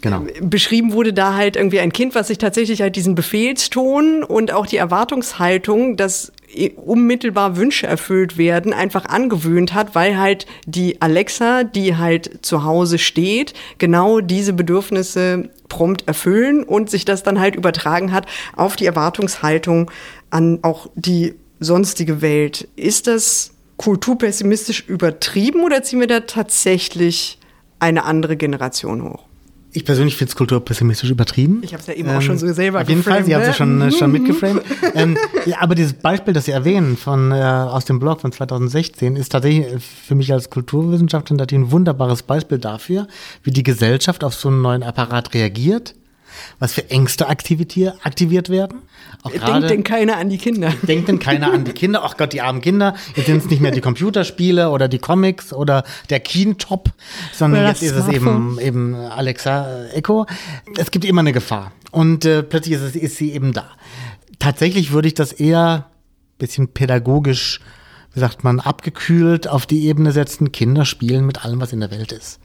Genau. Beschrieben wurde da halt irgendwie ein Kind, was sich tatsächlich halt diesen Befehlston und auch die Erwartungshaltung, dass unmittelbar Wünsche erfüllt werden, einfach angewöhnt hat, weil halt die Alexa, die halt zu Hause steht, genau diese Bedürfnisse prompt erfüllen und sich das dann halt übertragen hat auf die Erwartungshaltung an auch die sonstige Welt. Ist das kulturpessimistisch übertrieben oder ziehen wir da tatsächlich eine andere Generation hoch? Ich persönlich finde es kulturpessimistisch übertrieben. Ich habe es ja eben auch schon so selber Auf jeden Fall, Sie haben es ja schon, ne? schon mitgeframed. *laughs* ähm, ja, aber dieses Beispiel, das Sie erwähnen von, äh, aus dem Blog von 2016, ist tatsächlich für mich als Kulturwissenschaftler natürlich ein wunderbares Beispiel dafür, wie die Gesellschaft auf so einen neuen Apparat reagiert, was für Ängste aktiviert, aktiviert werden. Auch Denkt gerade- denn keiner an die Kinder? *laughs* Denkt denn keiner an die Kinder? Ach Gott, die armen Kinder. Jetzt sind es nicht mehr die Computerspiele oder die Comics oder der Keentop, sondern jetzt ist es eben, eben Alexa äh, Echo. Es gibt immer eine Gefahr. Und äh, plötzlich ist, es, ist sie eben da. Tatsächlich würde ich das eher bisschen pädagogisch, wie sagt man, abgekühlt auf die Ebene setzen. Kinder spielen mit allem, was in der Welt ist.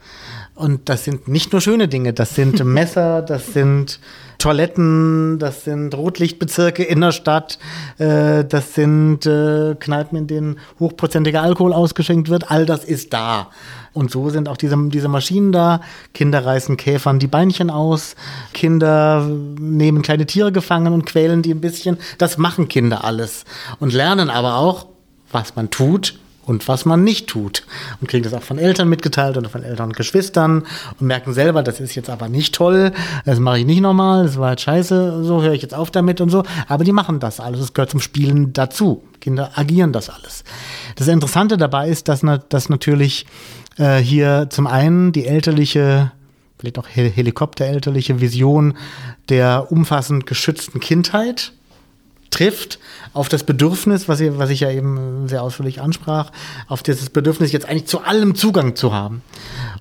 Und das sind nicht nur schöne Dinge, das sind *laughs* Messer, das sind Toiletten, das sind Rotlichtbezirke in der Stadt, äh, das sind äh, Kneipen, in denen hochprozentiger Alkohol ausgeschenkt wird. All das ist da. Und so sind auch diese, diese Maschinen da. Kinder reißen Käfern die Beinchen aus. Kinder nehmen kleine Tiere gefangen und quälen die ein bisschen. Das machen Kinder alles. Und lernen aber auch, was man tut, und was man nicht tut. Und kriegen das auch von Eltern mitgeteilt oder von Eltern und Geschwistern und merken selber, das ist jetzt aber nicht toll, das mache ich nicht normal, das war halt scheiße, so höre ich jetzt auf damit und so. Aber die machen das alles, es gehört zum Spielen dazu. Kinder agieren das alles. Das Interessante dabei ist, dass, dass natürlich äh, hier zum einen die elterliche vielleicht auch helikopterelterliche Vision der umfassend geschützten Kindheit trifft auf das Bedürfnis, was, ich, was ich ja eben sehr ausführlich ansprach, auf dieses Bedürfnis, jetzt eigentlich zu allem Zugang zu haben.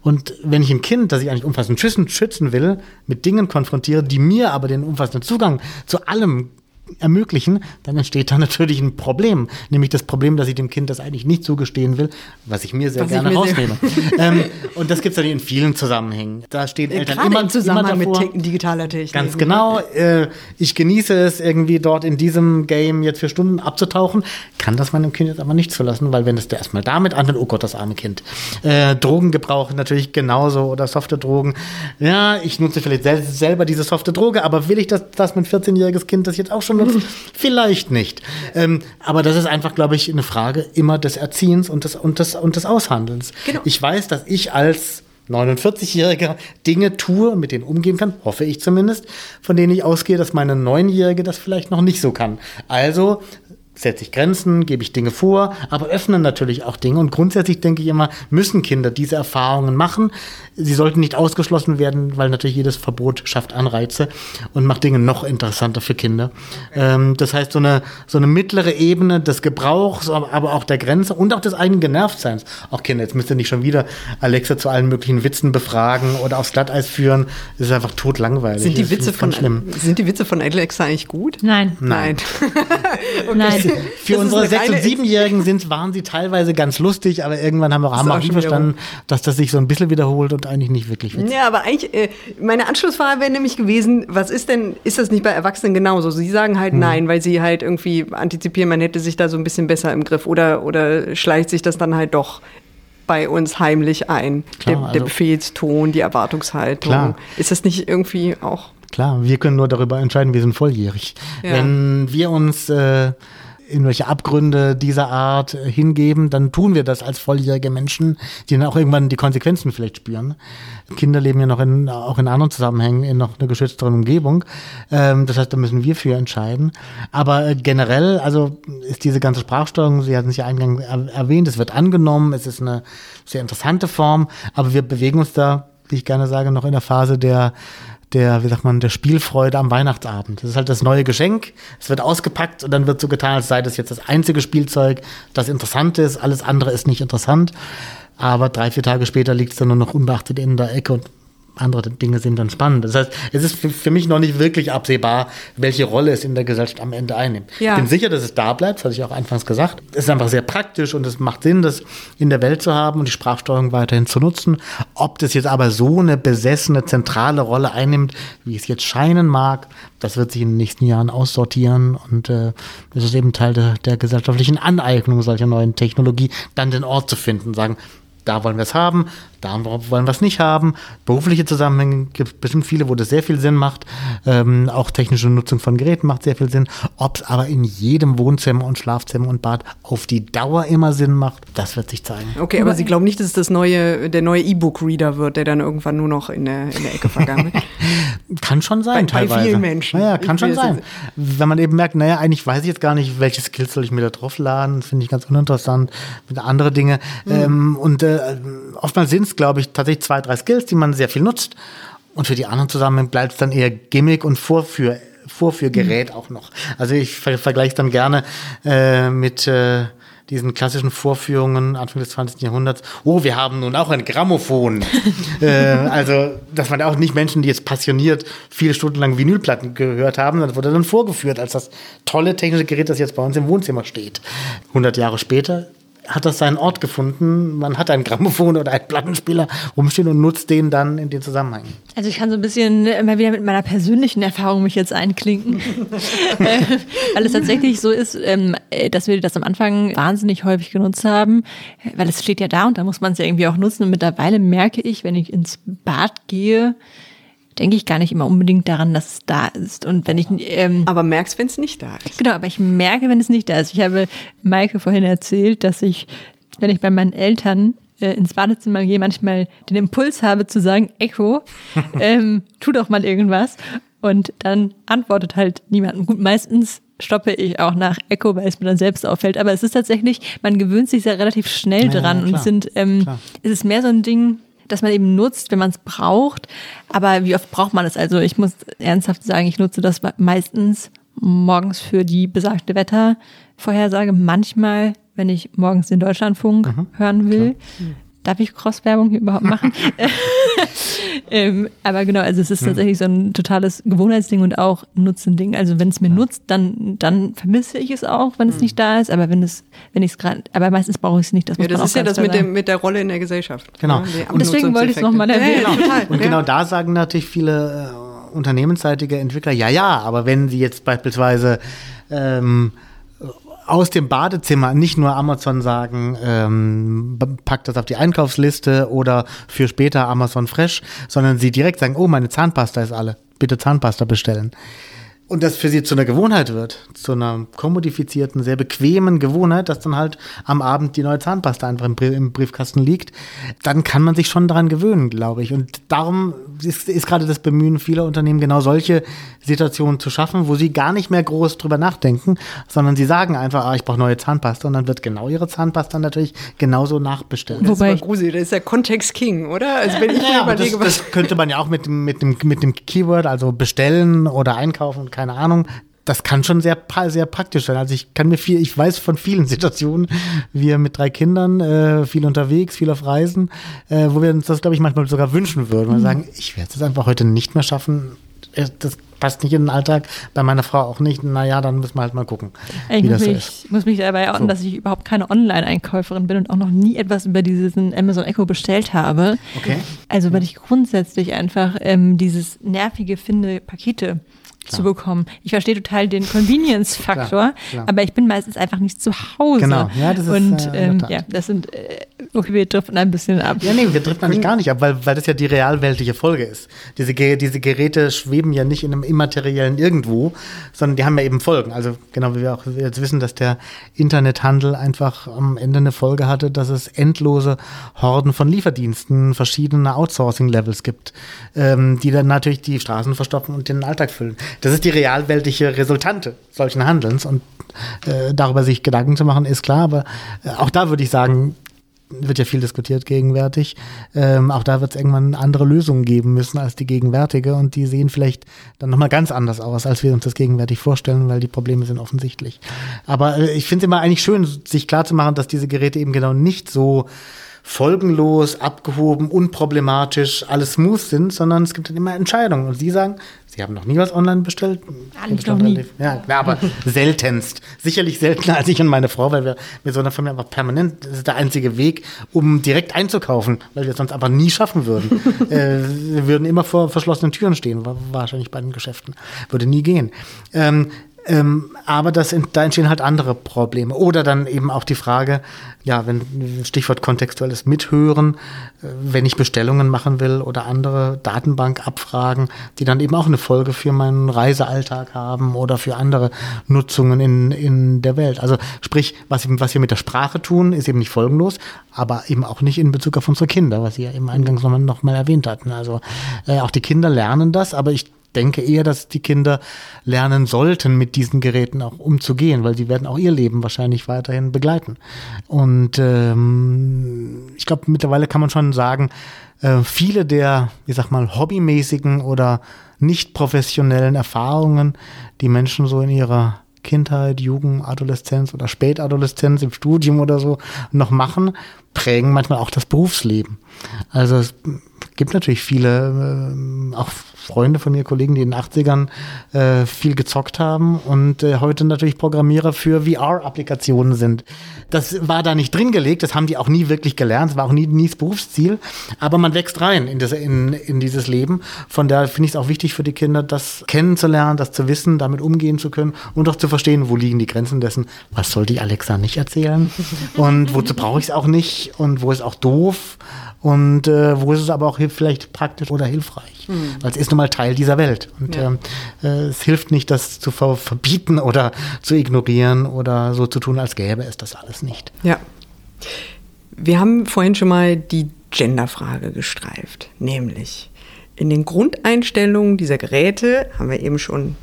Und wenn ich ein Kind, das ich eigentlich umfassend schützen, schützen will, mit Dingen konfrontiere, die mir aber den umfassenden Zugang zu allem ermöglichen, dann entsteht da *laughs* natürlich ein Problem. Nämlich das Problem, dass ich dem Kind das eigentlich nicht zugestehen will, was ich mir sehr was gerne mir rausnehme. *laughs* *laughs* ähm, und das gibt es ja in vielen Zusammenhängen. Da stehen ja, Eltern immer, im Zusammenhang immer davor, mit digitaler Technik. Ganz genau. Äh, ich genieße es irgendwie dort in diesem Game jetzt für Stunden abzutauchen, kann das meinem Kind jetzt aber nicht zulassen, weil wenn es erstmal damit anfängt, oh Gott, das arme Kind. Äh, Drogengebrauch natürlich genauso oder softe Drogen. Ja, ich nutze vielleicht sel selber diese softe Droge, aber will ich, dass, dass mein 14-jähriges Kind das jetzt auch schon nutzen? Vielleicht nicht. Ähm, aber das ist einfach, glaube ich, eine Frage immer des Erziehens und des, und des, und des Aushandelns. Genau. Ich weiß, dass ich als 49-Jähriger Dinge tue, mit denen umgehen kann, hoffe ich zumindest, von denen ich ausgehe, dass meine Neunjährige das vielleicht noch nicht so kann. Also setze ich Grenzen, gebe ich Dinge vor, aber öffnen natürlich auch Dinge. Und grundsätzlich denke ich immer, müssen Kinder diese Erfahrungen machen. Sie sollten nicht ausgeschlossen werden, weil natürlich jedes Verbot schafft Anreize und macht Dinge noch interessanter für Kinder. Ähm, das heißt, so eine, so eine mittlere Ebene des Gebrauchs, aber auch der Grenze und auch des eigenen Genervtseins. Auch Kinder, jetzt müsst ihr nicht schon wieder Alexa zu allen möglichen Witzen befragen oder aufs Glatteis führen. Das ist einfach totlangweilig. Sind die Witze von, sind die Witze von Alexa eigentlich gut? Nein. Nein. *laughs* okay. Nein. Für *laughs* unsere sechs- und siebenjährigen sind, waren sie teilweise ganz lustig, aber irgendwann haben wir haben auch, auch verstanden, dass das sich so ein bisschen wiederholt und eigentlich nicht wirklich witzig. Ja, aber eigentlich, äh, meine Anschlussfrage wäre nämlich gewesen, was ist denn, ist das nicht bei Erwachsenen genauso? Sie sagen halt hm. nein, weil sie halt irgendwie antizipieren, man hätte sich da so ein bisschen besser im Griff oder, oder schleicht sich das dann halt doch bei uns heimlich ein. Klar, der, der also, Befehlston, die Erwartungshaltung. Klar. Ist das nicht irgendwie auch Klar, wir können nur darüber entscheiden, wir sind volljährig. Ja. Wenn wir uns äh, in welche Abgründe dieser Art äh, hingeben, dann tun wir das als volljährige Menschen, die dann auch irgendwann die Konsequenzen vielleicht spüren. Kinder leben ja noch in, auch in anderen Zusammenhängen in noch einer geschützteren Umgebung. Ähm, das heißt, da müssen wir für entscheiden. Aber äh, generell, also ist diese ganze Sprachsteuerung, Sie hatten es ja eingangs erwähnt, es wird angenommen, es ist eine sehr interessante Form, aber wir bewegen uns da, wie ich gerne sage, noch in der Phase der der, wie sagt man, der Spielfreude am Weihnachtsabend. Das ist halt das neue Geschenk. Es wird ausgepackt und dann wird so getan, als sei das jetzt das einzige Spielzeug, das interessant ist. Alles andere ist nicht interessant. Aber drei, vier Tage später liegt es dann nur noch unbeachtet in der Ecke und andere Dinge sind dann spannend. Das heißt, es ist für mich noch nicht wirklich absehbar, welche Rolle es in der Gesellschaft am Ende einnimmt. Ja. Ich bin sicher, dass es da bleibt, das hatte ich auch anfangs gesagt. Es ist einfach sehr praktisch und es macht Sinn, das in der Welt zu haben und die Sprachsteuerung weiterhin zu nutzen. Ob das jetzt aber so eine besessene, zentrale Rolle einnimmt, wie es jetzt scheinen mag, das wird sich in den nächsten Jahren aussortieren und äh, das ist eben Teil der, der gesellschaftlichen Aneignung solcher neuen Technologie, dann den Ort zu finden, sagen, da wollen wir es haben, da wollen wir es nicht haben. Berufliche Zusammenhänge gibt es bestimmt viele, wo das sehr viel Sinn macht. Ähm, auch technische Nutzung von Geräten macht sehr viel Sinn. Ob es aber in jedem Wohnzimmer und Schlafzimmer und Bad auf die Dauer immer Sinn macht, das wird sich zeigen. Okay, aber Sie glauben nicht, dass es das neue, der neue E-Book-Reader wird, der dann irgendwann nur noch in der, in der Ecke vergangen wird? *laughs* kann schon sein, bei, teilweise. Bei vielen Menschen. Naja, kann schon sein. Wenn man eben merkt, naja, eigentlich weiß ich jetzt gar nicht, welche Skills soll ich mir da drauf laden, finde ich ganz uninteressant. Andere Dinge. Mhm. Ähm, und äh, oftmals sind es, glaube ich, tatsächlich zwei, drei Skills, die man sehr viel nutzt. Und für die anderen zusammen bleibt es dann eher Gimmick und Vorführ, Vorführgerät mhm. auch noch. Also ich ver vergleiche dann gerne äh, mit äh, diesen klassischen Vorführungen Anfang des 20. Jahrhunderts. Oh, wir haben nun auch ein Grammophon. *laughs* äh, also, das waren auch nicht Menschen, die jetzt passioniert viele Stunden lang Vinylplatten gehört haben. Das wurde dann vorgeführt als das tolle technische Gerät, das jetzt bei uns im Wohnzimmer steht. 100 Jahre später hat das seinen Ort gefunden. Man hat ein Grammophon oder einen Plattenspieler rumstehen und nutzt den dann in den Zusammenhang. Also ich kann so ein bisschen immer wieder mit meiner persönlichen Erfahrung mich jetzt einklinken. *laughs* Äh, weil es tatsächlich so ist, ähm, dass wir das am Anfang wahnsinnig häufig genutzt haben, weil es steht ja da und da muss man es ja irgendwie auch nutzen. Und mittlerweile merke ich, wenn ich ins Bad gehe, denke ich gar nicht immer unbedingt daran, dass es da ist. Und wenn ich ähm, aber merkst, wenn es nicht da ist. Genau, aber ich merke, wenn es nicht da ist. Ich habe Maike vorhin erzählt, dass ich wenn ich bei meinen Eltern äh, ins Badezimmer gehe, manchmal den Impuls habe zu sagen, Echo, *laughs* ähm, tu doch mal irgendwas. Und dann antwortet halt niemand. Gut, meistens stoppe ich auch nach Echo, weil es mir dann selbst auffällt. Aber es ist tatsächlich, man gewöhnt sich sehr relativ schnell dran ja, und sind, ähm, klar. es ist mehr so ein Ding, dass man eben nutzt, wenn man es braucht. Aber wie oft braucht man es? Also ich muss ernsthaft sagen, ich nutze das meistens morgens für die besagte Wettervorhersage. Manchmal, wenn ich morgens den Deutschlandfunk Mhm. hören will. Darf ich Cross-Werbung hier überhaupt machen? *laughs* *laughs* ähm, aber genau, also es ist Mhm. tatsächlich so ein totales Gewohnheitsding und auch Nutzending. Also wenn es mir nutzt, dann, dann vermisse ich es auch, wenn Mhm. es nicht da ist. Aber wenn es, wenn ich es gerade, aber meistens brauche ich es nicht. Das, Ja, das man auch ist ja das mit, dem, mit der Rolle in der Gesellschaft. Genau. Ja, Und deswegen wollte ich es noch mal Abnutzungseffekte. erwähnen. Ja, ja, total. Und ja. genau da sagen natürlich viele äh, unternehmensseitige Entwickler, ja, ja, aber wenn sie jetzt beispielsweise ähm, aus dem Badezimmer nicht nur Amazon sagen, ähm, packt das auf die Einkaufsliste oder für später Amazon Fresh, sondern sie direkt sagen, oh, meine Zahnpasta ist alle, bitte Zahnpasta bestellen. Und das für sie zu einer Gewohnheit wird, zu einer kommodifizierten, sehr bequemen Gewohnheit, dass dann halt am Abend die neue Zahnpasta einfach im, Brie- im Briefkasten liegt, dann kann man sich schon daran gewöhnen, glaube ich. Und darum ist, ist gerade das Bemühen vieler Unternehmen, genau solche Situationen zu schaffen, wo sie gar nicht mehr groß drüber nachdenken, sondern sie sagen einfach, ah, ich brauche neue Zahnpasta und dann wird genau ihre Zahnpasta natürlich genauso nachbestellt. Das Wobei ist gruselig, das ist der Kontext King, oder? Also wenn ich mir Ja, das, überlege, was das könnte man ja auch mit dem, mit, dem, mit dem Keyword, also bestellen oder einkaufen, keine Ahnung. Das kann schon sehr, sehr praktisch sein. Also ich kann mir viel, ich weiß von vielen *laughs* Situationen, wir mit drei Kindern, äh, viel unterwegs, viel auf Reisen, äh, wo wir uns das, glaube ich, manchmal sogar wünschen würden. Wir sagen, ich werde es einfach heute nicht mehr schaffen. Äh, Das passt nicht in den Alltag, bei meiner Frau auch nicht. Naja, dann müssen wir halt mal gucken, Ich wie muss das mich, ist. muss mich dabei outen, So. dass ich überhaupt keine Online-Einkäuferin bin und auch noch nie etwas über diesen Amazon Echo bestellt habe. Okay. Also weil ich grundsätzlich einfach ähm, dieses nervige finde, Pakete zu bekommen. Ich verstehe total den Convenience-Faktor, Klar, klar. aber ich bin meistens einfach nicht zu Hause. Genau, ja, das ist, Und äh, ähm, ja, das sind, äh, okay, wir driften ein bisschen ab. Ja, nee, wir trifft eigentlich gar nicht ab, weil, weil das ja die realweltliche Folge ist. Diese, diese Geräte schweben ja nicht in einem immateriellen Irgendwo, sondern die haben ja eben Folgen. Also genau wie wir auch jetzt wissen, dass der Internethandel einfach am Ende eine Folge hatte, dass es endlose Horden von Lieferdiensten, verschiedene Outsourcing-Levels gibt, ähm, die dann natürlich die Straßen verstopfen und den Alltag füllen. Das ist die realweltliche Resultante solchen Handelns und äh, darüber sich Gedanken zu machen, ist klar, aber äh, auch da würde ich sagen, wird ja viel diskutiert gegenwärtig. Ähm, auch da wird es irgendwann andere Lösungen geben müssen als die gegenwärtige und die sehen vielleicht dann nochmal ganz anders aus, als wir uns das gegenwärtig vorstellen, weil die Probleme sind offensichtlich. Aber äh, ich finde es immer eigentlich schön, sich klarzumachen, dass diese Geräte eben genau nicht so folgenlos, abgehoben, unproblematisch, alles smooth sind, sondern es gibt dann immer Entscheidungen. Und Sie sagen, Sie haben noch nie was online bestellt? Ehrlich, noch nie. Ja, aber *laughs* seltenst. Sicherlich seltener als ich und meine Frau, weil wir mit so einer Familie einfach permanent, das ist der einzige Weg, um direkt einzukaufen, weil wir es sonst einfach nie schaffen würden. *laughs* äh, wir würden immer vor verschlossenen Türen stehen, wa- wahrscheinlich bei den Geschäften. Würde nie gehen. Ähm, ähm, aber das, da entstehen halt andere Probleme. Oder dann eben auch die Frage, ja, wenn Stichwort kontextuelles Mithören, äh, wenn ich Bestellungen machen will oder andere Datenbankabfragen, die dann eben auch eine Folge für meinen Reisealltag haben oder für andere Nutzungen in, in der Welt. Also sprich, was, was wir mit der Sprache tun, ist eben nicht folgenlos, aber eben auch nicht in Bezug auf unsere Kinder, was Sie ja eben eingangs nochmal noch erwähnt hatten. Also äh, auch die Kinder lernen das, aber ich denke eher, dass die Kinder lernen sollten, mit diesen Geräten auch umzugehen, weil sie werden auch ihr Leben wahrscheinlich weiterhin begleiten. Und ähm, ich glaube, mittlerweile kann man schon sagen, äh, viele der, ich sag mal, hobbymäßigen oder nicht professionellen Erfahrungen, die Menschen so in ihrer Kindheit, Jugend, Adoleszenz oder Spätadoleszenz im Studium oder so noch machen, prägen manchmal auch das Berufsleben. Also es gibt natürlich viele, ähm, auch Freunde von mir, Kollegen, die in den 80ern äh, viel gezockt haben und äh, heute natürlich Programmierer für VR-Applikationen sind. Das war da nicht drin gelegt, das haben die auch nie wirklich gelernt, das war auch nie, nie das Berufsziel, aber man wächst rein in, das, in, in dieses Leben. Von daher finde ich es auch wichtig für die Kinder, das kennenzulernen, das zu wissen, damit umgehen zu können und auch zu verstehen, wo liegen die Grenzen dessen, was soll die Alexa nicht erzählen und wozu brauche ich es auch nicht und wo ist auch doof und äh, wo ist es aber auch vielleicht praktisch oder hilfreich, weil es ist nun mal Teil dieser Welt und Ja. ähm, äh, es hilft nicht, das zu ver verbieten oder zu ignorieren oder so zu tun, als gäbe es das alles nicht. Ja. Wir haben vorhin schon mal die Genderfrage gestreift, nämlich in den Grundeinstellungen dieser Geräte, haben wir eben schon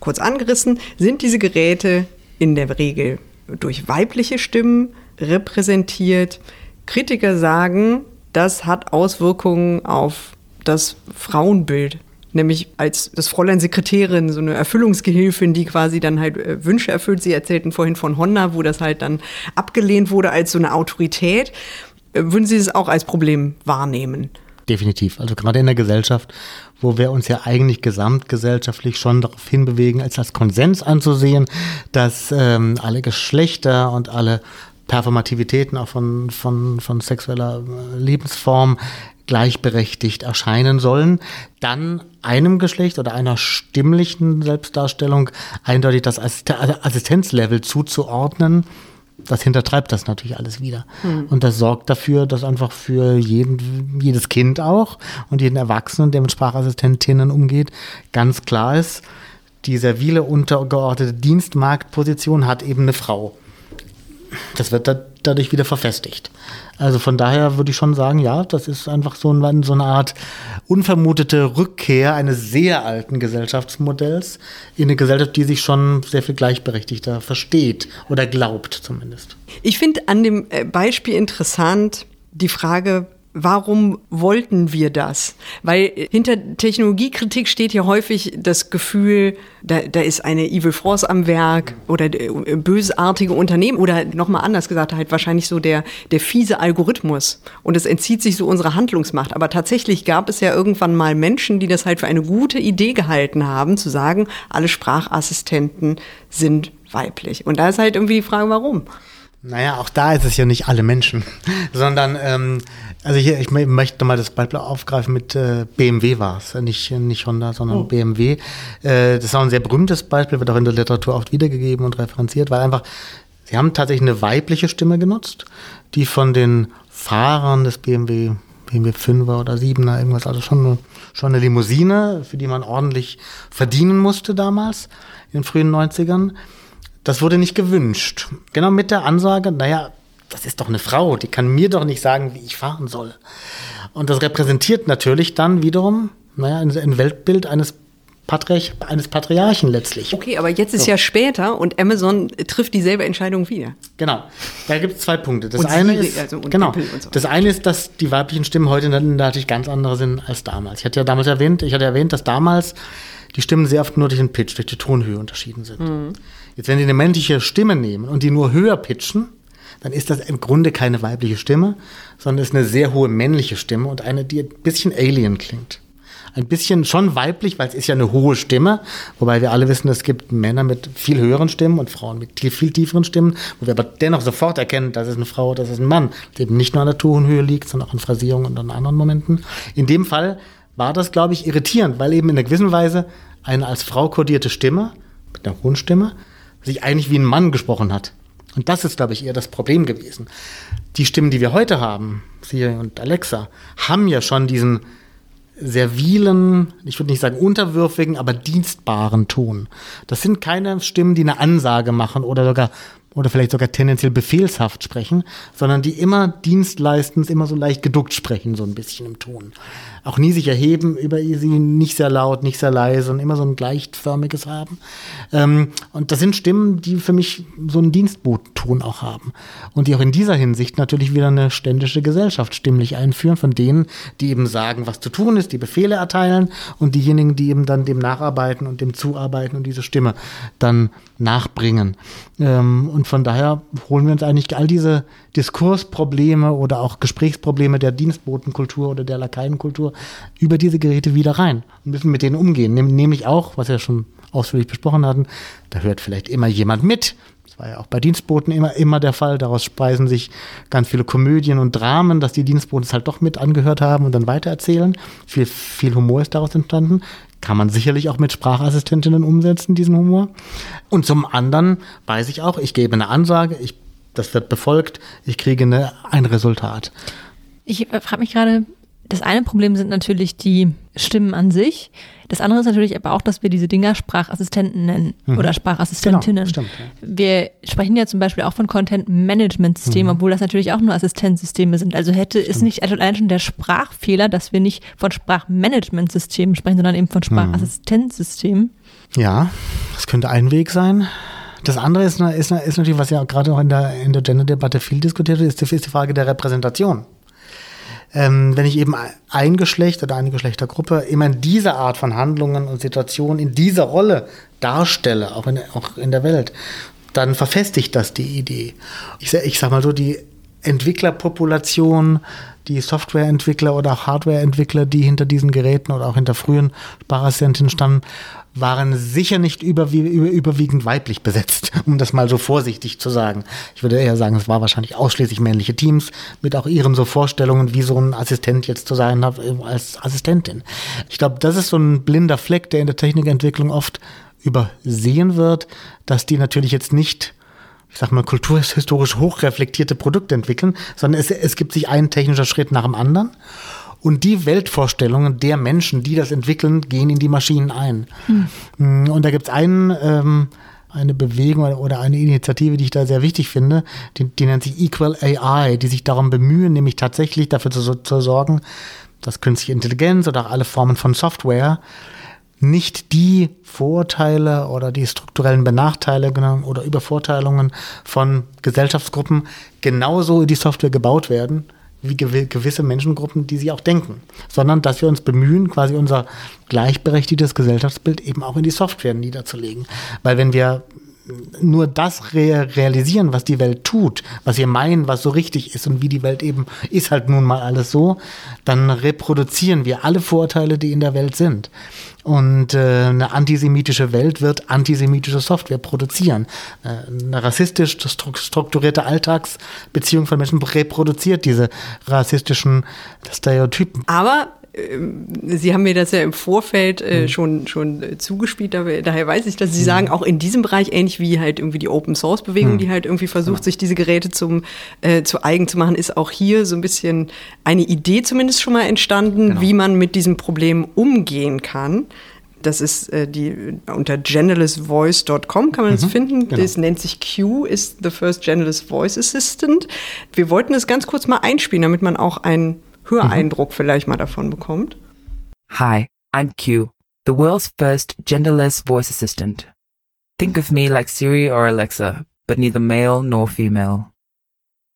kurz angerissen, sind diese Geräte in der Regel durch weibliche Stimmen repräsentiert. Kritiker sagen, das hat Auswirkungen auf das Frauenbild nämlich als das Fräulein Sekretärin, so eine Erfüllungsgehilfin, die quasi dann halt äh, Wünsche erfüllt. Sie erzählten vorhin von Honda, wo das halt dann abgelehnt wurde als so eine Autorität. Äh, würden Sie es auch als Problem wahrnehmen? Definitiv. Also gerade in der Gesellschaft, wo wir uns ja eigentlich gesamtgesellschaftlich schon darauf hinbewegen, als das Konsens anzusehen, dass ähm, alle Geschlechter und alle Performativitäten auch von, von, von sexueller äh, Lebensform gleichberechtigt erscheinen sollen, dann einem Geschlecht oder einer stimmlichen Selbstdarstellung eindeutig das Assistenzlevel zuzuordnen, das hintertreibt das natürlich alles wieder. Hm. Und das sorgt dafür, dass einfach für jeden, jedes Kind auch und jeden Erwachsenen, der mit Sprachassistentinnen umgeht, ganz klar ist, die servile untergeordnete Dienstmarktposition hat eben eine Frau. Das wird da, dadurch wieder verfestigt. Also von daher würde ich schon sagen, ja, das ist einfach so, ein, so eine Art unvermutete Rückkehr eines sehr alten Gesellschaftsmodells in eine Gesellschaft, die sich schon sehr viel gleichberechtigter versteht oder glaubt zumindest. Ich finde an dem äh, Beispiel interessant die Frage, warum wollten wir das? Weil hinter Technologiekritik steht ja häufig das Gefühl, da, da ist eine Evil Force am Werk oder äh, bösartige Unternehmen oder nochmal anders gesagt, halt wahrscheinlich so der, der fiese Algorithmus. Und es entzieht sich so unserer Handlungsmacht. Aber tatsächlich gab es ja irgendwann mal Menschen, die das halt für eine gute Idee gehalten haben, zu sagen, alle Sprachassistenten sind weiblich. Und da ist halt irgendwie die Frage, warum? Naja, auch da ist es ja nicht alle Menschen, *laughs* sondern ähm, also hier, ich möchte mal das Beispiel aufgreifen mit äh, BMW war es, nicht, nicht Honda, sondern oh. BMW. Äh, das war ein sehr berühmtes Beispiel, wird auch in der Literatur oft wiedergegeben und referenziert, weil einfach, sie haben tatsächlich eine weibliche Stimme genutzt, die von den Fahrern des BMW, BMW 5er oder 7er, irgendwas, also schon, schon eine Limousine, für die man ordentlich verdienen musste damals, in den frühen 90ern. Das wurde nicht gewünscht. Genau mit der Ansage, naja, das ist doch eine Frau, die kann mir doch nicht sagen, wie ich fahren soll. Und das repräsentiert natürlich dann wiederum, naja, ein, Weltbild eines Patriarch, eines Patriarchen letztlich. Okay, aber jetzt ist so. ja später und Amazon trifft dieselbe Entscheidung wieder. Genau. Da gibt es zwei Punkte. Das eine Sie, ist, also genau, so. das eine ist, dass die weiblichen Stimmen heute natürlich ganz andere sind als damals. Ich hatte ja damals erwähnt, ich hatte erwähnt, dass damals die Stimmen sehr oft nur durch den Pitch, durch die Tonhöhe unterschieden sind. Mhm. Jetzt, wenn Sie eine männliche Stimme nehmen und die nur höher pitchen, dann ist das im Grunde keine weibliche Stimme, sondern ist eine sehr hohe männliche Stimme und eine, die ein bisschen alien klingt. Ein bisschen schon weiblich, weil es ist ja eine hohe Stimme, wobei wir alle wissen, es gibt Männer mit viel höheren Stimmen und Frauen mit viel tieferen Stimmen, wo wir aber dennoch sofort erkennen, das ist eine Frau, das ist ein Mann, der eben nicht nur an der Tonhöhe liegt, sondern auch in Phrasierung und an anderen Momenten. In dem Fall war das, glaube ich, irritierend, weil eben in einer gewissen Weise eine als Frau kodierte Stimme, mit einer hohen Stimme, sich eigentlich wie ein Mann gesprochen hat. Und das ist, glaube ich, eher das Problem gewesen. Die Stimmen, die wir heute haben, Siri und Alexa, haben ja schon diesen servilen, ich würde nicht sagen unterwürfigen, aber dienstbaren Ton. Das sind keine Stimmen, die eine Ansage machen oder sogar oder vielleicht sogar tendenziell befehlshaft sprechen, sondern die immer dienstleistend, immer so leicht geduckt sprechen, so ein bisschen im Ton auch nie sich erheben über sie, nicht sehr laut, nicht sehr leise und immer so ein gleichförmiges haben. Ähm, und das sind Stimmen, die für mich so einen Dienstbootton auch haben. Und die auch in dieser Hinsicht natürlich wieder eine ständische Gesellschaft stimmlich einführen, von denen, die eben sagen, was zu tun ist, die Befehle erteilen und diejenigen, die eben dann dem nacharbeiten und dem zuarbeiten und diese Stimme dann nachbringen. Ähm, und von daher holen wir uns eigentlich all diese Diskursprobleme oder auch Gesprächsprobleme der Dienstbotenkultur oder der Lakaienkultur über diese Geräte wieder rein und müssen mit denen umgehen. Nämlich auch, was wir schon ausführlich besprochen hatten, da hört vielleicht immer jemand mit. Das war ja auch bei Dienstboten immer, immer der Fall. Daraus speisen sich ganz viele Komödien und Dramen, dass die Dienstboten es halt doch mit angehört haben und dann weitererzählen. Viel, viel Humor ist daraus entstanden. Kann man sicherlich auch mit Sprachassistentinnen umsetzen, diesen Humor. Und zum anderen weiß ich auch, ich gebe eine Ansage, ich, das wird befolgt, ich kriege eine, ein Resultat. Ich frage mich gerade, Das eine Problem sind natürlich die Stimmen an sich. Das andere ist natürlich aber auch, dass wir diese Dinger Sprachassistenten nennen Mhm. oder Sprachassistentinnen. Genau, stimmt, Wir sprechen ja zum Beispiel auch von Content Management Systemen, Mhm. obwohl das natürlich auch nur Assistenzsysteme sind. Also hätte es nicht allein schon der Sprachfehler, dass wir nicht von Sprachmanagement-Systemen sprechen, sondern eben Mhm. von Sprachassistenzsystemen. Ja, das könnte ein Weg sein. Das andere ist, ist, ist natürlich, was ja gerade auch in der, in der Gender-Debatte viel diskutiert wird, ist ist die Frage der Repräsentation. Ähm, wenn ich eben ein Geschlecht oder eine Geschlechtergruppe immer in dieser Art von Handlungen und Situationen, in dieser Rolle darstelle, auch in, auch in der Welt, dann verfestigt das die Idee. Ich, ich sag mal so, die Entwicklerpopulation, die Softwareentwickler oder auch Hardwareentwickler, die hinter diesen Geräten oder auch hinter frühen Sprachassistenten standen, waren sicher nicht überwie über, überwiegend weiblich besetzt, *laughs* um das mal so vorsichtig zu sagen. Ich würde eher sagen, es war wahrscheinlich ausschließlich männliche Teams mit auch ihren so Vorstellungen, wie so ein Assistent jetzt zu sein hat äh, als Assistentin. Ich glaube, das ist so ein blinder Fleck, der in der Technikentwicklung oft übersehen wird, dass die natürlich jetzt nicht ich sag mal, kulturhistorisch hochreflektierte Produkte entwickeln, sondern es, es gibt sich ein technischer Schritt nach dem anderen. Und die Weltvorstellungen der Menschen, die das entwickeln, gehen in die Maschinen ein. Mm, Und da gibt es einen, ähm, eine Bewegung oder eine Initiative, die ich da sehr wichtig finde, die, die nennt sich Equal AI, die sich darum bemühen, nämlich tatsächlich dafür zu, zu sorgen, dass künstliche Intelligenz oder alle Formen von Software nicht die Vorurteile oder die strukturellen Benachteiligungen oder Übervorteilungen von Gesellschaftsgruppen genauso in die Software gebaut werden, wie gewi- gewisse Menschengruppen, die sie auch denken, sondern dass wir uns bemühen, quasi unser gleichberechtigtes Gesellschaftsbild eben auch in die Software niederzulegen. Weil wenn wir nur das re realisieren, was die Welt tut, was wir meinen, was so richtig ist und wie die Welt eben ist halt nun mal alles so, dann reproduzieren wir alle Vorurteile, die in der Welt sind. Und äh, eine antisemitische Welt wird antisemitische Software produzieren. Äh, eine rassistisch stru- strukturierte Alltagsbeziehung von Menschen reproduziert diese rassistischen Stereotypen. Aber Sie haben mir das ja im Vorfeld äh, schon, schon äh, zugespielt, daher, weiß ich, dass Sie sagen, auch in diesem Bereich, ähnlich wie halt irgendwie die Open Source Bewegung, die halt irgendwie versucht, sich diese Geräte zum, äh, zu eigen zu machen, ist auch hier so ein bisschen eine Idee zumindest schon mal entstanden, wie man mit diesem Problem umgehen kann. Das ist äh, die unter generalistvoice.com kann man das finden. genau. Das nennt sich Q, ist the first Generalist Voice Assistant. Wir wollten das ganz kurz mal einspielen, damit man auch einen Höreindruck vielleicht mal davon bekommt. Hi, I'm Q, the world's first genderless voice assistant. Think of me like Siri or Alexa, but neither male nor female.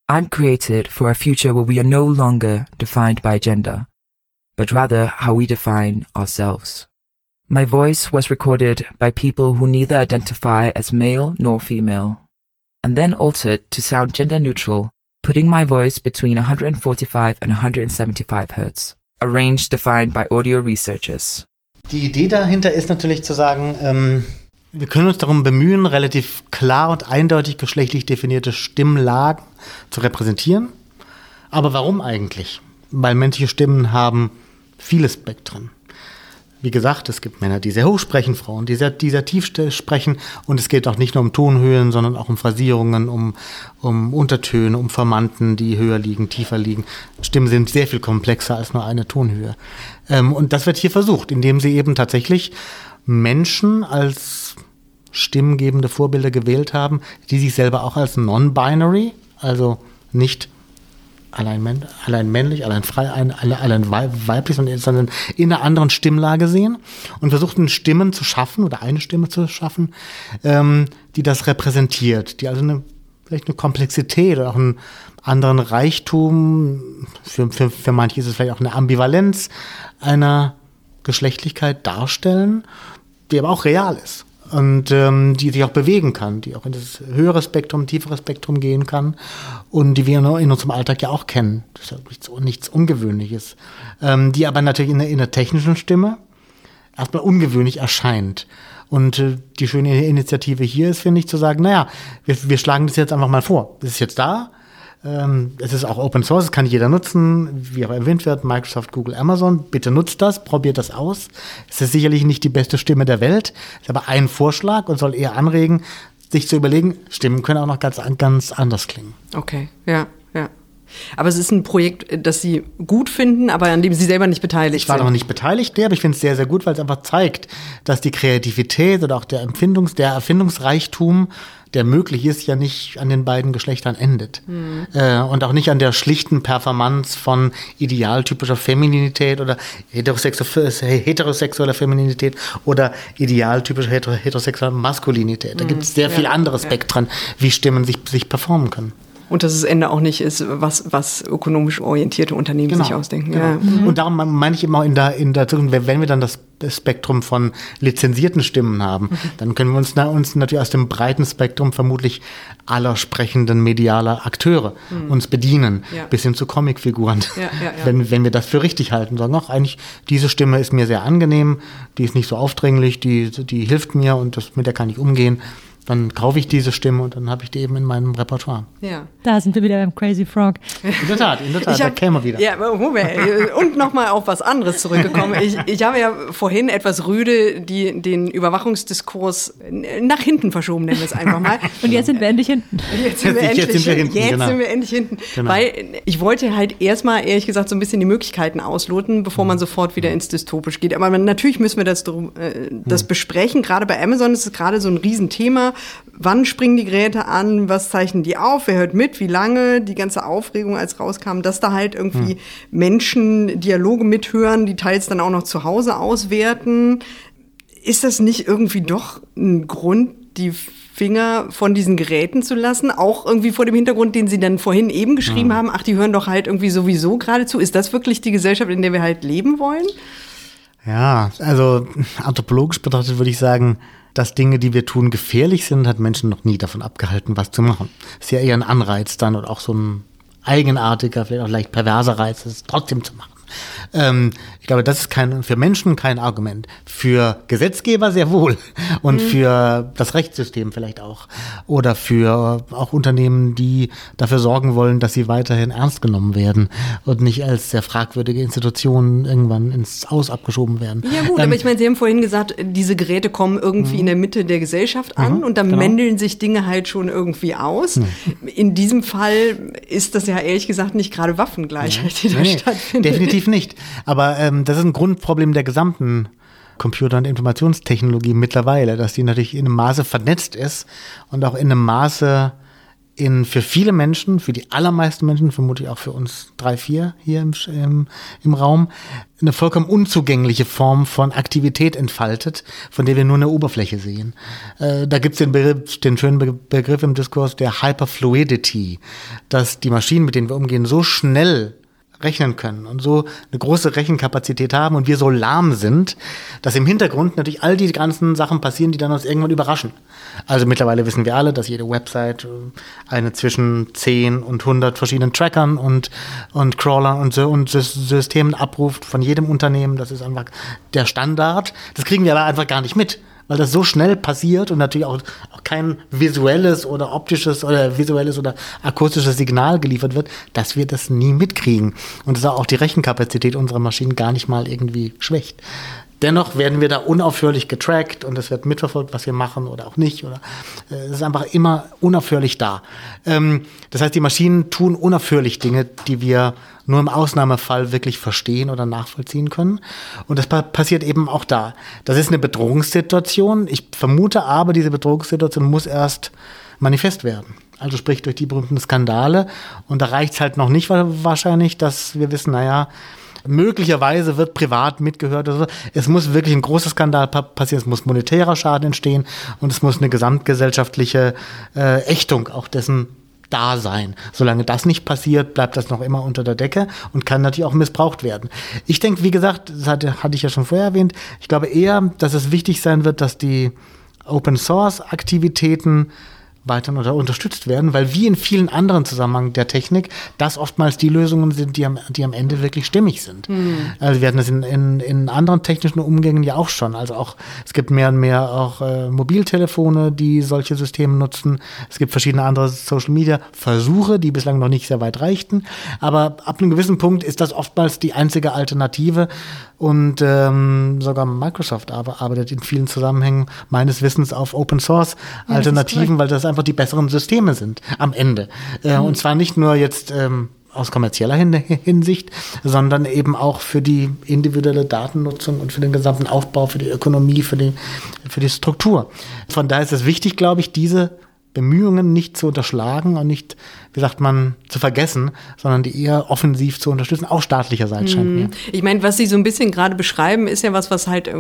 I'm created for a future where we are no longer defined by gender, but rather how we define ourselves. My voice was recorded by people who neither identify as male nor female, and then altered to sound gender neutral, putting my voice between 145 and 175 hertz, a range defined by audio researchers. Die Idee dahinter ist natürlich zu sagen, ähm, wir können uns darum bemühen, relativ klar und eindeutig geschlechtlich definierte Stimmlagen zu repräsentieren. Aber warum eigentlich? Weil menschliche Stimmen haben viele Spektren. Wie gesagt, es gibt Männer, die sehr hoch sprechen, Frauen, die sehr, die sehr tief sprechen. Und es geht auch nicht nur um Tonhöhen, sondern auch um Phrasierungen, um, um Untertöne, um Formanten, die höher liegen, tiefer liegen. Stimmen sind sehr viel komplexer als nur eine Tonhöhe. Ähm, und das wird hier versucht, indem sie eben tatsächlich Menschen als stimmgebende Vorbilder gewählt haben, die sich selber auch als non-binary, also nicht allein, männ allein männlich, allein frei, ein, alle- allein wei- weiblich, sondern in einer anderen Stimmlage sehen und versuchten Stimmen zu schaffen oder eine Stimme zu schaffen, ähm, die das repräsentiert, die also eine, vielleicht eine Komplexität oder auch einen anderen Reichtum, für, für, für manche ist es vielleicht auch eine Ambivalenz einer Geschlechtlichkeit darstellen, die aber auch real ist und ähm, die sich auch bewegen kann, die auch in das höhere Spektrum, tiefere Spektrum gehen kann und die wir in unserem Alltag ja auch kennen. Das ist ja nichts, nichts Ungewöhnliches. Ähm, die aber natürlich in der, in der technischen Stimme erstmal ungewöhnlich erscheint. Und äh, die schöne Initiative hier ist, finde ich, zu sagen, naja, wir, wir schlagen das jetzt einfach mal vor. Das ist jetzt da. Ähm, es ist auch Open Source, das kann jeder nutzen, wie auch erwähnt wird, Microsoft, Google, Amazon. Bitte nutzt das, probiert das aus. Es ist sicherlich nicht die beste Stimme der Welt, ist aber ein Vorschlag und soll eher anregen, sich zu überlegen, Stimmen können auch noch ganz, ganz anders klingen. Okay, ja. Aber es ist ein Projekt, das Sie gut finden, aber an dem Sie selber nicht beteiligt Ich war sind. noch nicht beteiligt, aber ich finde es sehr, sehr gut, weil es einfach zeigt, dass die Kreativität oder auch der Empfindungs-, der Erfindungsreichtum, der möglich ist, ja nicht an den beiden Geschlechtern endet. Äh, und auch nicht an der schlichten Performance von idealtypischer Femininität oder heterosexu heterosexueller Femininität oder idealtypischer heter heterosexueller Maskulinität. Da gibt es sehr viele andere Spektren, wie Stimmen sich, sich performen können. Und dass das Ende auch nicht ist, was, was ökonomisch orientierte Unternehmen sich ausdenken. Ja. Genau. Und darum meine ich immer in der, in der Zukunft, wenn wir dann das Spektrum von lizenzierten Stimmen haben, Mhm. dann können wir uns, na, uns natürlich aus dem breiten Spektrum vermutlich aller sprechenden medialer Akteure uns bedienen, Mhm. Ja. bis hin zu Comicfiguren. Ja, ja, ja. Wenn, wenn wir das für richtig halten, sagen, ach, eigentlich, diese Stimme ist mir sehr angenehm, die ist nicht so aufdringlich, die, die hilft mir und das, mit der kann ich umgehen. Dann kaufe ich diese Stimme und dann habe ich die eben in meinem Repertoire. Ja. Da sind wir wieder beim Crazy Frog. In der Tat, in der Tat, da hab- kämen wir wieder. Ja, Moment. Und nochmal auf was anderes zurückgekommen. *laughs* Ich, ich habe ja vorhin etwas rüde die, den Überwachungsdiskurs nach hinten verschoben, nennen wir es einfach mal. *laughs* Und jetzt sind wir endlich hinten. Jetzt sind wir Jetzt endlich sind wir hinten. Jetzt genau. sind wir endlich hinten. Genau. Weil ich wollte halt erstmal, ehrlich gesagt, so ein bisschen die Möglichkeiten ausloten, bevor Mhm. man sofort wieder ins Dystopisch geht. Aber man, natürlich müssen wir das, äh, das Mhm. besprechen. Gerade bei Amazon ist es gerade so ein Riesenthema. Wann springen die Geräte an? Was zeichnen die auf? Wer hört mit? Wie lange? Die ganze Aufregung, als rauskam, dass da halt irgendwie Mhm. Menschen Dialoge mithören, die teils dann auch noch zu Hause auswerten. Ist das nicht irgendwie doch ein Grund, die Finger von diesen Geräten zu lassen? Auch irgendwie vor dem Hintergrund, den Sie dann vorhin eben geschrieben haben, ach, die hören doch halt irgendwie sowieso gerade zu. Ist das wirklich die Gesellschaft, in der wir halt leben wollen? Ja, also anthropologisch betrachtet würde ich sagen, dass Dinge, die wir tun, gefährlich sind, hat Menschen noch nie davon abgehalten, was zu machen. Ist ja eher ein Anreiz dann und auch so ein eigenartiger, vielleicht auch leicht perverser Reiz, es trotzdem zu machen. Ähm, ich glaube, das ist kein, für Menschen kein Argument. Für Gesetzgeber sehr wohl. Und für das Rechtssystem vielleicht auch. Oder für auch Unternehmen, die dafür sorgen wollen, dass sie weiterhin ernst genommen werden und nicht als sehr fragwürdige Institutionen irgendwann ins Aus abgeschoben werden. Ja gut, Ähm, aber ich meine, Sie haben vorhin gesagt, diese Geräte kommen irgendwie in der Mitte der Gesellschaft an und dann genau. mändeln sich Dinge halt schon irgendwie aus. In diesem Fall ist das ja ehrlich gesagt nicht gerade Waffengleichheit, die da Nee, stattfindet. Definitiv nicht. Aber ähm, das ist ein Grundproblem der gesamten Computer- und Informationstechnologie mittlerweile, dass die natürlich in einem Maße vernetzt ist und auch in einem Maße in, für viele Menschen, für die allermeisten Menschen, vermutlich auch für uns drei, vier hier im, im, im Raum, eine vollkommen unzugängliche Form von Aktivität entfaltet, von der wir nur eine Oberfläche sehen. Äh, da gibt es den, Begriff, den schönen Be Begriff im Diskurs der Hyperfluidity, dass die Maschinen, mit denen wir umgehen, so schnell rechnen können und so eine große Rechenkapazität haben und wir so lahm sind, dass im Hintergrund natürlich all die ganzen Sachen passieren, die dann uns irgendwann überraschen. Also mittlerweile wissen wir alle, dass jede Website äh, eine zwischen 10 und 100 verschiedenen Trackern und, und Crawlern und, und Sys- Systemen abruft von jedem Unternehmen. Das ist einfach der Standard. Das kriegen wir aber einfach gar nicht mit weil das so schnell passiert und natürlich auch, auch kein visuelles oder optisches oder visuelles oder akustisches Signal geliefert wird, dass wir das nie mitkriegen. Und das auch die Rechenkapazität unserer Maschinen gar nicht mal irgendwie schwächt. Dennoch werden wir da unaufhörlich getrackt und es wird mitverfolgt, was wir machen oder auch nicht. Oder äh, es ist einfach immer unaufhörlich da. Ähm, das heißt, die Maschinen tun unaufhörlich Dinge, die wir nur im Ausnahmefall wirklich verstehen oder nachvollziehen können. Und das pa passiert eben auch da. Das ist eine Bedrohungssituation. Ich vermute aber, diese Bedrohungssituation muss erst manifest werden. Also sprich durch die berühmten Skandale. Und da reicht es halt noch nicht wa- wahrscheinlich, dass wir wissen, naja, möglicherweise wird privat mitgehört oder. Es muss wirklich ein großer Skandal pa passieren, es muss monetärer Schaden entstehen und es muss eine gesamtgesellschaftliche äh, Ächtung auch dessen da sein. Solange das nicht passiert, bleibt das noch immer unter der Decke und kann natürlich auch missbraucht werden. Ich denke, wie gesagt, das hatte, hatte ich ja schon vorher erwähnt, ich glaube eher, dass es wichtig sein wird, dass die Open Source Aktivitäten weiter unter unterstützt werden, weil wie in vielen anderen Zusammenhängen der Technik das oftmals die Lösungen sind, die am, die am Ende wirklich stimmig sind. Also wir hatten das in, in, in anderen technischen Umgängen ja auch schon. Also auch es gibt mehr und mehr auch äh, Mobiltelefone, die solche Systeme nutzen. Es gibt verschiedene andere Social Media Versuche, die bislang noch nicht sehr weit reichten. Aber ab einem gewissen Punkt ist das oftmals die einzige Alternative. Und ähm, sogar Microsoft arbeitet in vielen Zusammenhängen meines Wissens auf Open Source Alternativen, weil das einfach die besseren Systeme sind am Ende. Äh, Und zwar nicht nur jetzt ähm, aus kommerzieller Hinsicht, sondern eben auch für die individuelle Datennutzung und für den gesamten Aufbau, für die Ökonomie, für die, für die Struktur. Von daher ist es wichtig, glaube ich, diese Bemühungen nicht zu unterschlagen und nicht, wie sagt man, zu vergessen, sondern die eher offensiv zu unterstützen, auch staatlicherseits scheint mir. Ich meine, was Sie so ein bisschen gerade beschreiben, ist ja was, was halt äh,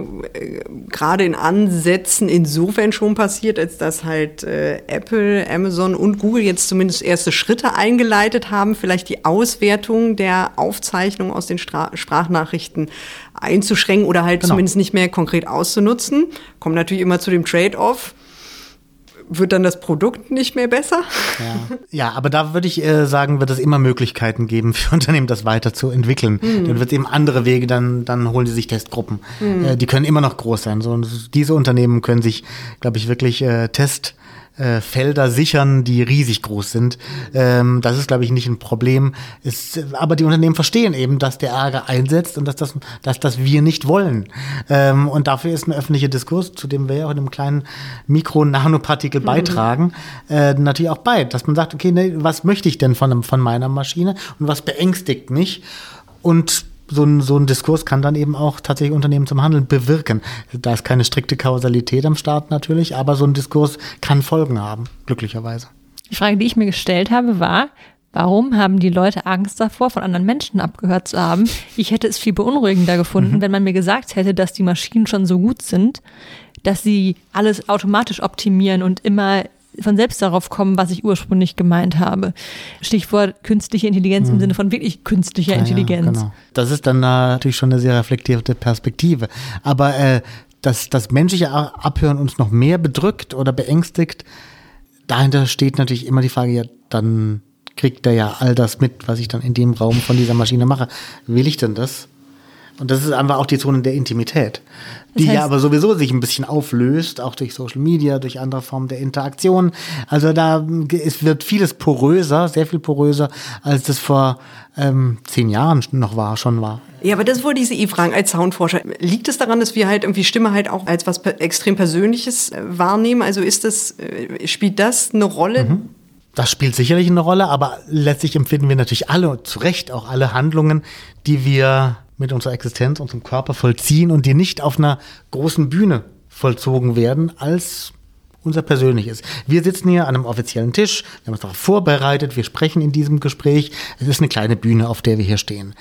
gerade in Ansätzen insofern schon passiert, als dass halt äh, Apple, Amazon und Google jetzt zumindest erste Schritte eingeleitet haben, vielleicht die Auswertung der Aufzeichnung aus den Stra Sprachnachrichten einzuschränken oder halt Genau. zumindest nicht mehr konkret auszunutzen. Kommt natürlich immer zu dem Trade-off. Wird dann das Produkt nicht mehr besser? Ja. ja, aber da würde ich äh, sagen, wird es immer Möglichkeiten geben *laughs* für Unternehmen, das weiterzuentwickeln. Dann wird es eben andere Wege, dann, dann holen sie sich Testgruppen. Äh, die können immer noch groß sein. So, und diese Unternehmen können sich, glaube ich, wirklich äh, Test äh, Felder sichern, die riesig groß sind. Ähm, das ist, glaube ich, nicht ein Problem. Ist, aber die Unternehmen verstehen eben, dass der Ärger einsetzt und dass das, dass das wir nicht wollen. Ähm, und dafür ist ein öffentlicher Diskurs, zu dem wir ja auch in einem kleinen Mikro-Nanopartikel beitragen, äh, natürlich auch bei, dass man sagt, okay, ne, was möchte ich denn von, von meiner Maschine und was beängstigt mich? Und so ein, so ein Diskurs kann dann eben auch tatsächlich Unternehmen zum Handeln bewirken. Da ist keine strikte Kausalität am Start natürlich, aber so ein Diskurs kann Folgen haben, glücklicherweise. Die Frage, die ich mir gestellt habe, war, warum haben die Leute Angst davor, von anderen Menschen abgehört zu haben? Ich hätte es viel beunruhigender gefunden, wenn man mir gesagt hätte, dass die Maschinen schon so gut sind, dass sie alles automatisch optimieren und immer von selbst darauf kommen, was ich ursprünglich gemeint habe. Stichwort künstliche Intelligenz im Sinne von wirklich künstlicher Ja, Intelligenz. Ja, genau. Das ist dann natürlich schon eine sehr reflektierte Perspektive. Aber äh, dass das menschliche Abhören uns noch mehr bedrückt oder beängstigt, dahinter steht natürlich immer die Frage, ja, dann kriegt er ja all das mit, was ich dann in dem Raum von dieser Maschine mache. Will ich denn das? Und das ist einfach auch die Zone der Intimität, die Das heißt- ja aber sowieso sich ein bisschen auflöst, auch durch Social Media, durch andere Formen der Interaktion. Also da mm, es wird vieles poröser, sehr viel poröser, als das vor ähm, zehn Jahren noch war, schon war. Ja, aber das wollte ich Sie eh fragen als Soundforscher. Liegt es daran, dass wir halt irgendwie Stimme halt auch als was extrem Persönliches äh, wahrnehmen? Also ist das, äh, spielt das eine Rolle? Das spielt sicherlich eine Rolle, aber letztlich empfinden wir natürlich alle, zu Recht auch alle Handlungen, die wir mit unserer Existenz, unserem Körper vollziehen und die nicht auf einer großen Bühne vollzogen werden, als unser persönliches. Wir sitzen hier an einem offiziellen Tisch, wir haben uns darauf vorbereitet, wir sprechen in diesem Gespräch. Es ist eine kleine Bühne, auf der wir hier stehen.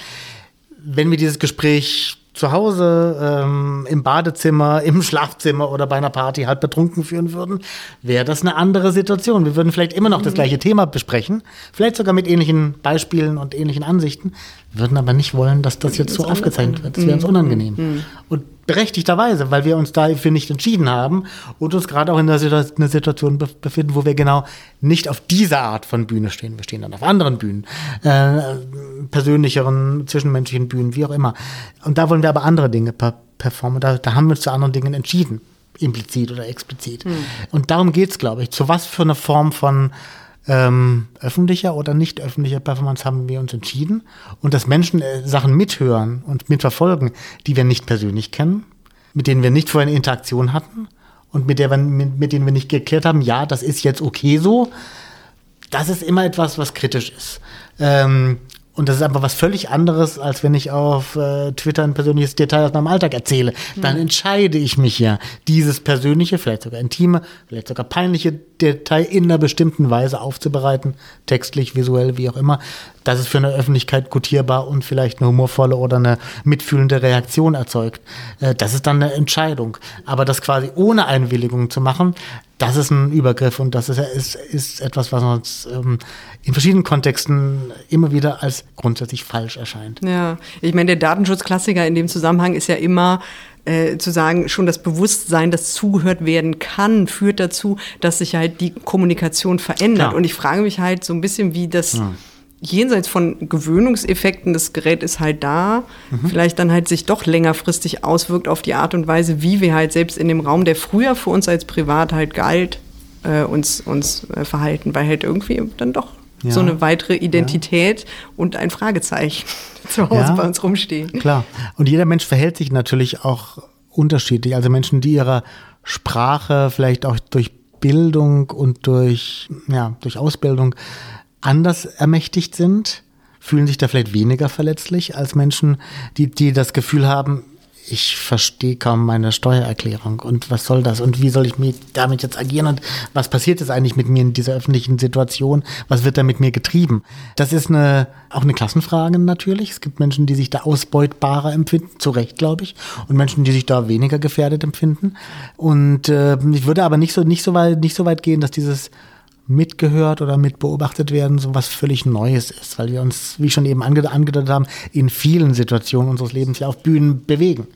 Wenn wir dieses Gespräch zu Hause, ähm, im Badezimmer, *laughs* im Schlafzimmer oder bei einer Party halb betrunken führen würden, wäre das eine andere Situation. Wir würden vielleicht immer noch das gleiche Thema besprechen, vielleicht sogar mit ähnlichen Beispielen und ähnlichen Ansichten, würden aber nicht wollen, dass das jetzt so aufgezeichnet wird. Das wäre uns unangenehm. Und berechtigterweise, weil wir uns dafür nicht entschieden haben und uns gerade auch in einer Situ- einer Situation bef- befinden, wo wir genau nicht auf diese Art von Bühne stehen. Wir stehen dann auf anderen Bühnen, äh, persönlicheren, zwischenmenschlichen Bühnen, wie auch immer. Und da wollen wir aber andere Dinge per performen. Da, da haben wir uns zu anderen Dingen entschieden, implizit oder explizit. Und darum geht's, glaube ich. Zu was für eine Form von ähm, öffentlicher oder nicht öffentlicher Performance haben wir uns entschieden. Und dass Menschen äh, Sachen mithören und mitverfolgen, die wir nicht persönlich kennen, mit denen wir nicht vorher eine Interaktion hatten und mit, der wir, mit, mit denen wir nicht geklärt haben, ja, das ist jetzt okay so, das ist immer etwas, was kritisch ist. Ähm, und das ist einfach was völlig anderes, als wenn ich auf äh, Twitter ein persönliches Detail aus meinem Alltag erzähle. Dann entscheide ich mich ja, dieses persönliche, vielleicht sogar intime, vielleicht sogar peinliche Detail in einer bestimmten Weise aufzubereiten, textlich, visuell, wie auch immer. dass es für eine Öffentlichkeit gutierbar und vielleicht eine humorvolle oder eine mitfühlende Reaktion erzeugt. Äh, das ist dann eine Entscheidung. Aber das quasi ohne Einwilligung zu machen, das ist ein Übergriff und das ist, ist, ist etwas, was uns ähm, in verschiedenen Kontexten immer wieder als grundsätzlich falsch erscheint. Ja, ich meine, der Datenschutzklassiker in dem Zusammenhang ist ja immer äh, zu sagen, schon das Bewusstsein, das zugehört werden kann, führt dazu, dass sich halt die Kommunikation verändert. Klar. Und ich frage mich halt so ein bisschen, wie das jenseits von Gewöhnungseffekten, das Gerät ist halt da, vielleicht dann halt sich doch längerfristig auswirkt auf die Art und Weise, wie wir halt selbst in dem Raum, der früher für uns als privat halt galt, äh, uns, uns äh, verhalten, weil halt irgendwie dann doch Ja. so eine weitere Identität und ein Fragezeichen *laughs* zu Hause Ja. bei uns rumstehen. Klar. Und jeder Mensch verhält sich natürlich auch unterschiedlich. Also Menschen, die ihrer Sprache vielleicht auch durch Bildung und durch, ja, durch Ausbildung anders ermächtigt sind, fühlen sich da vielleicht weniger verletzlich als Menschen, die, die das Gefühl haben, ich verstehe kaum meine Steuererklärung und was soll das und wie soll ich mich damit jetzt agieren und was passiert jetzt eigentlich mit mir in dieser öffentlichen Situation? Was wird da mit mir getrieben? Das ist eine, auch eine Klassenfrage natürlich. Es gibt Menschen, die sich da ausbeutbarer empfinden, zu Recht, glaube ich, und Menschen, die sich da weniger gefährdet empfinden. Und äh, ich würde aber nicht so, nicht so weit, nicht so weit gehen, dass dieses mitgehört oder mitbeobachtet werden, so was völlig Neues ist, weil wir uns, wie schon eben ange angedeutet haben, in vielen Situationen unseres Lebens ja auf Bühnen bewegen.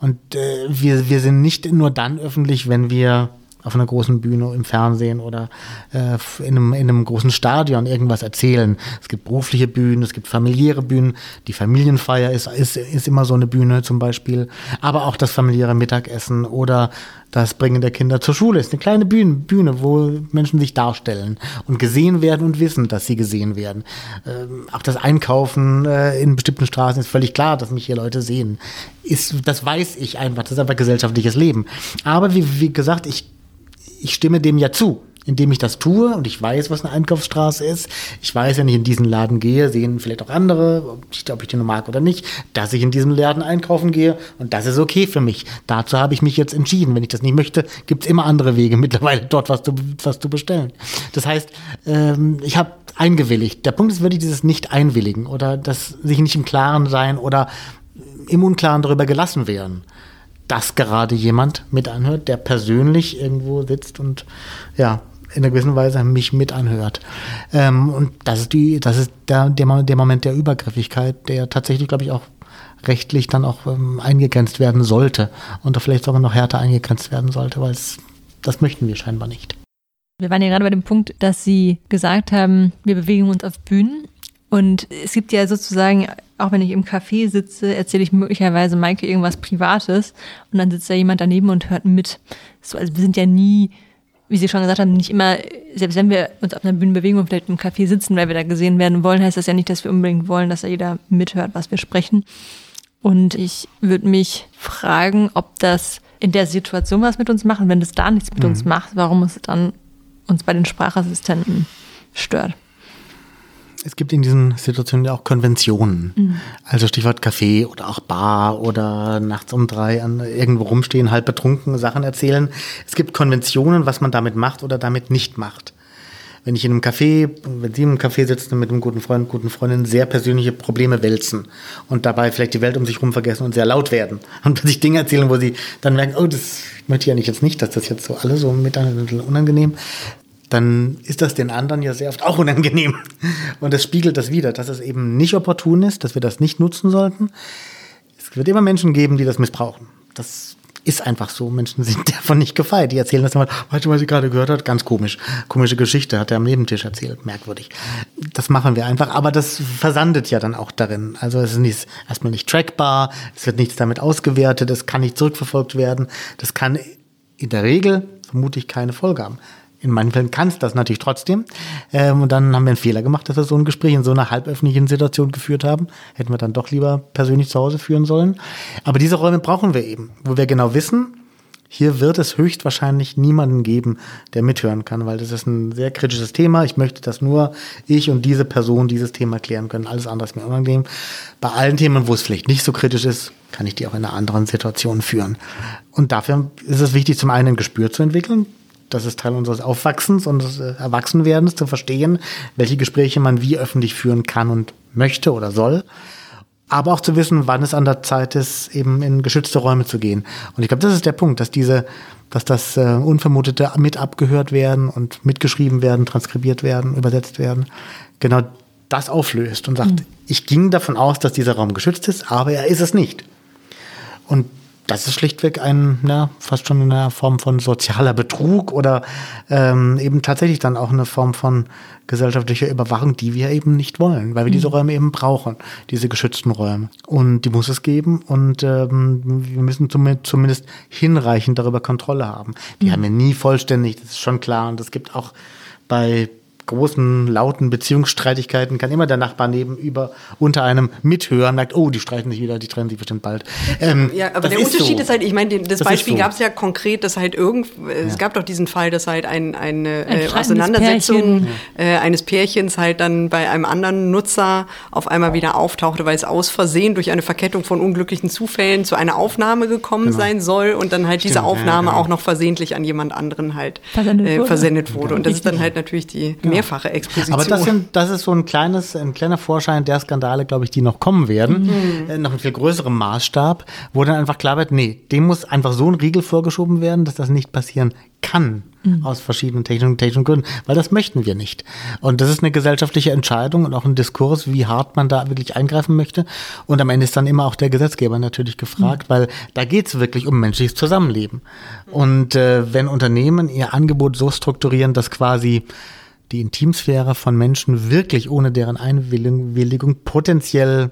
Und äh, wir, wir sind nicht nur dann öffentlich, wenn wir auf einer großen Bühne im Fernsehen oder äh, in, einem, in einem großen Stadion irgendwas erzählen. Es gibt berufliche Bühnen, es gibt familiäre Bühnen. Die Familienfeier ist, ist, ist immer so eine Bühne zum Beispiel. Aber auch das familiäre Mittagessen oder das Bringen der Kinder zur Schule ist eine kleine Bühne, Bühne wo Menschen sich darstellen und gesehen werden und wissen, dass sie gesehen werden. Ähm, auch das Einkaufen äh, in bestimmten Straßen ist völlig klar, dass mich hier Leute sehen. Ist, das weiß ich einfach, das ist einfach gesellschaftliches Leben. Aber wie, wie gesagt, ich ich stimme dem ja zu, indem ich das tue und ich weiß, was eine Einkaufsstraße ist. Ich weiß, wenn ich in diesen Laden gehe, sehen vielleicht auch andere, ob ich, den mag oder nicht, dass ich in diesem Laden einkaufen gehe und das ist okay für mich. Dazu habe ich mich jetzt entschieden. Wenn ich das nicht möchte, gibt es immer andere Wege *laughs* mittlerweile dort was zu, was bestellen. Das heißt, ähm, ich habe eingewilligt. Der Punkt ist wirklich dieses Nicht-Einwilligen oder das sich nicht im Klaren sein oder im Unklaren darüber gelassen werden dass gerade jemand mit anhört, der persönlich irgendwo sitzt und ja, in einer gewissen Weise mich mit anhört. Ähm, und das ist die, das ist der, der, der Moment der Übergriffigkeit, der tatsächlich, glaube ich, auch rechtlich dann auch ähm, eingegrenzt werden sollte und vielleicht sogar noch härter eingegrenzt werden sollte, weil das möchten wir scheinbar nicht. Wir waren ja gerade bei dem Punkt, dass Sie gesagt haben, wir bewegen uns auf Bühnen und es gibt ja sozusagen, auch wenn ich im Café sitze, erzähle ich möglicherweise Maike irgendwas Privates und dann sitzt da jemand daneben und hört mit. So, also wir sind ja nie, wie Sie schon gesagt haben, nicht immer, selbst wenn wir uns auf einer Bühne bewegen und vielleicht im Café sitzen, weil wir da gesehen werden wollen, heißt das ja nicht, dass wir unbedingt wollen, dass da jeder mithört, was wir sprechen. Und ich würde mich fragen, ob das in der Situation was mit uns macht. Und wenn das da nichts mit mhm. uns macht, warum es dann uns bei den Sprachassistenten stört es gibt in diesen Situationen ja auch Konventionen. Mhm. Also Stichwort Café oder auch Bar oder nachts um drei an irgendwo rumstehen, halb betrunken Sachen erzählen. Es gibt Konventionen, was man damit macht oder damit nicht macht. Wenn ich in einem Café, wenn Sie im Café sitzen mit einem guten Freund, guten Freundin, sehr persönliche Probleme wälzen und dabei vielleicht die Welt um sich herum vergessen und sehr laut werden *laughs* und sich Dinge erzählen, wo Sie dann merken, oh, das möchte ich ja nicht jetzt nicht, dass das jetzt so alle so miteinander unangenehm dann ist das den anderen ja sehr oft auch unangenehm. *laughs* Und das spiegelt das wieder, dass es eben nicht opportun ist, dass wir das nicht nutzen sollten. Es wird immer Menschen geben, die das missbrauchen. Das ist einfach so. Menschen sind *laughs* davon nicht gefeit. Die erzählen das immer, weißt du, was sie gerade gehört hat? Ganz komisch. Komische Geschichte, hat er am Nebentisch erzählt. Merkwürdig. Das machen wir einfach. Aber das versandet ja dann auch darin. Also es ist nicht, erstmal nicht trackbar. Es wird nichts damit ausgewertet. Es kann nicht zurückverfolgt werden. Das kann in der Regel vermutlich keine Folge haben. In manchen Fällen kann es das natürlich trotzdem. Ähm, und dann haben wir einen Fehler gemacht, dass wir so ein Gespräch in so einer halböffentlichen Situation geführt haben. Hätten wir dann doch lieber persönlich zu Hause führen sollen. Aber diese Räume brauchen wir eben, wo wir genau wissen, hier wird es höchstwahrscheinlich niemanden geben, der mithören kann, weil das ist ein sehr kritisches Thema. Ich möchte, dass nur ich und diese Person dieses Thema klären können. Alles andere ist mir unangenehm. Bei allen Themen, wo es vielleicht nicht so kritisch ist, kann ich die auch in einer anderen Situation führen. Und dafür ist es wichtig, zum einen ein Gespür zu entwickeln das ist Teil unseres Aufwachsens und des äh, Erwachsenwerdens, zu verstehen, welche Gespräche man wie öffentlich führen kann und möchte oder soll. Aber auch zu wissen, wann es an der Zeit ist, eben in geschützte Räume zu gehen. Und ich glaube, das ist der Punkt, dass diese, dass das äh, Unvermutete mit abgehört werden und mitgeschrieben werden, transkribiert werden, übersetzt werden, genau das auflöst und sagt, mhm. ich ging davon aus, dass dieser Raum geschützt ist, aber er ist es nicht. Und das ist schlichtweg ein, ja, fast schon eine Form von sozialer Betrug oder ähm, eben tatsächlich dann auch eine Form von gesellschaftlicher Überwachung, die wir eben nicht wollen, weil wir mhm. diese Räume eben brauchen, diese geschützten Räume. Und die muss es geben und ähm, wir müssen zumindest hinreichend darüber Kontrolle haben. Die mhm. haben wir nie vollständig, das ist schon klar. Und es gibt auch bei großen, lauten Beziehungsstreitigkeiten kann immer der Nachbar nebenüber unter einem mithören, merkt, oh, die streiten sich wieder, die trennen sich bestimmt bald. Ähm, ja, aber der ist Unterschied so. ist halt, ich meine, das, das Beispiel so. gab es ja konkret, dass halt irgend, es ja. gab doch diesen Fall, dass halt ein, eine ein äh, Auseinandersetzung äh, eines Pärchens halt dann bei einem anderen Nutzer auf einmal wieder auftauchte, weil es aus Versehen durch eine Verkettung von unglücklichen Zufällen zu einer Aufnahme gekommen genau. sein soll und dann halt Stimmt, diese Aufnahme ja, genau. auch noch versehentlich an jemand anderen halt versendet äh, wurde. Versendet wurde. Und das ist dann halt natürlich die mehrfache Exposition. Aber das, sind, das ist so ein kleines, ein kleiner Vorschein der Skandale, glaube ich, die noch kommen werden, mhm. äh, noch in viel größerem Maßstab, wo dann einfach klar wird, nee, dem muss einfach so ein Riegel vorgeschoben werden, dass das nicht passieren kann mhm. aus verschiedenen technischen, technischen Gründen, weil das möchten wir nicht. Und das ist eine gesellschaftliche Entscheidung und auch ein Diskurs, wie hart man da wirklich eingreifen möchte. Und am Ende ist dann immer auch der Gesetzgeber natürlich gefragt, mhm. weil da geht es wirklich um menschliches Zusammenleben. Mhm. Und äh, wenn Unternehmen ihr Angebot so strukturieren, dass quasi die Intimsphäre von Menschen wirklich ohne deren Einwilligung potenziell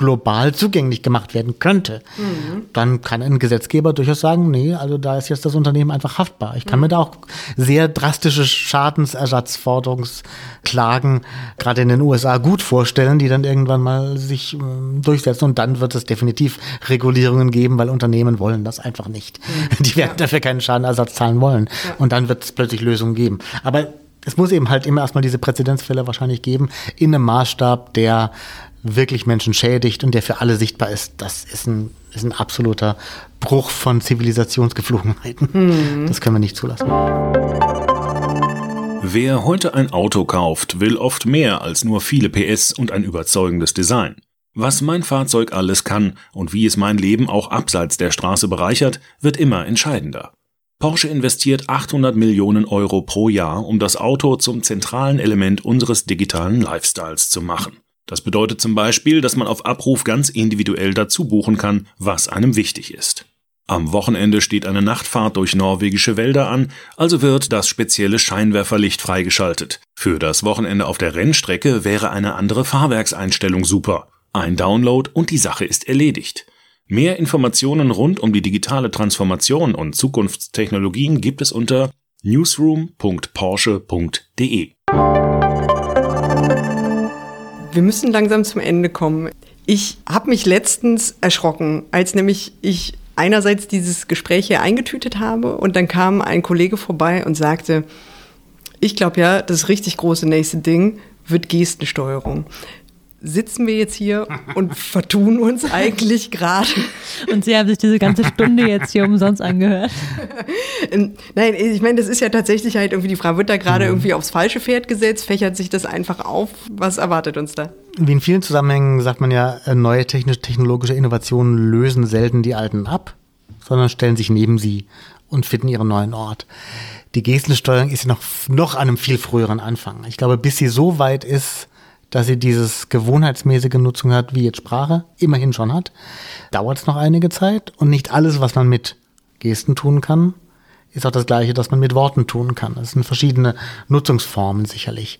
global zugänglich gemacht werden könnte, mhm. dann kann ein Gesetzgeber durchaus sagen, nee, also da ist jetzt das Unternehmen einfach haftbar. Ich kann mhm. mir da auch sehr drastische Schadensersatzforderungsklagen gerade in den USA gut vorstellen, die dann irgendwann mal sich äh, durchsetzen und dann wird es definitiv Regulierungen geben, weil Unternehmen wollen das einfach nicht. Mhm. *laughs* Die werden ja. dafür keinen Schadenersatz zahlen wollen ja. und dann wird es plötzlich Lösungen geben. Aber es muss eben halt immer erstmal diese Präzedenzfälle wahrscheinlich geben, in einem Maßstab, der wirklich Menschen schädigt und der für alle sichtbar ist. Das ist ein, ist ein absoluter Bruch von Zivilisationsgeflogenheiten. Mhm. Das können wir nicht zulassen. Wer heute ein Auto kauft, will oft mehr als nur viele PS und ein überzeugendes Design. Was mein Fahrzeug alles kann und wie es mein Leben auch abseits der Straße bereichert, wird immer entscheidender. Porsche investiert 800 Millionen Euro pro Jahr, um das Auto zum zentralen Element unseres digitalen Lifestyles zu machen. Das bedeutet zum Beispiel, dass man auf Abruf ganz individuell dazu buchen kann, was einem wichtig ist. Am Wochenende steht eine Nachtfahrt durch norwegische Wälder an, also wird das spezielle Scheinwerferlicht freigeschaltet. Für das Wochenende auf der Rennstrecke wäre eine andere Fahrwerkseinstellung super. Ein Download und die Sache ist erledigt. Mehr Informationen rund um die digitale Transformation und Zukunftstechnologien gibt es unter newsroom.porsche.de. Wir müssen langsam zum Ende kommen. Ich habe mich letztens erschrocken, als nämlich ich einerseits dieses Gespräch hier eingetütet habe und dann kam ein Kollege vorbei und sagte, ich glaube ja, das richtig große nächste Ding wird Gestensteuerung sitzen wir jetzt hier und vertun uns *laughs* eigentlich gerade. Und Sie haben sich diese ganze Stunde jetzt hier umsonst angehört. Ähm, nein, ich meine, das ist ja tatsächlich halt irgendwie, die Frau wird da gerade mhm. irgendwie aufs falsche Pferd gesetzt, fächert sich das einfach auf. Was erwartet uns da? Wie in vielen Zusammenhängen sagt man ja, äh, neue technisch-technologische Innovationen lösen selten die alten ab, sondern stellen sich neben sie und finden ihren neuen Ort. Die Gestensteuerung ist ja noch, noch an einem viel früheren Anfang. Ich glaube, bis sie so weit ist, dass sie dieses gewohnheitsmäßige Nutzung hat, wie jetzt Sprache, immerhin schon hat, dauert es noch einige Zeit und nicht alles, was man mit Gesten tun kann, ist auch das Gleiche, das man mit Worten tun kann. Es sind verschiedene Nutzungsformen sicherlich.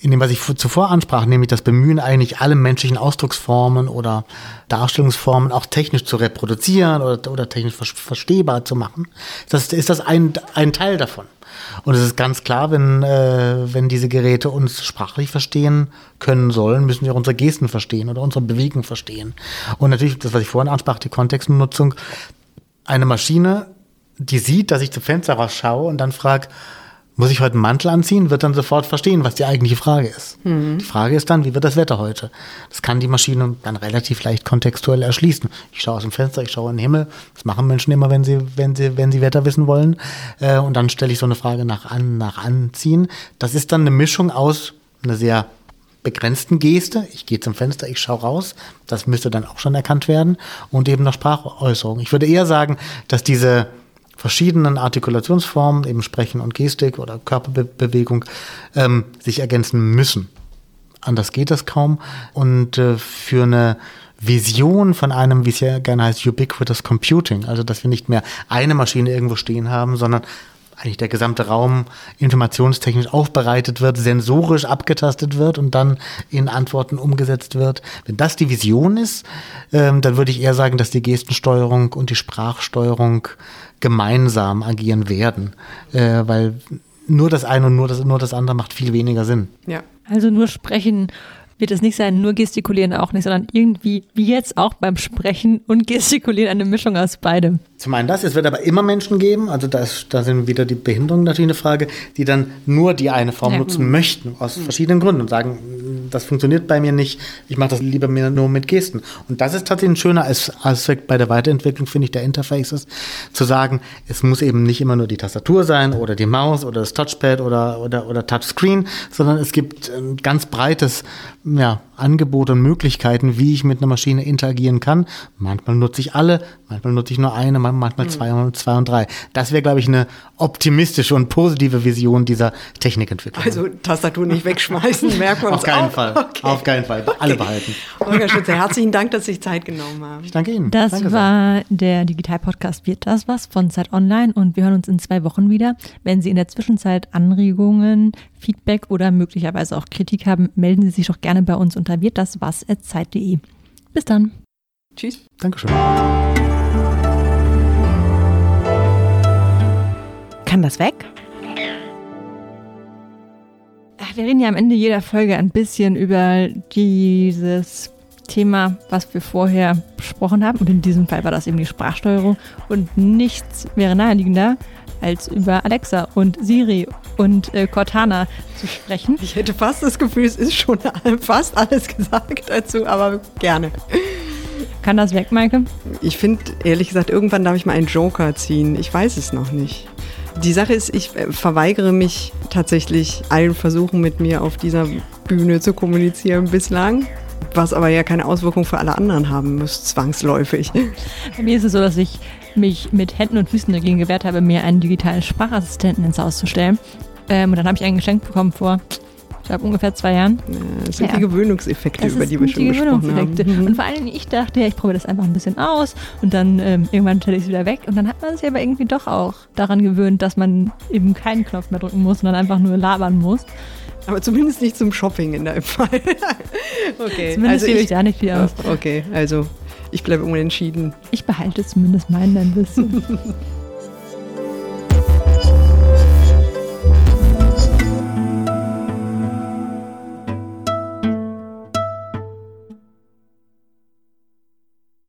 In dem, was ich zuvor ansprach, nämlich das Bemühen, eigentlich alle menschlichen Ausdrucksformen oder Darstellungsformen auch technisch zu reproduzieren oder, oder technisch verstehbar zu machen, das, ist das ein, ein Teil davon. Und es ist ganz klar, wenn, äh, wenn diese Geräte uns sprachlich verstehen können sollen, müssen wir auch unsere Gesten verstehen oder unsere Bewegung verstehen. Und natürlich, das, was ich vorhin ansprach, die Kontextnutzung. Eine Maschine, die sieht, dass ich zum Fenster rausschaue und dann fragt, muss ich heute einen Mantel anziehen, wird dann sofort verstehen, was die eigentliche Frage ist. Mhm. Die Frage ist dann, wie wird das Wetter heute? Das kann die Maschine dann relativ leicht kontextuell erschließen. Ich schaue aus dem Fenster, ich schaue in den Himmel. Das machen Menschen immer, wenn sie, wenn sie, wenn sie Wetter wissen wollen. Äh, und dann stelle ich so eine Frage nach an, nach anziehen. Das ist dann eine Mischung aus einer sehr begrenzten Geste. Ich gehe zum Fenster, ich schaue raus. Das müsste dann auch schon erkannt werden. Und eben noch Sprachäußerung. Ich würde eher sagen, dass diese verschiedenen Artikulationsformen, eben Sprechen und Gestik oder Körperbewegung, ähm, sich ergänzen müssen. Anders geht das kaum. Und äh, für eine Vision von einem, wie es ja gerne heißt, ubiquitous computing, also dass wir nicht mehr eine Maschine irgendwo stehen haben, sondern eigentlich der gesamte Raum informationstechnisch aufbereitet wird, sensorisch abgetastet wird und dann in Antworten umgesetzt wird. Wenn das die Vision ist, ähm, dann würde ich eher sagen, dass die Gestensteuerung und die Sprachsteuerung gemeinsam agieren werden, äh, weil nur das eine und nur das, nur das andere macht viel weniger Sinn. Ja. Also nur sprechen wird es nicht sein, nur gestikulieren auch nicht, sondern irgendwie, wie jetzt auch beim Sprechen und gestikulieren, eine Mischung aus beidem. Zum einen das, es wird aber immer Menschen geben, also da, ist, da sind wieder die Behinderungen natürlich eine Frage, die dann nur die eine Form Ja. nutzen möchten, aus verschiedenen Gründen und sagen, das funktioniert bei mir nicht, ich mache das lieber mir nur mit Gesten. Und das ist tatsächlich ein schöner As- Aspekt bei der Weiterentwicklung, finde ich, der Interfaces, zu sagen, es muss eben nicht immer nur die Tastatur sein oder die Maus oder das Touchpad oder, oder, oder Touchscreen, sondern es gibt ein ganz breites ja, Angebot und Möglichkeiten, wie ich mit einer Maschine interagieren kann. Manchmal nutze ich alle, manchmal nutze ich nur eine, man- manchmal zwei, und zwei und drei. Das wäre, glaube ich, eine optimistische und positive Vision dieser Technikentwicklung. Also Tastatur nicht wegschmeißen, *laughs* merken wir uns auf keinen auf. Fall. Okay. Auf keinen Fall. Alle behalten. Holger *laughs* Schütze, herzlichen Dank, dass Sie sich Zeit genommen haben. Ich danke Ihnen. Das danke sehr. war der Digital-Podcast Wird das was von Zeit Online und wir hören uns in zwei Wochen wieder. Wenn Sie in der Zwischenzeit Anregungen, Feedback oder möglicherweise auch Kritik haben, melden Sie sich doch gerne bei uns unter wirtdaswas.zeit.de. Bis dann. Tschüss. Dankeschön. Kann das weg? Ach, Wir reden ja am Ende jeder Folge ein bisschen über dieses Thema, was wir vorher besprochen haben. Und in diesem Fall war das eben die Sprachsteuerung. Und nichts wäre naheliegender, als über Alexa und Siri und äh, Cortana zu sprechen. Ich hätte fast das Gefühl, es ist schon *laughs* fast alles gesagt dazu, aber gerne. Kann das weg, Maike? Ich finde, ehrlich gesagt, irgendwann darf ich mal einen Joker ziehen. Ich weiß es noch nicht. Die Sache ist, ich äh, verweigere mich tatsächlich allen Versuchen mit mir auf dieser Bühne zu kommunizieren bislang. Was aber ja keine Auswirkung für alle anderen haben muss, zwangsläufig. Bei mir ist es so, dass ich mich mit Händen und Füßen dagegen gewehrt habe, mir einen digitalen Sprachassistenten ins Haus zu stellen. Ähm, und dann habe ich einen geschenkt bekommen vor, ich glaube, ungefähr zwei Jahren. Das sind Ja. die Gewöhnungseffekte, Das über die wir die schon gesprochen haben. Gewöhnungseffekte. Und vor allem, ich dachte, ja, ich probiere das einfach ein bisschen aus und dann ähm, irgendwann stelle ich es wieder weg. Und dann hat man sich aber irgendwie doch auch daran gewöhnt, dass man eben keinen Knopf mehr drücken muss, sondern einfach nur labern muss. Aber zumindest nicht zum Shopping in deinem Fall. *laughs* okay, Zumindest also ich ich, da nicht viel aus. okay, also ich bleibe unentschieden. Ich behalte zumindest meinen ein bisschen. *laughs*